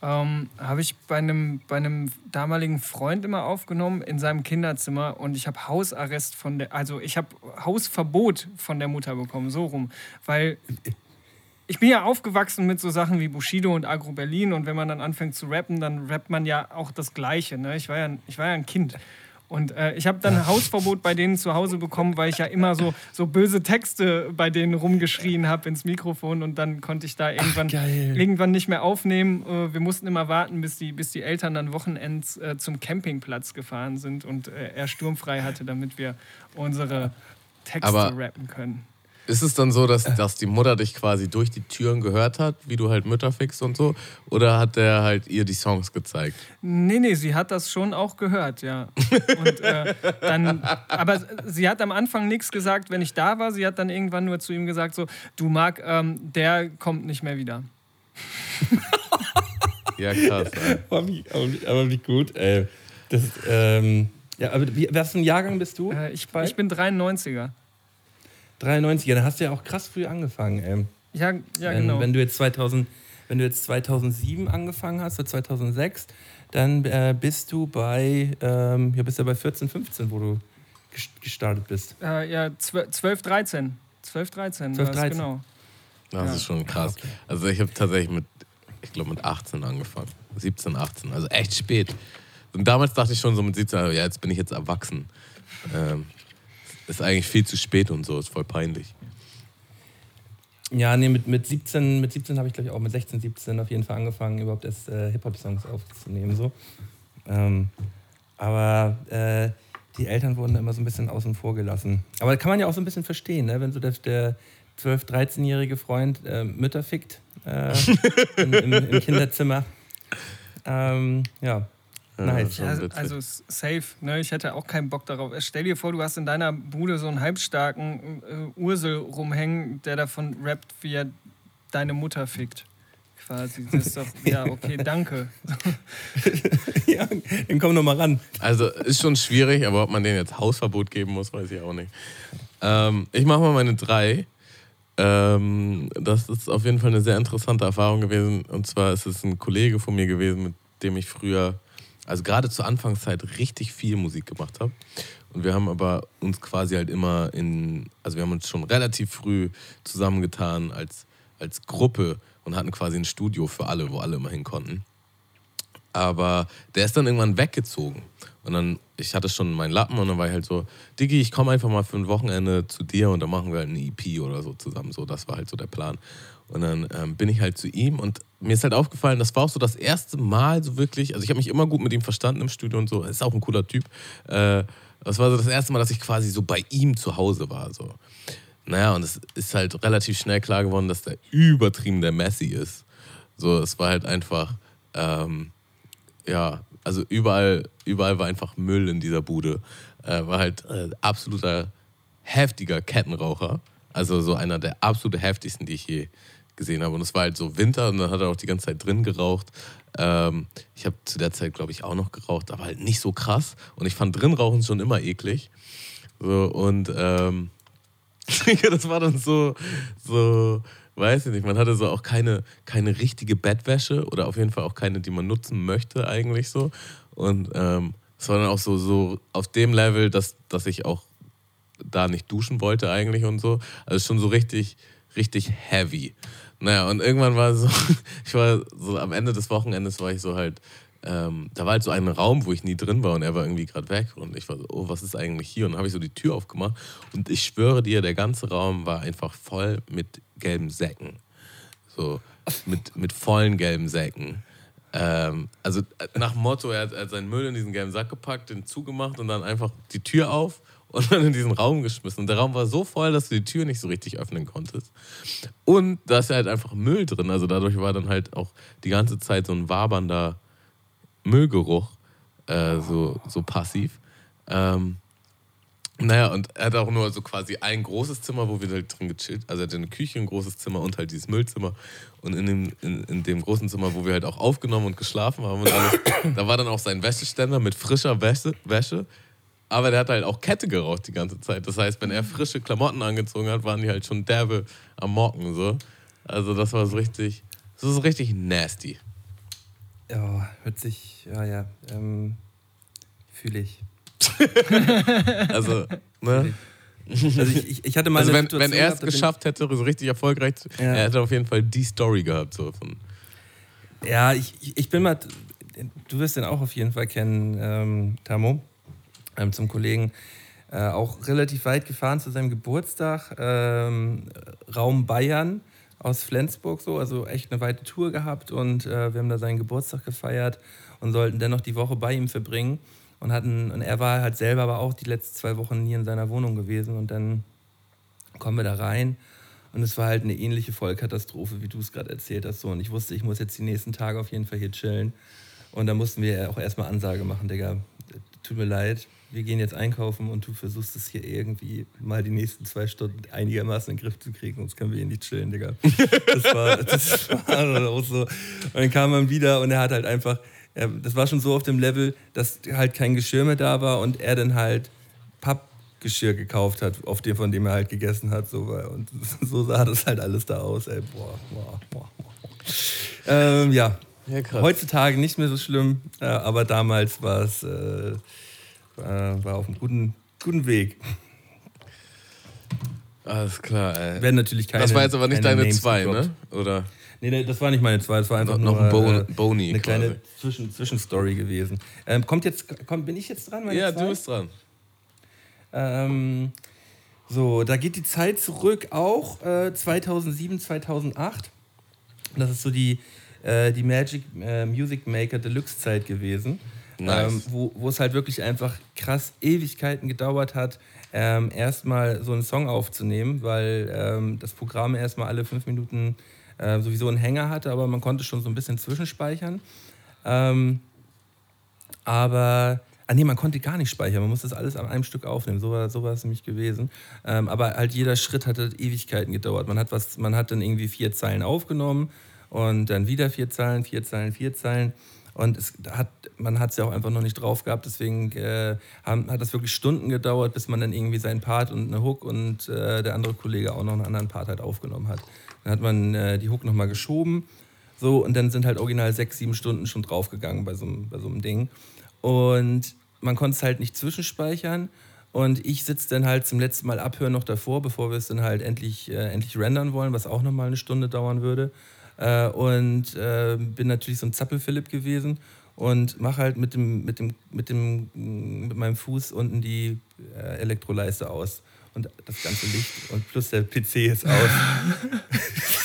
ähm, habe ich bei einem, bei einem damaligen Freund immer aufgenommen in seinem Kinderzimmer und ich habe Hausarrest von der, also ich habe Hausverbot von der Mutter bekommen, so rum, weil ich bin ja aufgewachsen mit so Sachen wie Bushido und Agro Berlin und wenn man dann anfängt zu rappen, dann rappt man ja auch das Gleiche. Ne? Ich, war ja, ich war ja ein Kind. Und äh, ich habe dann Hausverbot bei denen zu Hause bekommen, weil ich ja immer so, so böse Texte bei denen rumgeschrien habe ins Mikrofon und dann konnte ich da irgendwann, geil. irgendwann nicht mehr aufnehmen. Äh, wir mussten immer warten, bis die, bis die Eltern dann wochenends äh, zum Campingplatz gefahren sind und äh, er sturmfrei hatte, damit wir unsere Texte Aber- rappen können. Ist es dann so, dass, dass die Mutter dich quasi durch die Türen gehört hat, wie du halt Mütter fixst und so? Oder hat der halt ihr die Songs gezeigt? Nee, nee, sie hat das schon auch gehört, ja. Und, äh, dann, aber sie hat am Anfang nichts gesagt, wenn ich da war. Sie hat dann irgendwann nur zu ihm gesagt, so, du Marc, ähm, der kommt nicht mehr wieder. Ja, krass. ey. Aber wie, aber wie, aber wie gut, ey. Das, ähm, ja, aber wie, was für ein Jahrgang bist du? Äh, ich, ich bin 93er. 93, ja, dann hast du ja auch krass früh angefangen, ey. Ja, ja wenn, genau. wenn, du jetzt 2000, wenn du jetzt 2007 angefangen hast oder 2006, dann äh, bist du bei, ähm, ja, bist ja bei 14, 15, wo du ges- gestartet bist. äh, ja, 12, 13. 12, 13, 12, war es 13. genau. Das Ja. ist schon krass. Also ich habe tatsächlich mit, ich glaube mit 18 angefangen. 17, 18, also echt spät. Und damals dachte ich schon so mit 17, ja, jetzt bin ich jetzt erwachsen. Ähm, ist eigentlich viel zu spät und so, ist voll peinlich. Ja, nee, mit, mit 17, mit 17 habe ich glaube ich auch mit 16, 17 auf jeden Fall angefangen, überhaupt erst äh, Hip-Hop-Songs aufzunehmen. So. Ähm, aber äh, die Eltern wurden immer so ein bisschen außen vor gelassen. Aber kann man ja auch so ein bisschen verstehen, ne? wenn so der, der 12-, 13-jährige Freund äh, Mütter fickt äh, im, im, im Kinderzimmer. Ähm, ja, nice. schon Ja, also safe. Ne? Ich hätte auch keinen Bock darauf. Stell dir vor, du hast in deiner Bude so einen halbstarken äh, Ursel rumhängen, der davon rappt, wie er deine Mutter fickt. Quasi. Das ist doch, ja, okay, danke. ja, dann komm noch mal ran. Also ist schon schwierig, aber ob man denen jetzt Hausverbot geben muss, weiß ich auch nicht. Ähm, ich mache mal meine drei. Ähm, das ist auf jeden Fall eine sehr interessante Erfahrung gewesen. Und zwar ist es ein Kollege von mir gewesen, mit dem ich früher also gerade zur Anfangszeit richtig viel Musik gemacht habe. Und wir haben aber uns quasi halt immer in, also wir haben uns schon relativ früh zusammengetan als, als Gruppe und hatten quasi ein Studio für alle, wo alle immer hin konnten. Aber der ist dann irgendwann weggezogen. Und dann, ich hatte schon meinen Lappen und dann war ich halt so, Diggi, ich komme einfach mal für ein Wochenende zu dir und dann machen wir halt eine EP oder so zusammen. So, das war halt so der Plan. Und dann ähm, bin ich halt zu ihm und mir ist halt aufgefallen, das war auch so das erste Mal so wirklich, also ich habe mich immer gut mit ihm verstanden im Studio und so, ist auch ein cooler Typ. Äh, das war so das erste Mal, dass ich quasi so bei ihm zu Hause war. So. Naja, und es ist halt relativ schnell klar geworden, dass der übertrieben der Messi ist. So, es war halt einfach, ähm, ja, also überall, überall war einfach Müll in dieser Bude. Äh, war halt äh, absoluter heftiger Kettenraucher. Also so einer der absolut heftigsten, die ich je gesehen habe. Und es war halt so Winter und dann hat er auch die ganze Zeit drin geraucht. Ähm, ich habe zu der Zeit, glaube ich, auch noch geraucht, aber halt nicht so krass. Und ich fand drin rauchen schon immer eklig. So, und ähm, das war dann so, so, weiß ich nicht, man hatte so auch keine, keine richtige Bettwäsche oder auf jeden Fall auch keine, die man nutzen möchte eigentlich so. Und ähm, es war dann auch so, so auf dem Level, dass, dass ich auch da nicht duschen wollte eigentlich und so. Also schon so richtig, richtig heavy. Naja, und irgendwann war so, ich war so am Ende des Wochenendes war ich so halt, ähm, da war halt so ein Raum, wo ich nie drin war und er war irgendwie gerade weg und ich war so, oh, was ist eigentlich hier? Und dann habe ich so die Tür aufgemacht und ich schwöre dir, der ganze Raum war einfach voll mit gelben Säcken. So, mit, mit vollen gelben Säcken. Ähm, also äh, nach Motto, er hat, er hat seinen Müll in diesen gelben Sack gepackt, den zugemacht und dann einfach die Tür auf und dann in diesen Raum geschmissen. Und der Raum war so voll, dass du die Tür nicht so richtig öffnen konntest. Und da ist ja halt einfach Müll drin. Also dadurch war dann halt auch die ganze Zeit so ein wabernder Müllgeruch, äh, so, so passiv. Ähm, naja, und er hat auch nur so quasi ein großes Zimmer, wo wir halt drin gechillt. Also er hatte eine Küche, ein großes Zimmer und halt dieses Müllzimmer. Und in dem, in, in dem großen Zimmer, wo wir halt auch aufgenommen und geschlafen haben und alles, da war dann auch sein Wäscheständer mit frischer Wäsche, Wäsche. Aber der hat halt auch Kette geraucht die ganze Zeit. Das heißt, wenn er frische Klamotten angezogen hat, waren die halt schon derbe am Mocken. So. Also das war so richtig, so, so richtig nasty. Ja, hört sich, ja, ja, ähm, fühle ich. Also, ne? Also ich, ich, ich hatte mal Also wenn, wenn er es geschafft hätte, so richtig erfolgreich, Ja. er hätte auf jeden Fall die Story gehabt. So von, ja, ich, ich- ich bin mal, du wirst den auch auf jeden Fall kennen, ähm, Tamo, ähm, zum Kollegen. Äh, auch relativ weit gefahren zu seinem Geburtstag, ähm, Raum Bayern aus Flensburg so, also echt eine weite Tour gehabt und äh, wir haben da seinen Geburtstag gefeiert und sollten dennoch die Woche bei ihm verbringen und hatten und er war halt selber aber auch die letzten zwei Wochen nie in seiner Wohnung gewesen und dann kommen wir da rein und es war halt eine ähnliche Vollkatastrophe, wie du es gerade erzählt hast so und ich wusste, ich muss jetzt die nächsten Tage auf jeden Fall hier chillen und da mussten wir auch erstmal Ansage machen, Digga, tut mir leid, wir gehen jetzt einkaufen und du versuchst es hier irgendwie mal die nächsten zwei Stunden einigermaßen in den Griff zu kriegen, sonst können wir hier nicht chillen, Digga. Das war, das war dann auch so. Und dann kam man wieder und er hat halt einfach, das war schon so auf dem Level, dass halt kein Geschirr mehr da war und er dann halt Pappgeschirr gekauft hat, auf dem, von dem er halt gegessen hat. So, und so sah das halt alles da aus, ey. Boah, boah, boah. boah. Ähm, ja, Ja, krass. heutzutage nicht mehr so schlimm, äh, aber damals war es äh, war, war auf einem guten, guten Weg. alles klar, ey. Werden natürlich keine. das war jetzt aber nicht deine Names zwei, gedroppt. ne? Oder? Nee, nee, das war nicht meine zwei, das war einfach Noch- nur ein Bo- äh, Boni eine kleine quasi. Zwischen Zwischenstory gewesen. Ähm, kommt jetzt, kommt, bin ich jetzt dran? meine Ja, zwei? du bist dran. Ähm, so, da geht die Zeit zurück auch äh, 2007, 2008. Das ist so die, äh, die Magic äh, Music Maker Deluxe Zeit gewesen. Nice. Ähm, wo, wo es halt wirklich einfach krass Ewigkeiten gedauert hat, ähm, erstmal so einen Song aufzunehmen, weil ähm, das Programm erstmal alle fünf Minuten äh, sowieso einen Hänger hatte, aber man konnte schon so ein bisschen zwischenspeichern. Ähm, aber, ah nee, man konnte gar nicht speichern, man musste das alles an einem Stück aufnehmen. So war, so war es nämlich gewesen. Ähm, aber halt jeder Schritt hat halt Ewigkeiten gedauert. Man hat, was, man hat dann irgendwie vier Zeilen aufgenommen und dann wieder vier Zeilen, vier Zeilen, vier Zeilen. Und es hat, man hat es ja auch einfach noch nicht drauf gehabt, deswegen äh, haben, hat das wirklich Stunden gedauert, bis man dann irgendwie seinen Part und eine Hook und äh, der andere Kollege auch noch einen anderen Part halt aufgenommen hat. Dann hat man äh, die Hook nochmal geschoben So, und dann sind halt original sechs, sieben Stunden schon draufgegangen bei so, bei so einem Ding. Und man konnte es halt nicht zwischenspeichern. Und ich sitze dann halt zum letzten Mal abhören noch davor, bevor wir es dann halt endlich, äh, endlich rendern wollen, was auch nochmal eine Stunde dauern würde. Äh, und äh, bin natürlich so ein Zappel-Philipp gewesen und mache halt mit dem, mit dem, mit dem, mit meinem Fuß unten die äh, Elektroleiste aus. Und das ganze Licht und plus der PC ist aus.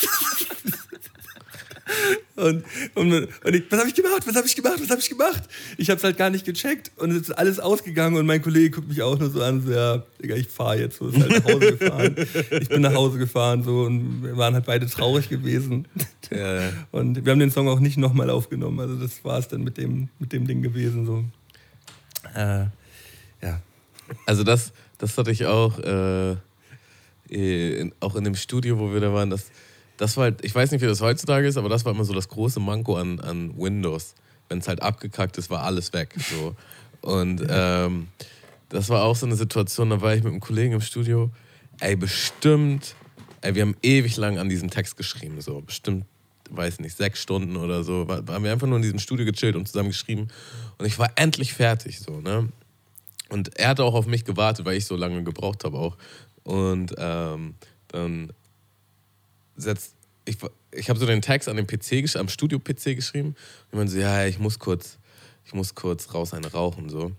Und, und, und ich, was habe ich gemacht? Was habe ich gemacht? Was habe ich gemacht? Ich habe es halt gar nicht gecheckt und es ist alles ausgegangen und mein Kollege guckt mich auch nur so an, so, ja, Digga, ich fahre jetzt, so ist halt nach Hause gefahren. Ich bin nach Hause gefahren so und wir waren halt beide traurig gewesen. Ja, ja. Und wir haben den Song auch nicht nochmal aufgenommen, also das war es dann mit dem, mit dem Ding gewesen so. Äh, ja. Also das, das hatte ich auch, äh, äh, in, auch in dem Studio, wo wir da waren. Das, das war halt, ich weiß nicht, wie das heutzutage ist, aber das war immer so das große Manko an, an Windows. Wenn es halt abgekackt ist, war alles weg. So. Und ähm, das war auch so eine Situation, da war ich mit einem Kollegen im Studio. Ey, bestimmt, ey, wir haben ewig lang an diesem Text geschrieben, so bestimmt, weiß nicht, sechs Stunden oder so. Haben wir einfach nur in diesem Studio gechillt und zusammen geschrieben. Und ich war endlich fertig, so, ne? Und er hatte auch auf mich gewartet, weil ich so lange gebraucht habe auch. Und ähm, dann setzt, ich, ich habe so den Text an dem PC, am Studio-PC geschrieben. Und ich meinte so, ja, ich muss kurz, ich muss kurz raus eine rauchen, so.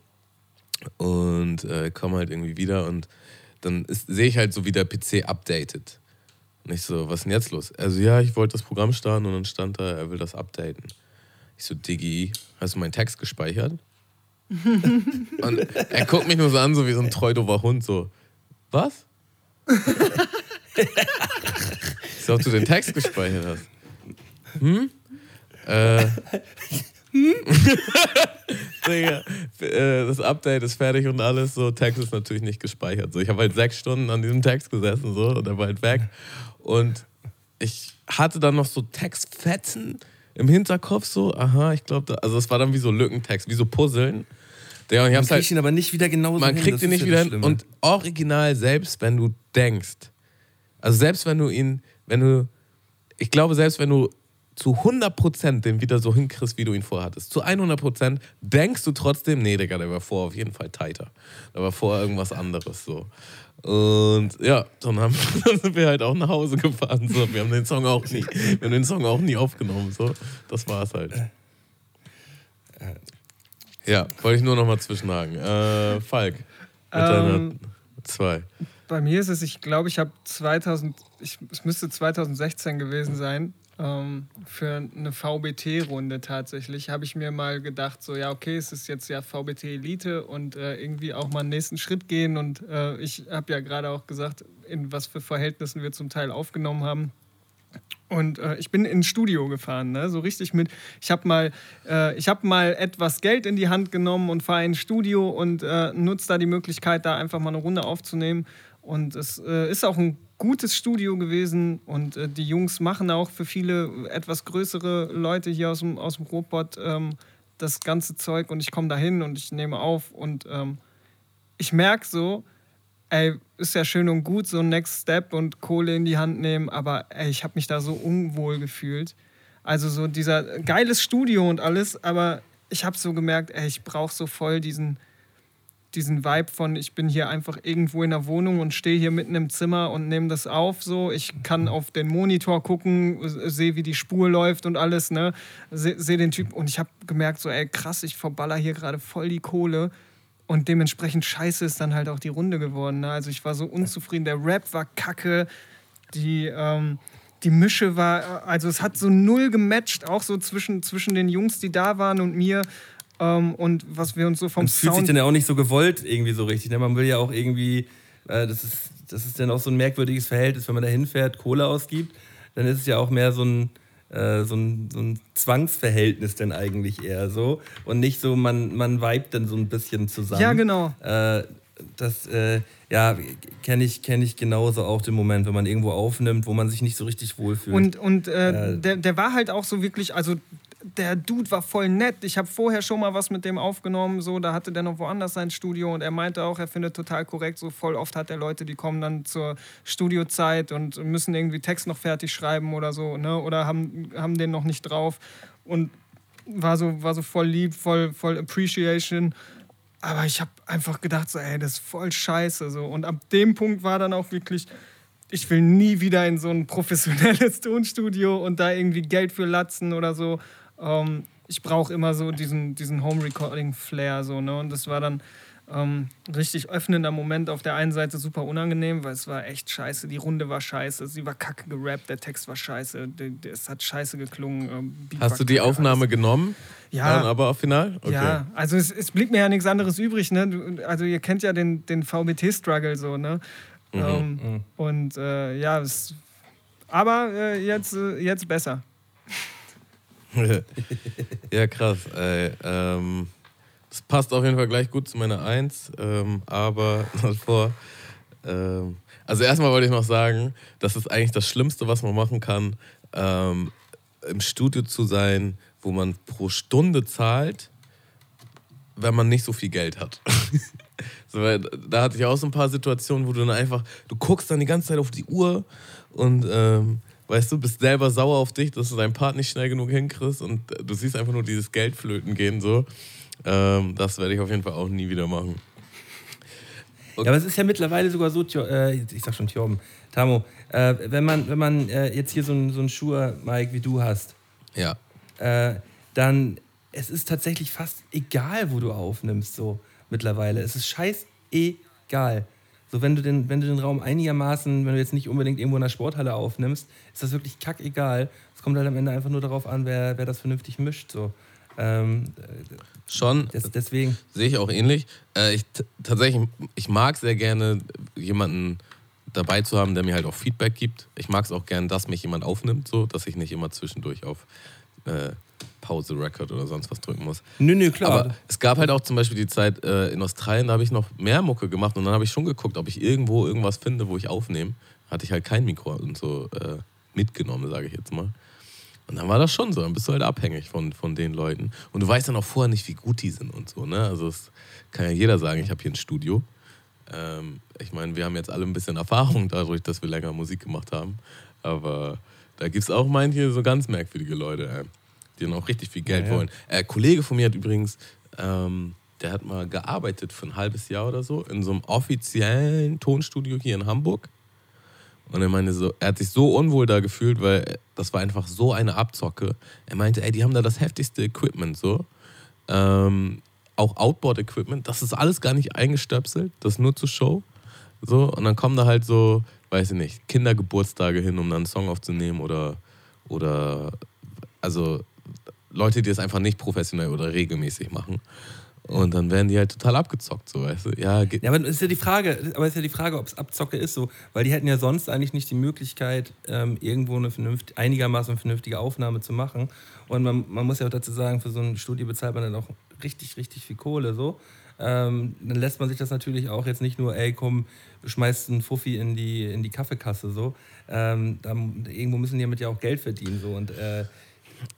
Und äh, komme halt irgendwie wieder und dann sehe ich halt so, wie der PC updatet. Und ich so, was ist denn jetzt los? Also ja, ich wollte das Programm starten und dann stand da, er will das updaten. Ich so, Diggi, hast du meinen Text gespeichert? Und er guckt mich nur so an, so wie so ein treudober Hund, so, was? ich so, ob du den Text gespeichert hast. Hm? Äh. Digga, äh, das Update ist fertig und alles, so, Text ist natürlich nicht gespeichert. So, ich habe halt sechs Stunden an diesem Text gesessen, so, und er war halt weg. Und ich hatte dann noch so Textfetzen im Hinterkopf, so, aha, ich glaube, also es war dann wie so Lückentext, wie so Puzzeln. Der, und ich Man kriegt halt, ihn aber nicht wieder genauso man hin, kriegt ihn nicht wieder hin. Und original, selbst wenn du denkst, also selbst wenn du ihn, wenn du, ich glaube, selbst wenn du zu 100% den wieder so hinkriegst, wie du ihn vorhattest, zu 100% denkst du trotzdem, nee, Digga, der war vor auf jeden Fall tighter. Der war vor irgendwas anderes so. Und ja, dann, haben, dann sind wir halt auch nach Hause gefahren. So. Wir haben den Song auch nie, wir haben den Song auch nie aufgenommen. So. Das war's halt. Ja, wollte ich nur noch mal zwischenhaken. Äh, Falk, mit deiner Ähm, zwei. Bei mir ist es, ich glaube, ich habe 2000, ich, es müsste 2016 gewesen sein, ähm, für eine VBT-Runde tatsächlich, habe ich mir mal gedacht, so ja, okay, es ist jetzt ja VBT Elite und äh, irgendwie auch mal einen nächsten Schritt gehen. Und äh, ich habe ja gerade auch gesagt, in was für Verhältnissen wir zum Teil aufgenommen haben. Und äh, ich bin ins Studio gefahren, ne? so richtig mit. Ich habe mal, äh, hab mal etwas Geld in die Hand genommen und fahre ins Studio und äh, nutze da die Möglichkeit, da einfach mal eine Runde aufzunehmen. Und es äh, ist auch ein gutes Studio gewesen und äh, die Jungs machen auch für viele etwas größere Leute hier aus dem, aus dem Ruhrpott ähm, das ganze Zeug und ich komme da hin und ich nehme auf und ähm, ich merke so, ey, ist ja schön und gut, so ein Next Step und Kohle in die Hand nehmen, aber ey, ich habe mich da so unwohl gefühlt. Also so dieser geiles Studio und alles, aber ich habe so gemerkt, ey, ich brauche so voll diesen, diesen Vibe von, ich bin hier einfach irgendwo in der Wohnung und stehe hier mitten im Zimmer und nehme das auf. So, ich kann auf den Monitor gucken, sehe, wie die Spur läuft und alles, ne? Sehe seh den Typ und ich habe gemerkt, so, ey, krass, ich verballer hier gerade voll die Kohle. Und dementsprechend scheiße ist dann halt auch die Runde geworden. Ne? Also ich war so unzufrieden. Der Rap war kacke. Die, ähm, die Mische war, also es hat so null gematcht, auch so zwischen, zwischen den Jungs, die da waren und mir. Ähm, und was wir uns so vom Man fühlt sich dann ja auch nicht so gewollt irgendwie so richtig. Ne? Man will ja auch irgendwie, äh, das, ist, das ist dann auch so ein merkwürdiges Verhältnis, wenn man da hinfährt, Kohle ausgibt, dann ist es ja auch mehr so ein, äh, so ein, so ein Zwangsverhältnis dann eigentlich eher so. Und nicht so, man, man vibet dann so ein bisschen zusammen. Ja, genau. Äh, das, äh, ja, kenne ich, kenn ich genauso auch den Moment, wenn man irgendwo aufnimmt, wo man sich nicht so richtig wohlfühlt. Und, und äh, Äh, der, der war halt auch so wirklich, also der Dude war voll nett. Ich habe vorher schon mal was mit dem aufgenommen, so, da hatte der noch woanders sein Studio und er meinte auch, er findet total korrekt, so voll oft hat er Leute, die kommen dann zur Studiozeit und müssen irgendwie Text noch fertig schreiben oder so, ne, oder haben, haben den noch nicht drauf und war so, war so voll lieb, voll, voll Appreciation. Aber ich habe einfach gedacht, so, ey, das ist voll scheiße. So. Und ab dem Punkt war dann auch wirklich, ich will nie wieder in so ein professionelles Tonstudio und da irgendwie Geld für latzen oder so. Ähm, ich brauche immer so diesen, diesen Home-Recording-Flair. So, ne? Und das war dann ähm, richtig öffnender Moment. Auf der einen Seite super unangenehm, weil es war echt scheiße. Die Runde war scheiße, sie war kacke gerappt, der Text war scheiße, es hat scheiße geklungen. ähm, Hast du die Aufnahme alles. genommen? Ja. Dann aber auf Final? Okay. Ja, also es, es blieb mir ja nichts anderes übrig. Ne? Du- Also ihr kennt ja den, den VBT-Struggle so, ne? Mhm. Ähm, und äh, ja, es, aber äh, jetzt, äh, jetzt besser. ja, krass. Ey. Ähm, das passt auf jeden Fall gleich gut zu meiner Eins. Ähm, aber davor. Ähm, also, erstmal wollte ich noch sagen, das ist eigentlich das Schlimmste, was man machen kann, ähm, im Studio zu sein, wo man pro Stunde zahlt, wenn man nicht so viel Geld hat. so, weil da hatte ich auch so ein paar Situationen, wo du dann einfach, du guckst dann die ganze Zeit auf die Uhr und ähm, weißt du, bist selber sauer auf dich, dass du deinen Part nicht schnell genug hinkriegst und du siehst einfach nur dieses Geld flöten gehen so. Ähm, das werde ich auf jeden Fall auch nie wieder machen. Ja, aber es ist ja mittlerweile sogar so, äh, ich sag schon Tjorben, Tamo, äh, wenn man, wenn man äh, jetzt hier so einen so Schuhe, Mike, wie du hast, Ja. äh, dann es ist tatsächlich fast egal, wo du aufnimmst, so mittlerweile. Es ist scheißegal. So, wenn du den, wenn du den Raum einigermaßen, wenn du jetzt nicht unbedingt irgendwo in der Sporthalle aufnimmst, ist das wirklich kackegal. Es kommt halt am Ende einfach nur darauf an, wer, wer das vernünftig mischt. So. Ähm, äh, Schon, des, deswegen. sehe ich auch ähnlich. Äh, ich tatsächlich, ich mag sehr gerne jemanden dabei zu haben, der mir halt auch Feedback gibt. Ich mag es auch gerne, dass mich jemand aufnimmt, so, dass ich nicht immer zwischendurch auf äh, Pause Record oder sonst was drücken muss. Nö, nö, klar. Aber es gab halt auch zum Beispiel die Zeit äh, in Australien, da habe ich noch mehr Mucke gemacht und dann habe ich schon geguckt, ob ich irgendwo irgendwas finde, wo ich aufnehme. Hatte ich halt kein Mikro und so äh, mitgenommen, sage ich jetzt mal. Und dann war das schon so, dann bist du halt abhängig von, von den Leuten. Und du weißt dann auch vorher nicht, wie gut die sind und so. Ne? Also es kann ja jeder sagen, ich habe hier ein Studio. Ähm, ich meine, wir haben jetzt alle ein bisschen Erfahrung dadurch, dass wir länger Musik gemacht haben. Aber da gibt es auch manche so ganz merkwürdige Leute, äh, die dann auch richtig viel Geld Ja, ja. wollen. Äh, ein Kollege von mir hat übrigens, ähm, der hat mal gearbeitet für ein halbes Jahr oder so in so einem offiziellen Tonstudio hier in Hamburg. Und er meinte so, er hat sich so unwohl da gefühlt, weil das war einfach so eine Abzocke. Er meinte, ey, die haben da das heftigste Equipment so. Ähm, auch Outboard-Equipment, das ist alles gar nicht eingestöpselt, das ist nur zur Show. So, und dann kommen da halt so, weiß ich nicht, Kindergeburtstage hin, um dann einen Song aufzunehmen oder, oder also Leute, die das einfach nicht professionell oder regelmäßig machen. Und dann werden die halt total abgezockt, so weißt du. Ja, Ja, aber ist ja die Frage, aber ist ja die Frage, ob es Abzocke ist so, weil die hätten ja sonst eigentlich nicht die Möglichkeit, ähm, irgendwo eine vernünft, einigermaßen vernünftige Aufnahme zu machen. Und man, man muss ja auch dazu sagen, für so ein Studio bezahlt man dann auch richtig, richtig viel Kohle so. Ähm, dann lässt man sich das natürlich auch jetzt nicht nur, ey, komm, schmeißt einen Fuffi in die, in die Kaffeekasse so. Ähm, da, irgendwo müssen die damit ja auch Geld verdienen so und äh,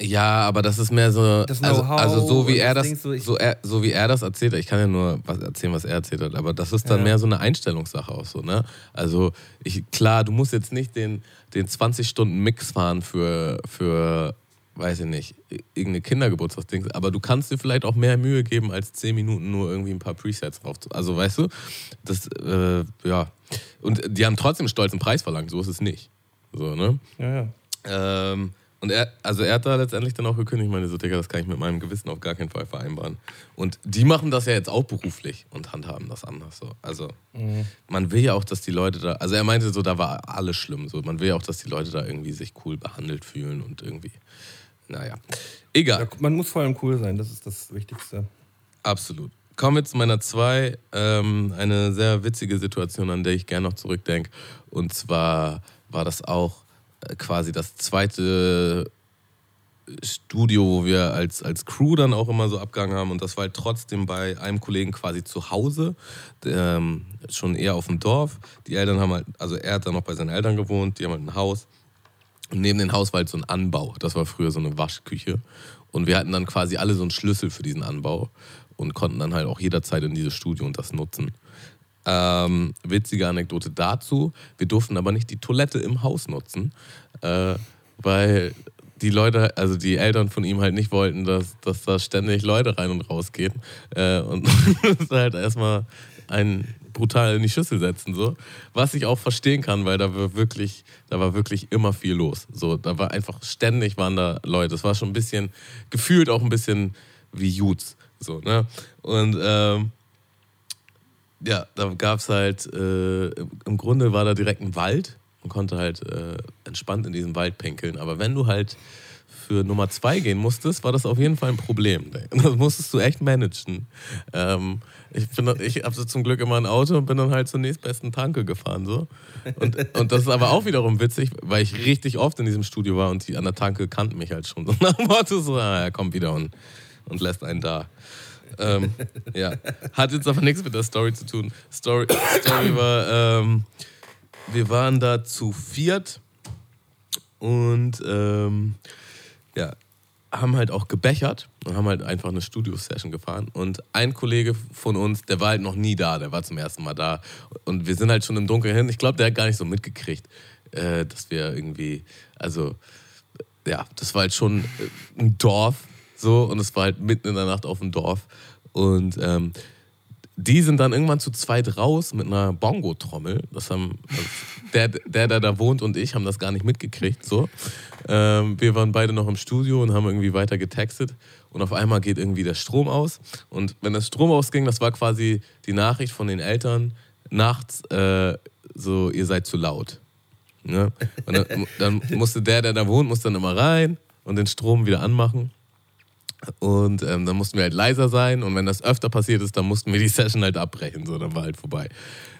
Ja, aber das ist mehr so. Das also, also so wie er das das, so, so, er, so wie er das erzählt hat, ich kann ja nur was erzählen, was er erzählt hat, aber das ist dann Ja. mehr so eine Einstellungssache auch so, ne? Also ich, klar, du musst jetzt nicht den, den 20 Stunden Mix fahren für, für, weiß ich nicht, irgendeine Kindergeburtstagsding, aber du kannst dir vielleicht auch mehr Mühe geben, als 10 Minuten nur irgendwie ein paar Presets drauf zu. Also weißt du, das, äh, ja. Und die haben trotzdem einen stolzen Preis verlangt, so ist es nicht. So, ne? ja, ja. Ähm, und er, also er hat da letztendlich dann auch gekündigt, ich meine, so, Digga, das kann ich mit meinem Gewissen auf gar keinen Fall vereinbaren. Und die machen das ja jetzt auch beruflich und handhaben das anders. So. Also man will ja auch, dass die Leute da, also er meinte so, da war alles schlimm. So. Man will ja auch, dass die Leute da irgendwie sich cool behandelt fühlen und irgendwie, naja. Egal. Ja, man muss vor allem cool sein, das ist das Wichtigste. Absolut. Kommen wir zu meiner zwei. Ähm, eine sehr witzige Situation, an der ich gerne noch zurückdenke. Und zwar war das auch quasi das zweite Studio, wo wir als, als Crew dann auch immer so abgegangen haben. Und das war halt trotzdem bei einem Kollegen quasi zu Hause, ähm, schon eher auf dem Dorf. Die Eltern haben halt, also er hat dann noch bei seinen Eltern gewohnt, die haben halt ein Haus. Und neben dem Haus war halt so ein Anbau. Das war früher so eine Waschküche. Und wir hatten dann quasi alle so einen Schlüssel für diesen Anbau und konnten dann halt auch jederzeit in dieses Studio und das nutzen. Ähm, witzige Anekdote dazu. Wir durften aber nicht die Toilette im Haus nutzen, äh, weil die Leute, also die Eltern von ihm halt nicht wollten, dass, dass da ständig Leute rein und raus gehen. Äh, und das halt erstmal einen brutal in die Schüssel setzen. So. Was ich auch verstehen kann, weil da war wirklich, da war wirklich immer viel los. So, da war einfach ständig waren da Leute. Es war schon ein bisschen, gefühlt auch ein bisschen wie Jutes. So, ne? Und ähm, ja, da gab es halt, äh, im Grunde war da direkt ein Wald. Man konnte halt äh, entspannt in diesem Wald pinkeln. Aber wenn du halt für Nummer zwei gehen musstest, war das auf jeden Fall ein Problem. Das musstest du echt managen. Ähm, ich ich habe so zum Glück immer ein Auto und bin dann halt zur nächstbesten Tanke gefahren. So. Und, und das ist aber auch wiederum witzig, weil ich richtig oft in diesem Studio war und die an der Tanke kannten mich halt schon. So nach dem Motto, so, ah, er kommt wieder und, und lässt einen da. Ähm, ja. Hat jetzt aber nichts mit der Story zu tun. Story, Story war, ähm, wir waren da zu viert und ähm, ja, haben halt auch gebechert und haben halt einfach eine Studio-Session gefahren. Und ein Kollege von uns, der war halt noch nie da, der war zum ersten Mal da. Und wir sind halt schon im Dunkeln hin. Ich glaube, der hat gar nicht so mitgekriegt, äh, dass wir irgendwie, also, ja, das war halt schon äh, ein Dorf, so, und es war halt mitten in der Nacht auf dem Dorf. Und ähm, die sind dann irgendwann zu zweit raus mit einer Bongo-Trommel. Das haben also der, der, der da wohnt und ich haben das gar nicht mitgekriegt. So. Ähm, wir waren beide noch im Studio und haben irgendwie weiter getextet. Und auf einmal geht irgendwie der Strom aus. Und wenn das Strom ausging, das war quasi die Nachricht von den Eltern nachts, äh, so ihr seid zu laut. Ne? Und dann, dann musste der, der da wohnt, muss dann immer rein und den Strom wieder anmachen. Und ähm, dann mussten wir halt leiser sein. Und wenn das öfter passiert ist, dann mussten wir die Session halt abbrechen. So, dann war halt vorbei.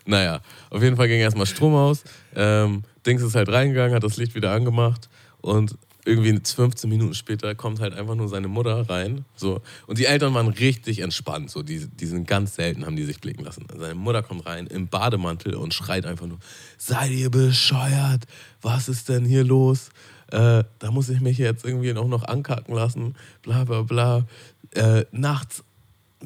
Naja, auf jeden Fall ging erstmal Strom aus. Ähm, Dings ist halt reingegangen, hat das Licht wieder angemacht. Und irgendwie 15 Minuten später kommt halt einfach nur seine Mutter rein. So. Und die Eltern waren richtig entspannt. So. Die, die sind ganz selten, haben die sich blicken lassen. Seine Mutter kommt rein im Bademantel und schreit einfach nur: Seid ihr bescheuert? Was ist denn hier los? Äh, da muss ich mich jetzt irgendwie auch noch ankacken lassen, bla bla bla. Äh, nachts,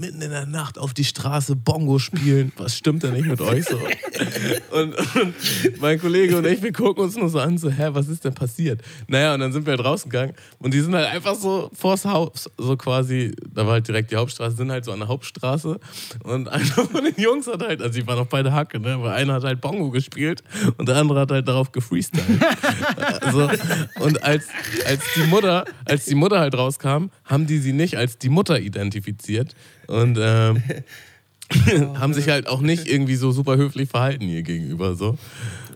mitten in der Nacht auf die Straße Bongo spielen, was stimmt denn nicht mit euch so? Und, und, mein Kollege und ich, wir gucken uns nur so an, so, hä, was ist denn passiert? Naja, und dann sind wir halt rausgegangen und die sind halt einfach so vors Haus, so quasi, da war halt direkt die Hauptstraße, sind halt so an der Hauptstraße und einer von den Jungs hat halt, also die waren auch beide Hacke, ne, aber einer hat halt Bongo gespielt und der andere hat halt darauf gefreestylt. also, und als, als die Mutter, als die Mutter halt rauskam, haben die sie nicht als die Mutter identifiziert und ähm, haben sich halt auch nicht irgendwie so super höflich verhalten ihr gegenüber. So.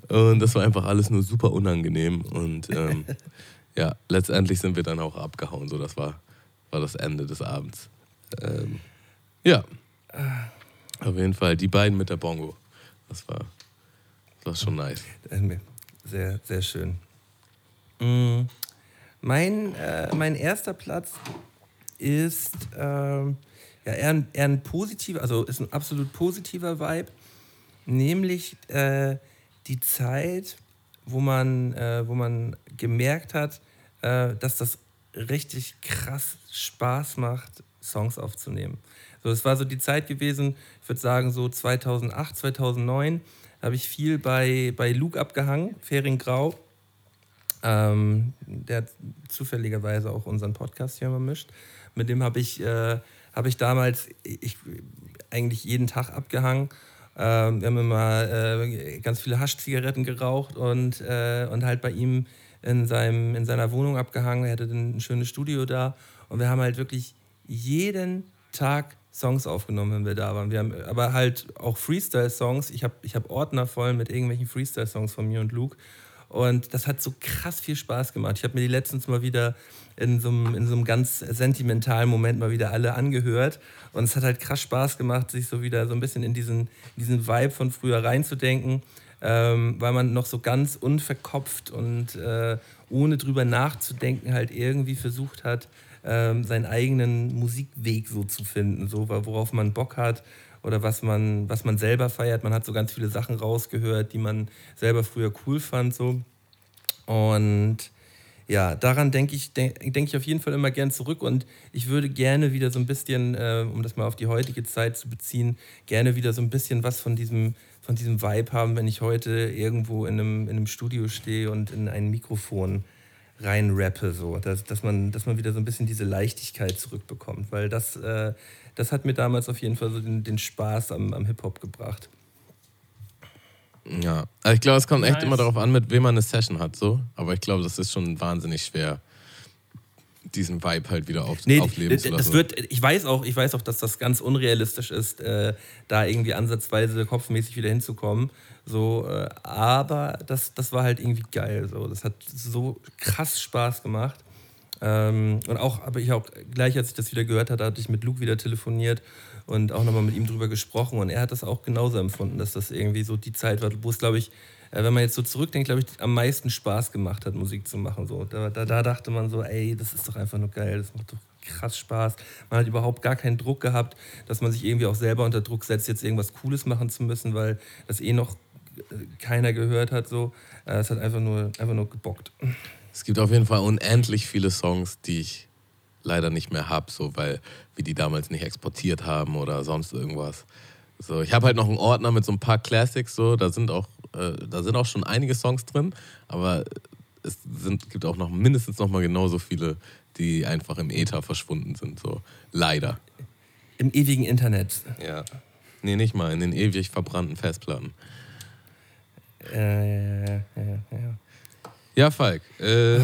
Und das war einfach alles nur super unangenehm. Und ähm, ja, letztendlich sind wir dann auch abgehauen. So, das war, war das Ende des Abends. Ähm, ja. Auf jeden Fall, die beiden mit der Bongo. Das war, das war schon nice. Sehr, sehr schön. Mm, Mein, äh, mein erster Platz ist ähm, ja, eher, ein, eher ein positiver, also ist ein absolut positiver Vibe, nämlich äh, die Zeit, wo man, äh, wo man gemerkt hat, äh, dass das richtig krass Spaß macht, Songs aufzunehmen. So, das war so die Zeit gewesen, ich würde sagen so 2008, 2009, habe ich viel bei, bei Luke abgehangen, Fering Grau. Ähm, der zufälligerweise auch unseren Podcast hier mal mischt. Mit dem habe ich, äh, hab ich damals ich, eigentlich jeden Tag abgehangen. Ähm, wir haben immer äh, ganz viele Haschzigaretten geraucht und, äh, und halt bei ihm in, seinem, in seiner Wohnung abgehangen. Er hatte ein schönes Studio da und wir haben halt wirklich jeden Tag Songs aufgenommen, wenn wir da waren. Wir haben aber halt auch Freestyle-Songs. Ich habe ich hab Ordner voll mit irgendwelchen Freestyle-Songs von mir und Luke. Und das hat so krass viel Spaß gemacht. Ich habe mir die letztens mal wieder in so, einem, in so einem ganz sentimentalen Moment mal wieder alle angehört. Und es hat halt krass Spaß gemacht, sich so wieder so ein bisschen in diesen, diesen Vibe von früher reinzudenken, ähm, weil man noch so ganz unverkopft und äh, ohne drüber nachzudenken halt irgendwie versucht hat, ähm, seinen eigenen Musikweg so zu finden, so worauf man Bock hat oder was man, was man selber feiert. Man hat so ganz viele Sachen rausgehört, die man selber früher cool fand. So. Und ja, daran denke ich, denke denk ich auf jeden Fall immer gern zurück und ich würde gerne wieder so ein bisschen, äh, um das mal auf die heutige Zeit zu beziehen, gerne wieder so ein bisschen was von diesem, von diesem Vibe haben, wenn ich heute irgendwo in einem, in einem Studio stehe und in ein Mikrofon rein rappe, so, dass, dass, man, dass man wieder so ein bisschen diese Leichtigkeit zurückbekommt, weil das, äh, das hat mir damals auf jeden Fall so den, den Spaß am, am Hip-Hop gebracht. Ja, also ich glaube, es kommt echt Nice. immer darauf an, mit wem man eine Session hat, so. Aber ich glaube, das ist schon wahnsinnig schwer, diesen Vibe halt wieder auf, Nee, aufleben zu das lassen. wird, ich weiß auch, ich weiß auch, dass das ganz unrealistisch ist, äh, da irgendwie ansatzweise kopfmäßig wieder hinzukommen. So, äh, aber das, das war halt irgendwie geil. So. Das hat so krass Spaß gemacht. Ähm, und auch, aber ich auch gleich, als ich das wieder gehört hatte, hatte ich mit Luke wieder telefoniert und auch nochmal mit ihm drüber gesprochen. Und er hat das auch genauso empfunden, dass das irgendwie so die Zeit war, wo es, glaube ich, äh, wenn man jetzt so zurückdenkt, glaube ich, am meisten Spaß gemacht hat, Musik zu machen. So. Da, da, da dachte man so, ey, das ist doch einfach nur geil, das macht doch krass Spaß. Man hat überhaupt gar keinen Druck gehabt, dass man sich irgendwie auch selber unter Druck setzt, jetzt irgendwas Cooles machen zu müssen, weil das eh noch äh, keiner gehört hat. So. Äh, Es hat einfach nur, einfach nur gebockt. Es gibt auf jeden Fall unendlich viele Songs, die ich leider nicht mehr habe, so weil wir die damals nicht exportiert haben oder sonst irgendwas. So, ich habe halt noch einen Ordner mit so ein paar Classics, so da sind auch äh, da sind auch schon einige Songs drin, aber es sind, gibt auch noch mindestens noch mal genauso viele, die einfach im Äther verschwunden sind, so leider. Im ewigen Internet. Ja. Nee, nicht mal in den ewig verbrannten Festplatten. Äh, ja, ja, ja. Ja, Falk, äh,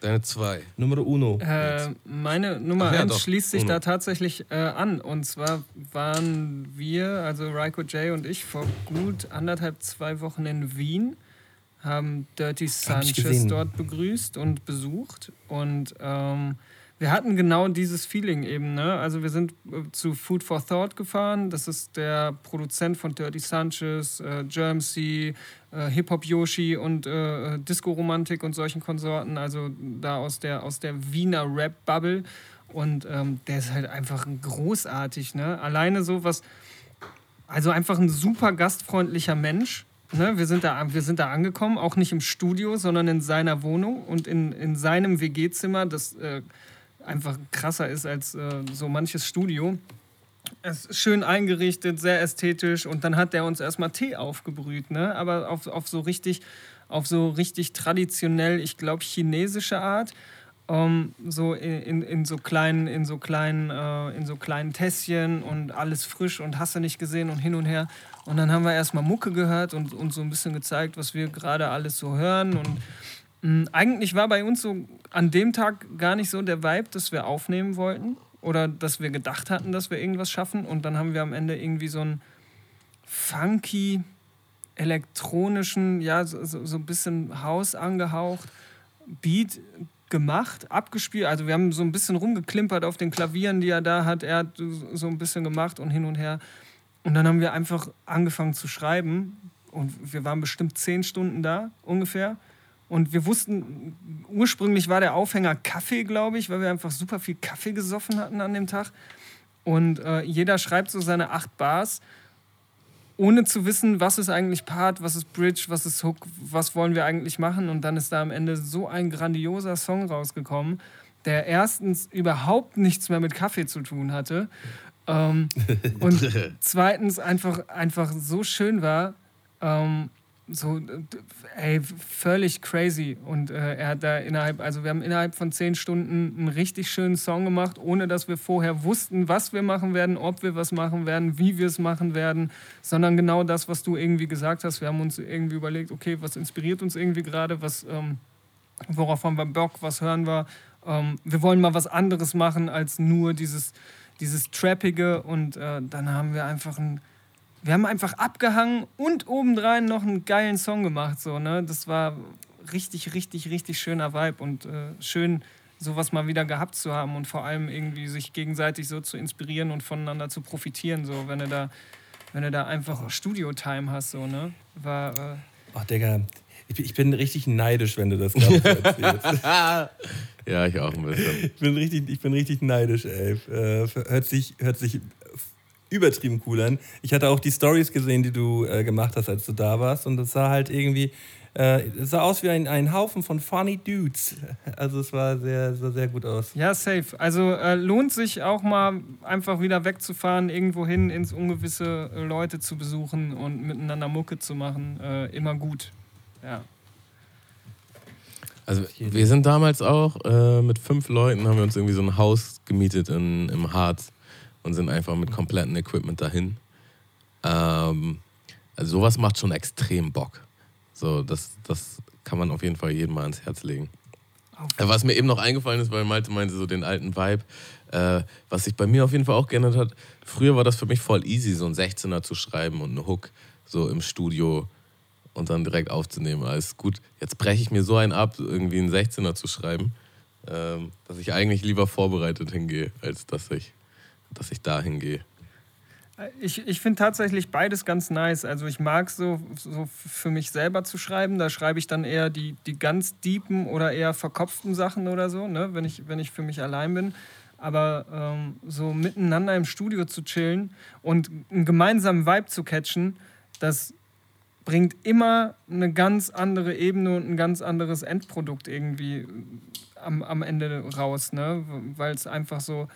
deine zwei. Nummer uno. Äh, meine Nummer Ach ja, 1 doch. schließt sich Uno. da tatsächlich äh, an. Und zwar waren wir, also Raiko J und ich, vor gut anderthalb, zwei Wochen in Wien, haben Dirty Sanchez dort begrüßt und besucht. Und ähm, wir hatten genau dieses Feeling eben. Ne? Also wir sind äh, zu Food for Thought gefahren. Das ist der Produzent von Dirty Sanchez, äh, Germsey, äh, Hip-Hop Yoshi und äh, Disco-Romantik und solchen Konsorten. Also da aus der, aus der Wiener Rap-Bubble. Und ähm, der ist halt einfach großartig. Ne? Alleine so was, also einfach ein super gastfreundlicher Mensch. Ne? Wir, sind da, wir sind da angekommen, auch nicht im Studio, sondern in seiner Wohnung und in, in seinem WG-Zimmer, das äh, einfach krasser ist als äh, so manches Studio. Es ist schön eingerichtet, sehr ästhetisch und dann hat er uns erstmal Tee aufgebrüht, ne? aber auf, auf so richtig auf so richtig traditionell, ich glaube chinesische Art, ähm, so in, in, so kleinen in so kleinen äh, in so kleinen Tässchen und alles frisch und hast du nicht gesehen und hin und her und dann haben wir erstmal Mucke gehört und uns so ein bisschen gezeigt, was wir gerade alles so hören und eigentlich war bei uns so an dem Tag gar nicht so der Vibe, dass wir aufnehmen wollten oder dass wir gedacht hatten, dass wir irgendwas schaffen. Und dann haben wir am Ende irgendwie so einen funky, elektronischen, ja, so, so so ein bisschen Haus angehaucht, Beat gemacht, abgespielt. Also wir haben so ein bisschen rumgeklimpert auf den Klavieren, die er da hat. Er hat so ein bisschen gemacht und hin und her. Und dann haben wir einfach angefangen zu schreiben. Und wir waren bestimmt zehn Stunden da ungefähr. Und wir wussten, ursprünglich war der Aufhänger Kaffee, glaube ich, weil wir einfach super viel Kaffee gesoffen hatten an dem Tag. Und äh, jeder schreibt so seine acht Bars, ohne zu wissen, was ist eigentlich Part, was ist Bridge, was ist Hook, was wollen wir eigentlich machen. Und dann ist da am Ende so ein grandioser Song rausgekommen, der erstens überhaupt nichts mehr mit Kaffee zu tun hatte. Ähm, und zweitens einfach, einfach so schön war. Ähm, so, äh, ey, völlig crazy. Und äh, er hat da innerhalb, also wir haben innerhalb von zehn Stunden einen richtig schönen Song gemacht, ohne dass wir vorher wussten, was wir machen werden, ob wir was machen werden, wie wir es machen werden, sondern genau das, was du irgendwie gesagt hast. Wir haben uns irgendwie überlegt, okay, was inspiriert uns irgendwie gerade, was, ähm, worauf haben wir Bock, was hören wir. Ähm, wir wollen mal was anderes machen als nur dieses, dieses Trappige und äh, dann haben wir einfach ein wir haben einfach abgehangen und obendrein noch einen geilen Song gemacht. So, ne? Das war richtig, richtig, richtig schöner Vibe und äh, schön, sowas mal wieder gehabt zu haben und vor allem irgendwie sich gegenseitig so zu inspirieren und voneinander zu profitieren. So, wenn du da, wenn du da einfach Studio-Time hast, so, ne? War. Äh, Ach, Digga, ich bin, ich bin richtig neidisch, wenn du das gerade so erzählst. Ja, ich auch ein bisschen. Ich bin richtig, ich bin richtig neidisch, ey. Äh, hört, sich, hört sich übertrieben cool an. Ich hatte auch die Stories gesehen, die du äh, gemacht hast, als du da warst. Und das sah halt irgendwie, äh, es sah aus wie ein, ein Haufen von funny Dudes. Also es war sehr, sah sehr gut aus. Ja, safe. Also äh, lohnt sich auch mal einfach wieder wegzufahren, irgendwo hin ins Ungewisse äh, Leute zu besuchen und miteinander Mucke zu machen. Äh, immer gut. Ja. Also wir sind damals auch äh, mit fünf Leuten, haben wir uns irgendwie so ein Haus gemietet in, im Harz und sind einfach mit komplettem Equipment dahin. Ähm, also sowas macht schon extrem Bock. So, das, das kann man auf jeden Fall jedem mal ans Herz legen. Äh, Was mir eben noch eingefallen ist, weil Malte meinte, so den alten Vibe, äh, was sich bei mir auf jeden Fall auch geändert hat. Früher war das für mich voll easy, so ein 16er zu schreiben und eine Hook so im Studio und dann direkt aufzunehmen. Alles gut. Jetzt breche ich mir so einen ab, irgendwie einen 16er zu schreiben, ähm, dass ich eigentlich lieber vorbereitet hingehe, als dass ich, dass ich da hingehe. Ich, ich finde tatsächlich beides ganz nice. Also ich mag so, so für mich selber zu schreiben. Da schreibe ich dann eher die, die ganz deepen oder eher verkopften Sachen oder so, ne? wenn, ich, wenn ich für mich allein bin. Aber ähm, so miteinander im Studio zu chillen und einen gemeinsamen Vibe zu catchen, das bringt immer eine ganz andere Ebene und ein ganz anderes Endprodukt irgendwie am, am Ende raus, ne? weil es einfach so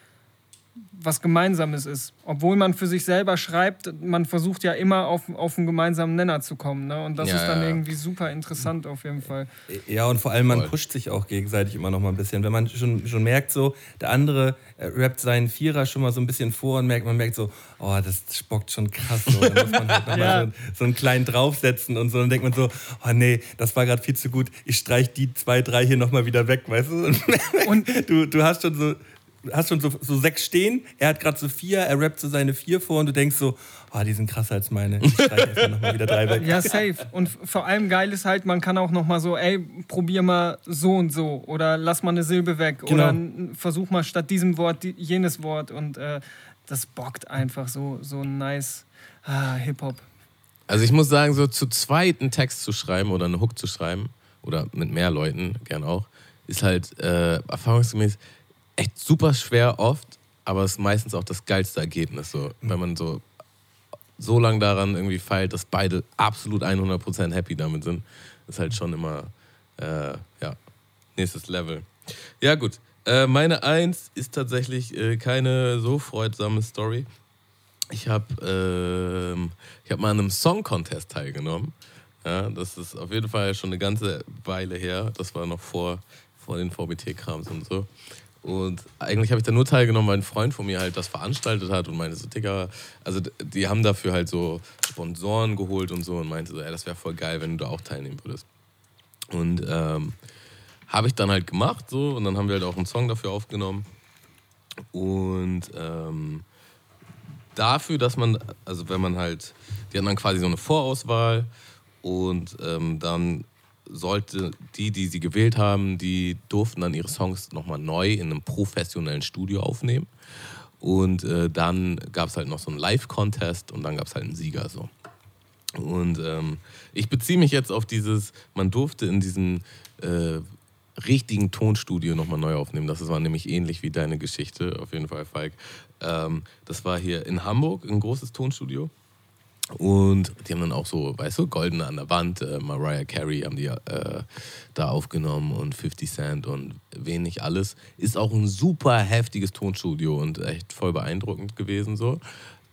was Gemeinsames ist. Obwohl man für sich selber schreibt, man versucht ja immer auf, auf einen gemeinsamen Nenner zu kommen. Ne? Und das Ja, ist dann ja. irgendwie super interessant auf jeden Fall. Ja, und vor allem, man Voll. pusht sich auch gegenseitig immer noch mal ein bisschen. Wenn man schon, schon merkt, so, der andere äh, rappt seinen Vierer schon mal so ein bisschen vor und merkt, man merkt so, oh, das spockt schon krass. So. Dann muss man halt noch Ja. mal so, so einen kleinen draufsetzen und so. Dann denkt man so, oh nee, das war gerade viel zu gut. Ich streich die zwei, drei hier noch mal wieder weg, weißt du? Und du, du hast schon so. Du Hast schon so, so sechs stehen, er hat gerade so vier, er rappt so seine vier vor und du denkst so, oh, die sind krasser als meine. Ich streich erstmal nochmal wieder drei weg. Ja, safe. Und vor allem geil ist halt, man kann auch noch mal so, ey, probier mal so und so oder lass mal eine Silbe weg Genau. oder versuch mal statt diesem Wort die, jenes Wort und äh, das bockt einfach so, so nice ah, Hip-Hop. Also ich muss sagen, so zu zweit einen Text zu schreiben oder eine Hook zu schreiben oder mit mehr Leuten, gern auch, ist halt äh, erfahrungsgemäß echt super schwer oft, aber es ist meistens auch das geilste Ergebnis. So, wenn man so, so lange daran irgendwie feilt, dass beide absolut 100% happy damit sind, ist halt schon immer, äh, ja, nächstes Level. Ja gut, äh, meine Eins ist tatsächlich äh, keine so freudsame Story. Ich habe ich hab mal an einem Song Contest teilgenommen. Ja, das ist auf jeden Fall schon eine ganze Weile her. Das war noch vor, vor den VBT-Krams und so. Und eigentlich habe ich da nur teilgenommen, weil ein Freund von mir halt das veranstaltet hat und meinte so, Digga, also die haben dafür halt so Sponsoren geholt und so und meinte so, ey, das wäre voll geil, wenn du da auch teilnehmen würdest. Und ähm, habe ich dann halt gemacht so und dann haben wir halt auch einen Song dafür aufgenommen. Und ähm, dafür, dass man, also wenn man halt, die hatten dann quasi so eine Vorauswahl und ähm, dann sollte die, die sie gewählt haben, die durften dann ihre Songs nochmal neu in einem professionellen Studio aufnehmen. Und äh, dann gab es halt noch so einen Live-Contest und dann gab es halt einen Sieger so. Und ähm, ich beziehe mich jetzt auf dieses, man durfte in diesem äh, richtigen Tonstudio nochmal neu aufnehmen. Das war nämlich ähnlich wie deine Geschichte, auf jeden Fall, Falk. Ähm, das war hier in Hamburg, ein großes Tonstudio. Und die haben dann auch so, weißt du, Goldene an der Wand, äh, Mariah Carey haben die äh, da aufgenommen und 50 Cent und wen nicht alles. Ist auch ein super heftiges Tonstudio und echt voll beeindruckend gewesen so.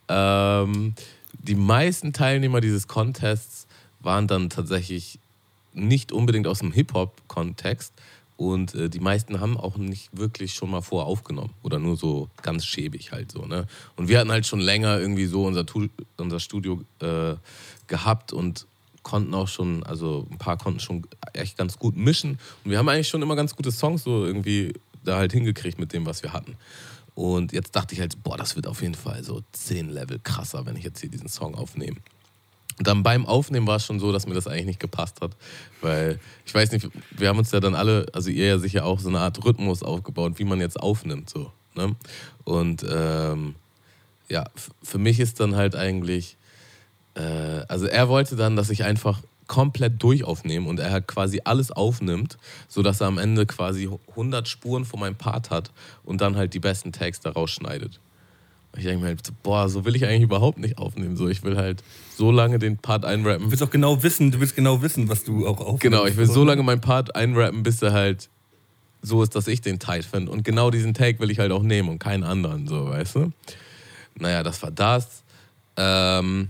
Ähm, die meisten Teilnehmer dieses Contests waren dann tatsächlich nicht unbedingt aus dem Hip-Hop-Kontext und äh, die meisten haben auch nicht wirklich schon mal vor aufgenommen oder nur so ganz schäbig halt so. Ne? Und wir hatten halt schon länger irgendwie so unser, Tu- unser Studio äh, gehabt und konnten auch schon, also ein paar konnten schon echt ganz gut mischen und wir haben eigentlich schon immer ganz gute Songs so irgendwie da halt hingekriegt mit dem, was wir hatten. Und jetzt dachte ich halt, boah, das wird auf jeden Fall so 10 Level krasser, wenn ich jetzt hier diesen Song aufnehme. Dann beim Aufnehmen war es schon so, dass mir das eigentlich nicht gepasst hat. Weil, ich weiß nicht, wir haben uns ja dann alle, also ihr ja sicher auch so eine Art Rhythmus aufgebaut, wie man jetzt aufnimmt. So, ne? Und ähm, ja, für mich ist dann halt eigentlich, äh, also er wollte dann, dass ich einfach komplett durchaufnehme und er halt quasi alles aufnimmt, sodass er am Ende quasi 100 Spuren von meinem Part hat und dann halt die besten Tags da Ich denke mir halt, so, boah, so will ich eigentlich überhaupt nicht aufnehmen. So, ich will halt so lange den Part einrappen. Du willst auch genau wissen, du willst genau wissen, was du auch aufnimmst. Genau, ich will so lange meinen Part einrappen, bis er halt so ist, dass ich den tight finde. Und genau diesen Take will ich halt auch nehmen und keinen anderen, so, weißt du? Naja, das war das. Ähm,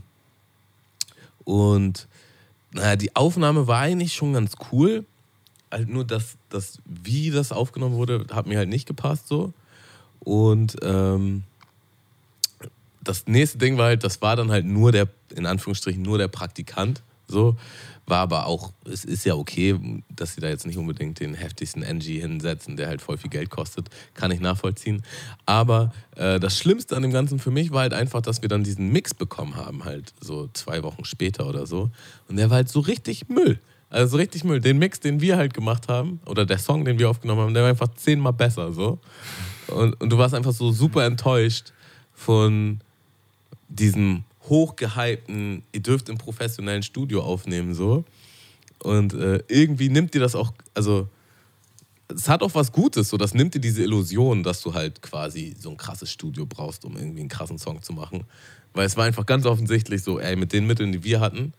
und naja, die Aufnahme war eigentlich schon ganz cool. Halt nur das, das, wie das aufgenommen wurde, hat mir halt nicht gepasst so. Und ähm, das nächste Ding war halt, das war dann halt nur der, in Anführungsstrichen, nur der Praktikant. So. War aber auch, es ist ja okay, dass sie da jetzt nicht unbedingt den heftigsten NG hinsetzen, der halt voll viel Geld kostet. Kann ich nachvollziehen. Aber äh, das Schlimmste an dem Ganzen für mich war halt einfach, dass wir dann diesen Mix bekommen haben, halt so zwei Wochen später oder so. Und der war halt so richtig Müll. Also so richtig Müll. Den Mix, den wir halt gemacht haben, oder der Song, den wir aufgenommen haben, der war einfach zehnmal besser. So. Und, und du warst einfach so super enttäuscht von diesem hochgehypten, ihr dürft im professionellen Studio aufnehmen, so. Und äh, irgendwie nimmt dir das auch, also es hat auch was Gutes, so das nimmt dir diese Illusion, dass du halt quasi so ein krasses Studio brauchst, um irgendwie einen krassen Song zu machen. Weil es war einfach ganz offensichtlich so, ey, mit den Mitteln, die wir hatten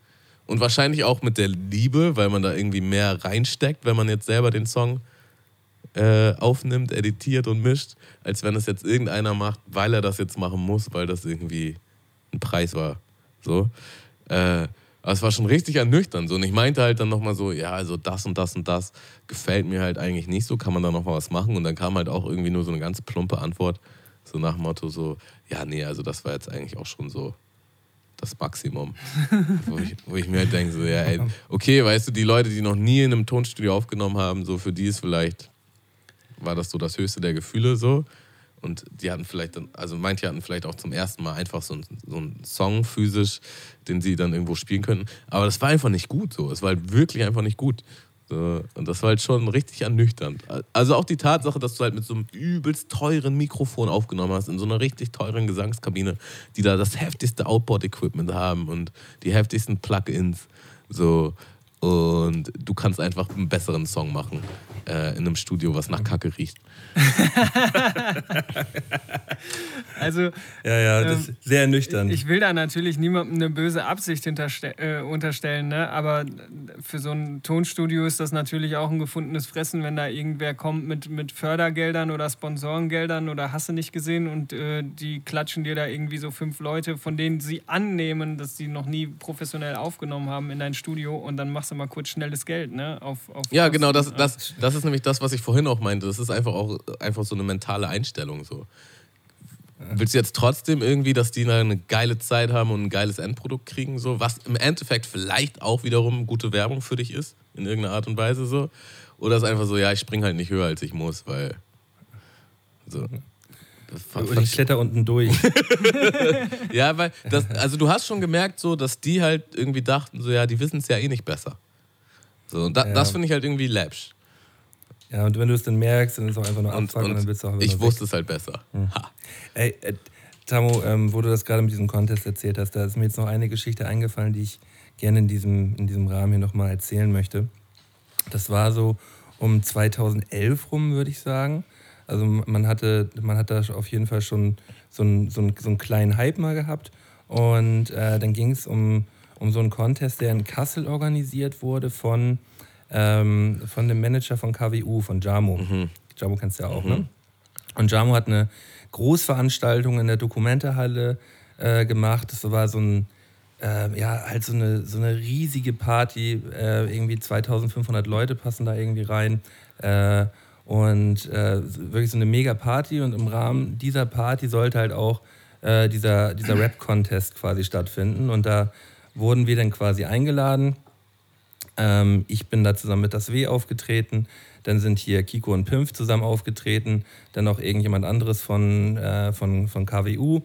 und wahrscheinlich auch mit der Liebe, weil man da irgendwie mehr reinsteckt, wenn man jetzt selber den Song äh, aufnimmt, editiert und mischt, als wenn es jetzt irgendeiner macht, weil er das jetzt machen muss, weil das irgendwie ein Preis war. So. Äh, aber es war schon richtig ernüchternd. So. Und ich meinte halt dann nochmal so, ja, also das und das und das gefällt mir halt eigentlich nicht so, kann man da nochmal was machen? Und dann kam halt auch irgendwie nur so eine ganz plumpe Antwort, so nach dem Motto so, ja, nee, also das war jetzt eigentlich auch schon so das Maximum. wo, ich, wo ich mir halt denke, so, ja, ey, okay, weißt du, die Leute, die noch nie in einem Tonstudio aufgenommen haben, so für die ist vielleicht, war das so das höchste der Gefühle so. Und die hatten vielleicht, also manche hatten vielleicht auch zum ersten Mal einfach so, ein, so einen Song physisch, den sie dann irgendwo spielen könnten. Aber das war einfach nicht gut so. Es war halt wirklich einfach nicht gut. So, und das war halt schon richtig ernüchternd. Also auch die Tatsache, dass du halt mit so einem übelst teuren Mikrofon aufgenommen hast, in so einer richtig teuren Gesangskabine, die da das heftigste Outboard-Equipment haben und die heftigsten Plugins. So. Und du kannst einfach einen besseren Song machen äh, in einem Studio, was nach Kacke riecht. Also, Ja, ja, das ist sehr ernüchternd. ich will da natürlich niemandem eine böse Absicht hinterste äh, unterstellen, ne? aber für so ein Tonstudio ist das natürlich auch ein gefundenes Fressen, wenn da irgendwer kommt mit, mit Fördergeldern oder Sponsorengeldern oder hast du nicht gesehen und äh, die klatschen dir da irgendwie so fünf Leute, von denen sie annehmen, dass sie noch nie professionell aufgenommen haben in dein Studio und dann machst du mal kurz schnelles Geld, ne? Auf, auf Ja, genau, das, das, das ist nämlich das, was ich vorhin auch meinte. Das ist einfach auch einfach so eine mentale Einstellung. So. Willst du jetzt trotzdem irgendwie, dass die eine geile Zeit haben und ein geiles Endprodukt kriegen, so, was im Endeffekt vielleicht auch wiederum gute Werbung für dich ist, in irgendeiner Art und Weise so? Oder ist einfach so, ja, ich spring halt nicht höher, als ich muss, weil. So. Oder ich kletter unten durch. ja, weil das, also du hast schon gemerkt, so, dass die halt irgendwie dachten, so ja, die wissen es ja eh nicht besser. So, und da, Ja. das finde ich halt irgendwie läppsch. ja, und wenn du es dann merkst, dann ist es auch einfach nur Und, Abfuck und, und dann willst du auch ich wusste es halt besser. Ha. Ey, äh, Tamo, ähm, wo du das gerade mit diesem Contest erzählt hast, da ist mir jetzt noch eine Geschichte eingefallen, die ich gerne in diesem, in diesem Rahmen hier nochmal erzählen möchte. Das war so um 2011 rum, würde ich sagen. Also man hatte, man hat da auf jeden Fall schon so einen, so einen, so einen kleinen Hype mal gehabt. Und äh, dann ging es um, um so einen Contest, der in Kassel organisiert wurde von, ähm, von dem Manager von KWU, von Jamo. Jamo kennst du ja auch, ne? Und Jamo hat eine Großveranstaltung in der Dokumentehalle äh, gemacht. Das war so ein, äh, ja, halt so eine, so eine riesige Party. Äh, irgendwie 2500 Leute passen da irgendwie rein. Und äh, wirklich so eine mega Party. Und im Rahmen dieser Party sollte halt auch äh, dieser, dieser Rap-Contest quasi stattfinden. Und da wurden wir dann quasi eingeladen. Ähm, ich bin da zusammen mit das W aufgetreten. Dann sind hier Kiko und Pimpf zusammen aufgetreten. Dann noch irgendjemand anderes von, äh, von, von KWU.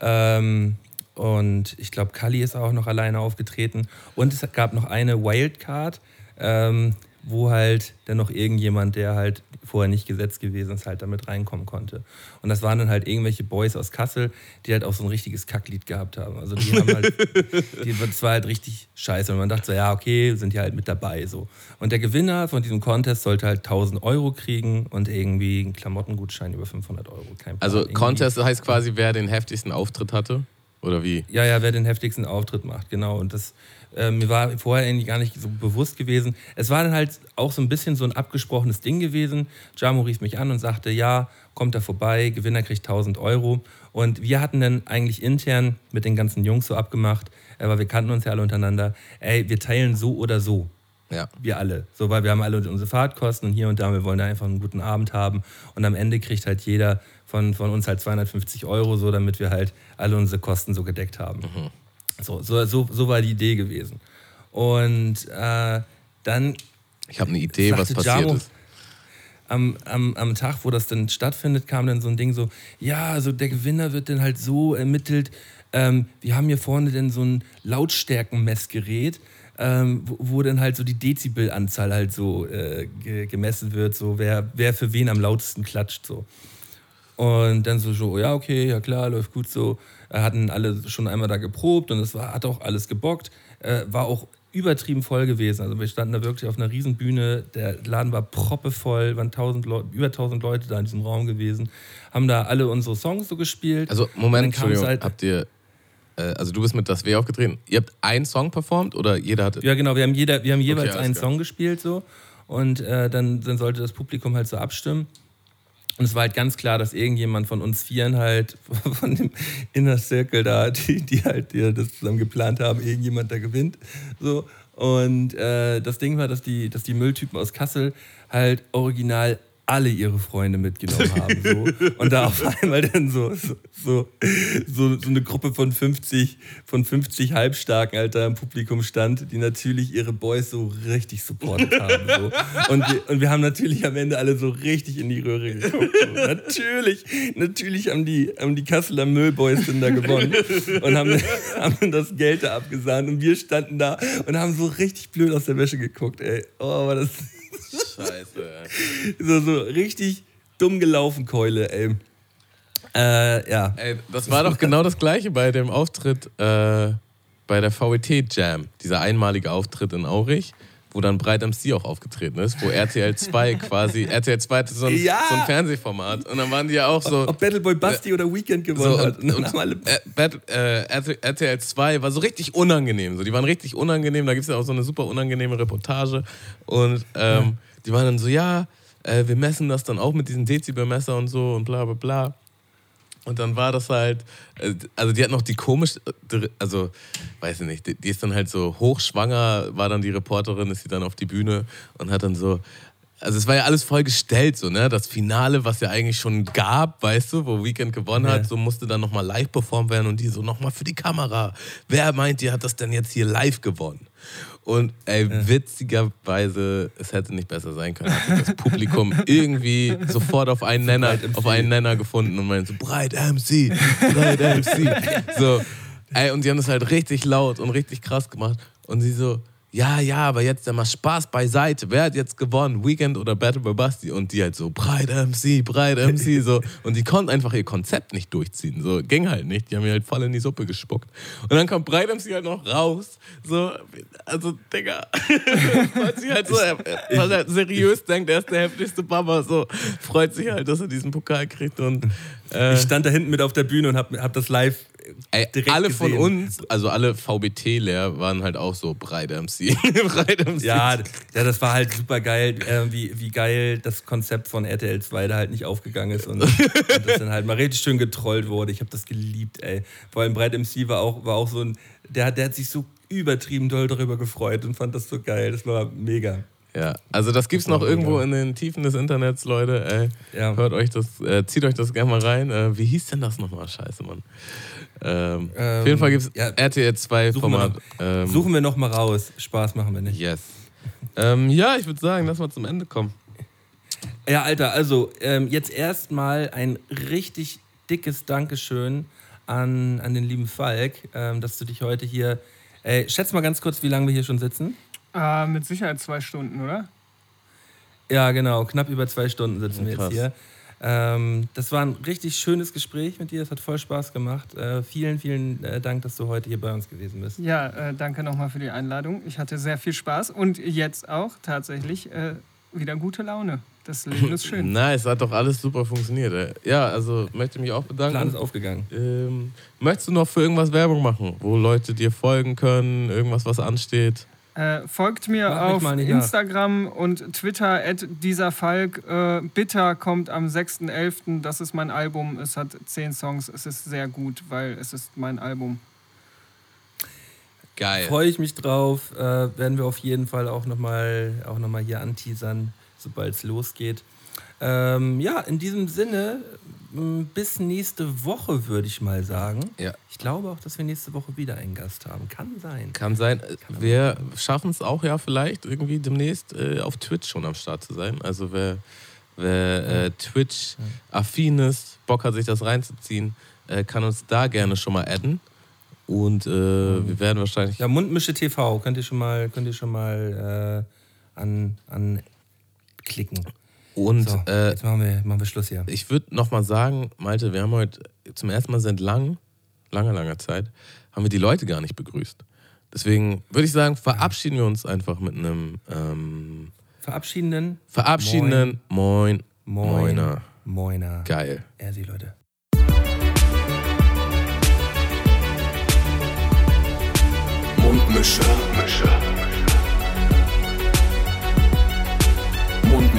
Ähm, und ich glaube, Kali ist auch noch alleine aufgetreten. Und es gab noch eine Wildcard. Ähm, wo halt dann noch irgendjemand, der halt vorher nicht gesetzt gewesen ist, halt damit reinkommen konnte. Und das waren dann halt irgendwelche Boys aus Kassel, die halt auch so ein richtiges Kacklied gehabt haben. Also die haben halt, die, das war halt richtig scheiße. Und man dachte so, ja, okay, sind ja halt mit dabei so. Und der Gewinner von diesem Contest sollte halt 1000 Euro kriegen und irgendwie einen Klamottengutschein über 500 Euro. Also Contest heißt quasi, wer den heftigsten Auftritt hatte? Oder wie? Ja, ja, wer den heftigsten Auftritt macht, genau. Und das äh, mir war vorher irgendwie gar nicht so bewusst gewesen. Es war dann halt auch so ein bisschen so ein abgesprochenes Ding gewesen. Jamo rief mich an und sagte, ja, kommt da vorbei, Gewinner kriegt 1000 Euro. Und wir hatten dann eigentlich intern mit den ganzen Jungs so abgemacht, äh, weil wir kannten uns ja alle untereinander, ey, wir teilen so oder so. Ja. Wir alle. So, weil wir haben alle unsere Fahrtkosten und hier und da, wir wollen da einfach einen guten Abend haben. Und am Ende kriegt halt jeder von, von uns halt 250 Euro, so damit wir halt alle unsere Kosten so gedeckt haben. So, so, so, so war die Idee gewesen. Und äh, dann Ich habe eine Idee, was passiert Jamo, ist. am, am, am Tag, wo das dann stattfindet, kam dann so ein Ding so, ja, also der Gewinner wird dann halt so ermittelt, ähm, wir haben hier vorne dann so ein Lautstärkenmessgerät, ähm, wo, wo dann halt so die Dezibelanzahl halt so äh, ge gemessen wird, so wer, wer für wen am lautesten klatscht so. Und dann so, so, ja, okay, ja klar, läuft gut so. Äh, Hatten alle schon einmal da geprobt und es war, hat auch alles gebockt. Äh, war auch übertrieben voll gewesen. Also wir standen da wirklich auf einer riesen Bühne. Der Laden war proppevoll, waren 1000 Leu- über 1000 Leute da in diesem Raum gewesen. Haben da alle unsere Songs so gespielt. Also, Moment, Entschuldigung, halt- habt ihr, äh, also du bist mit das W aufgetreten. Ihr habt einen Song performt oder jeder hatte? Ja, genau. Wir haben, jeder, wir haben jeweils alles einen klar. Song gespielt so. Und äh, dann, dann sollte das Publikum halt so abstimmen. Und es war halt ganz klar, dass irgendjemand von uns Vieren halt, von dem Inner Circle da, die, die halt die das zusammen geplant haben, irgendjemand da gewinnt. So. Und äh, das Ding war, dass die, dass die Mülltypen aus Kassel halt original alle ihre Freunde mitgenommen haben. So. Und da auf einmal dann so, so, so, so, eine Gruppe von 50, von 50 Halbstarken, Alter, im Publikum stand, die natürlich ihre Boys so richtig supportet haben. So. Und, wir, und wir haben natürlich am Ende alle so richtig in die Röhre geguckt. So. Natürlich, natürlich haben die, haben die Kasseler Müllboys dann da gewonnen und haben, haben das Geld da abgesahnt. Und wir standen da und haben so richtig blöd aus der Wäsche geguckt, ey. Oh, war das Scheiße. so, so richtig dumm gelaufen, Keule, ey. Äh, ja. Ey, das war doch genau das gleiche bei dem Auftritt äh, bei der VET Jam. Dieser einmalige Auftritt in Aurich, wo dann Breit MC auch aufgetreten ist, wo RTL 2 quasi, RTL 2 hatte so ein, Ja. so ein Fernsehformat und dann waren die ja auch so. Ob Battleboy Basti oder Weekend gewonnen So, hat. und, Und alle äh, Bat- äh, RTL 2 war so richtig unangenehm. So, die waren richtig unangenehm. Da gibt es ja auch so eine super unangenehme Reportage. Und ähm, die waren dann so, ja, äh, wir messen das dann auch mit diesem Dezibelmesser und so und bla bla bla. Und dann war das halt, äh, also die hat noch die komisch, also weiß ich nicht, die ist dann halt so hochschwanger, war dann die Reporterin, ist sie dann auf die Bühne und hat dann so, also es war ja alles voll gestellt, so, ne? Das Finale, was ja eigentlich schon gab, weißt du, wo Weekend gewonnen Ja. hat, so musste dann nochmal live performt werden und die so nochmal für die Kamera. Wer meint, ihr hat das denn jetzt hier live gewonnen? Und ey, witzigerweise, es hätte nicht besser sein können, das Publikum irgendwie sofort auf einen Nenner, auf einen Nenner gefunden und meinte so, Breit MC, Breit MC. So, ey, und die haben das halt richtig laut und richtig krass gemacht. Und sie so, ja, ja, aber jetzt mal Spaß beiseite. Wer hat jetzt gewonnen? Weekend oder Battle by Basti? Und die halt so, Breit MC, Breit MC, so. Und die konnten einfach ihr Konzept nicht durchziehen. So, ging halt nicht. Die haben mir halt voll in die Suppe gespuckt. Und dann kommt Breit MC halt noch raus. So, also, Digga. freut sich halt so, weil er seriös denkt, er ist der heftigste Baba. So, freut sich halt, dass er diesen Pokal kriegt. Und, äh, Ich stand da hinten mit auf der Bühne und hab, hab das live Ey, alle von gesehen. uns, also alle VBT-Lehr, waren halt auch so breit MC. breit MC. Ja, ja, das war halt super geil, äh, wie, wie geil das Konzept von RTL 2 da halt nicht aufgegangen ist und, und das dann halt mal richtig schön getrollt wurde. Ich habe das geliebt, ey. Vor allem Breit MC war auch, war auch so ein, der, hat- der hat sich so übertrieben doll darüber gefreut und fand das so geil. Das war mega. Ja, also das gibt's noch irgendwo in den Tiefen des Internets, Leute. Ey, Ja. Hört euch das, äh, zieht euch das gerne mal rein. Äh, wie hieß denn das nochmal? Scheiße, Mann. Ähm, Ähm, auf jeden Fall gibt's ja. RTL 2 Suchen wir Format. noch- Ähm, Suchen wir noch mal raus. Spaß machen wir nicht. Yes. Ähm, ja, ich würde sagen, lass mal zum Ende kommen. Ja, Alter, also ähm, jetzt erstmal ein richtig dickes Dankeschön an, an den lieben Falk, ähm, dass du dich heute hier. Ey, schätz mal ganz kurz, wie lange wir hier schon sitzen. Ah, mit Sicherheit zwei Stunden, oder? Ja, genau. Knapp über zwei Stunden sitzen wir Krass. jetzt hier. Ähm, das war ein richtig schönes Gespräch mit dir. Es hat voll Spaß gemacht. Äh, vielen, vielen äh, Dank, dass du heute hier bei uns gewesen bist. Ja, äh, danke nochmal für die Einladung. Ich hatte sehr viel Spaß und jetzt auch tatsächlich äh, wieder gute Laune. Das Leben ist schön. Nice, hat doch alles super funktioniert. Ey. Ja, also möchte mich auch Plan ist bedanken. aufgegangen. Ähm, möchtest du noch für irgendwas Werbung machen, wo Leute dir folgen können, irgendwas, was ansteht? Äh, folgt mir Mach auf nach. Instagram und Twitter at dieser Falk. Äh, Bitter kommt am 6.11. Das ist mein Album. Es hat zehn Songs. Es ist sehr gut, weil es ist mein Album. Geil. Freue ich mich drauf. Äh, werden wir auf jeden Fall auch nochmal auch noch mal hier anteasern, sobald es losgeht. Ähm, ja, in diesem Sinne, bis nächste Woche würde ich mal sagen. Ja. Ich glaube auch, dass wir nächste Woche wieder einen Gast haben. Kann sein. Kann sein. Wir schaffen es auch ja vielleicht irgendwie demnächst äh, auf Twitch schon am Start zu sein. Also wer, wer äh, Twitch-affin ist, Bock hat, sich das reinzuziehen, äh, kann uns da gerne schon mal adden. Und äh, wir werden wahrscheinlich. Ja, Mundmische TV könnt ihr schon mal, könnt ihr schon mal äh, an, an klicken. Und So, äh, jetzt machen wir, machen wir Schluss hier. ich würde nochmal sagen, Malte, wir haben heute zum ersten Mal seit lang, langer, langer Zeit, haben wir die Leute gar nicht begrüßt. Deswegen würde ich sagen, verabschieden wir uns einfach mit einem ähm, Verabschiedenden. verabschiedenden Moin. Moin. Moiner. Moiner. Geil. Ersi, Leute. Mundmische.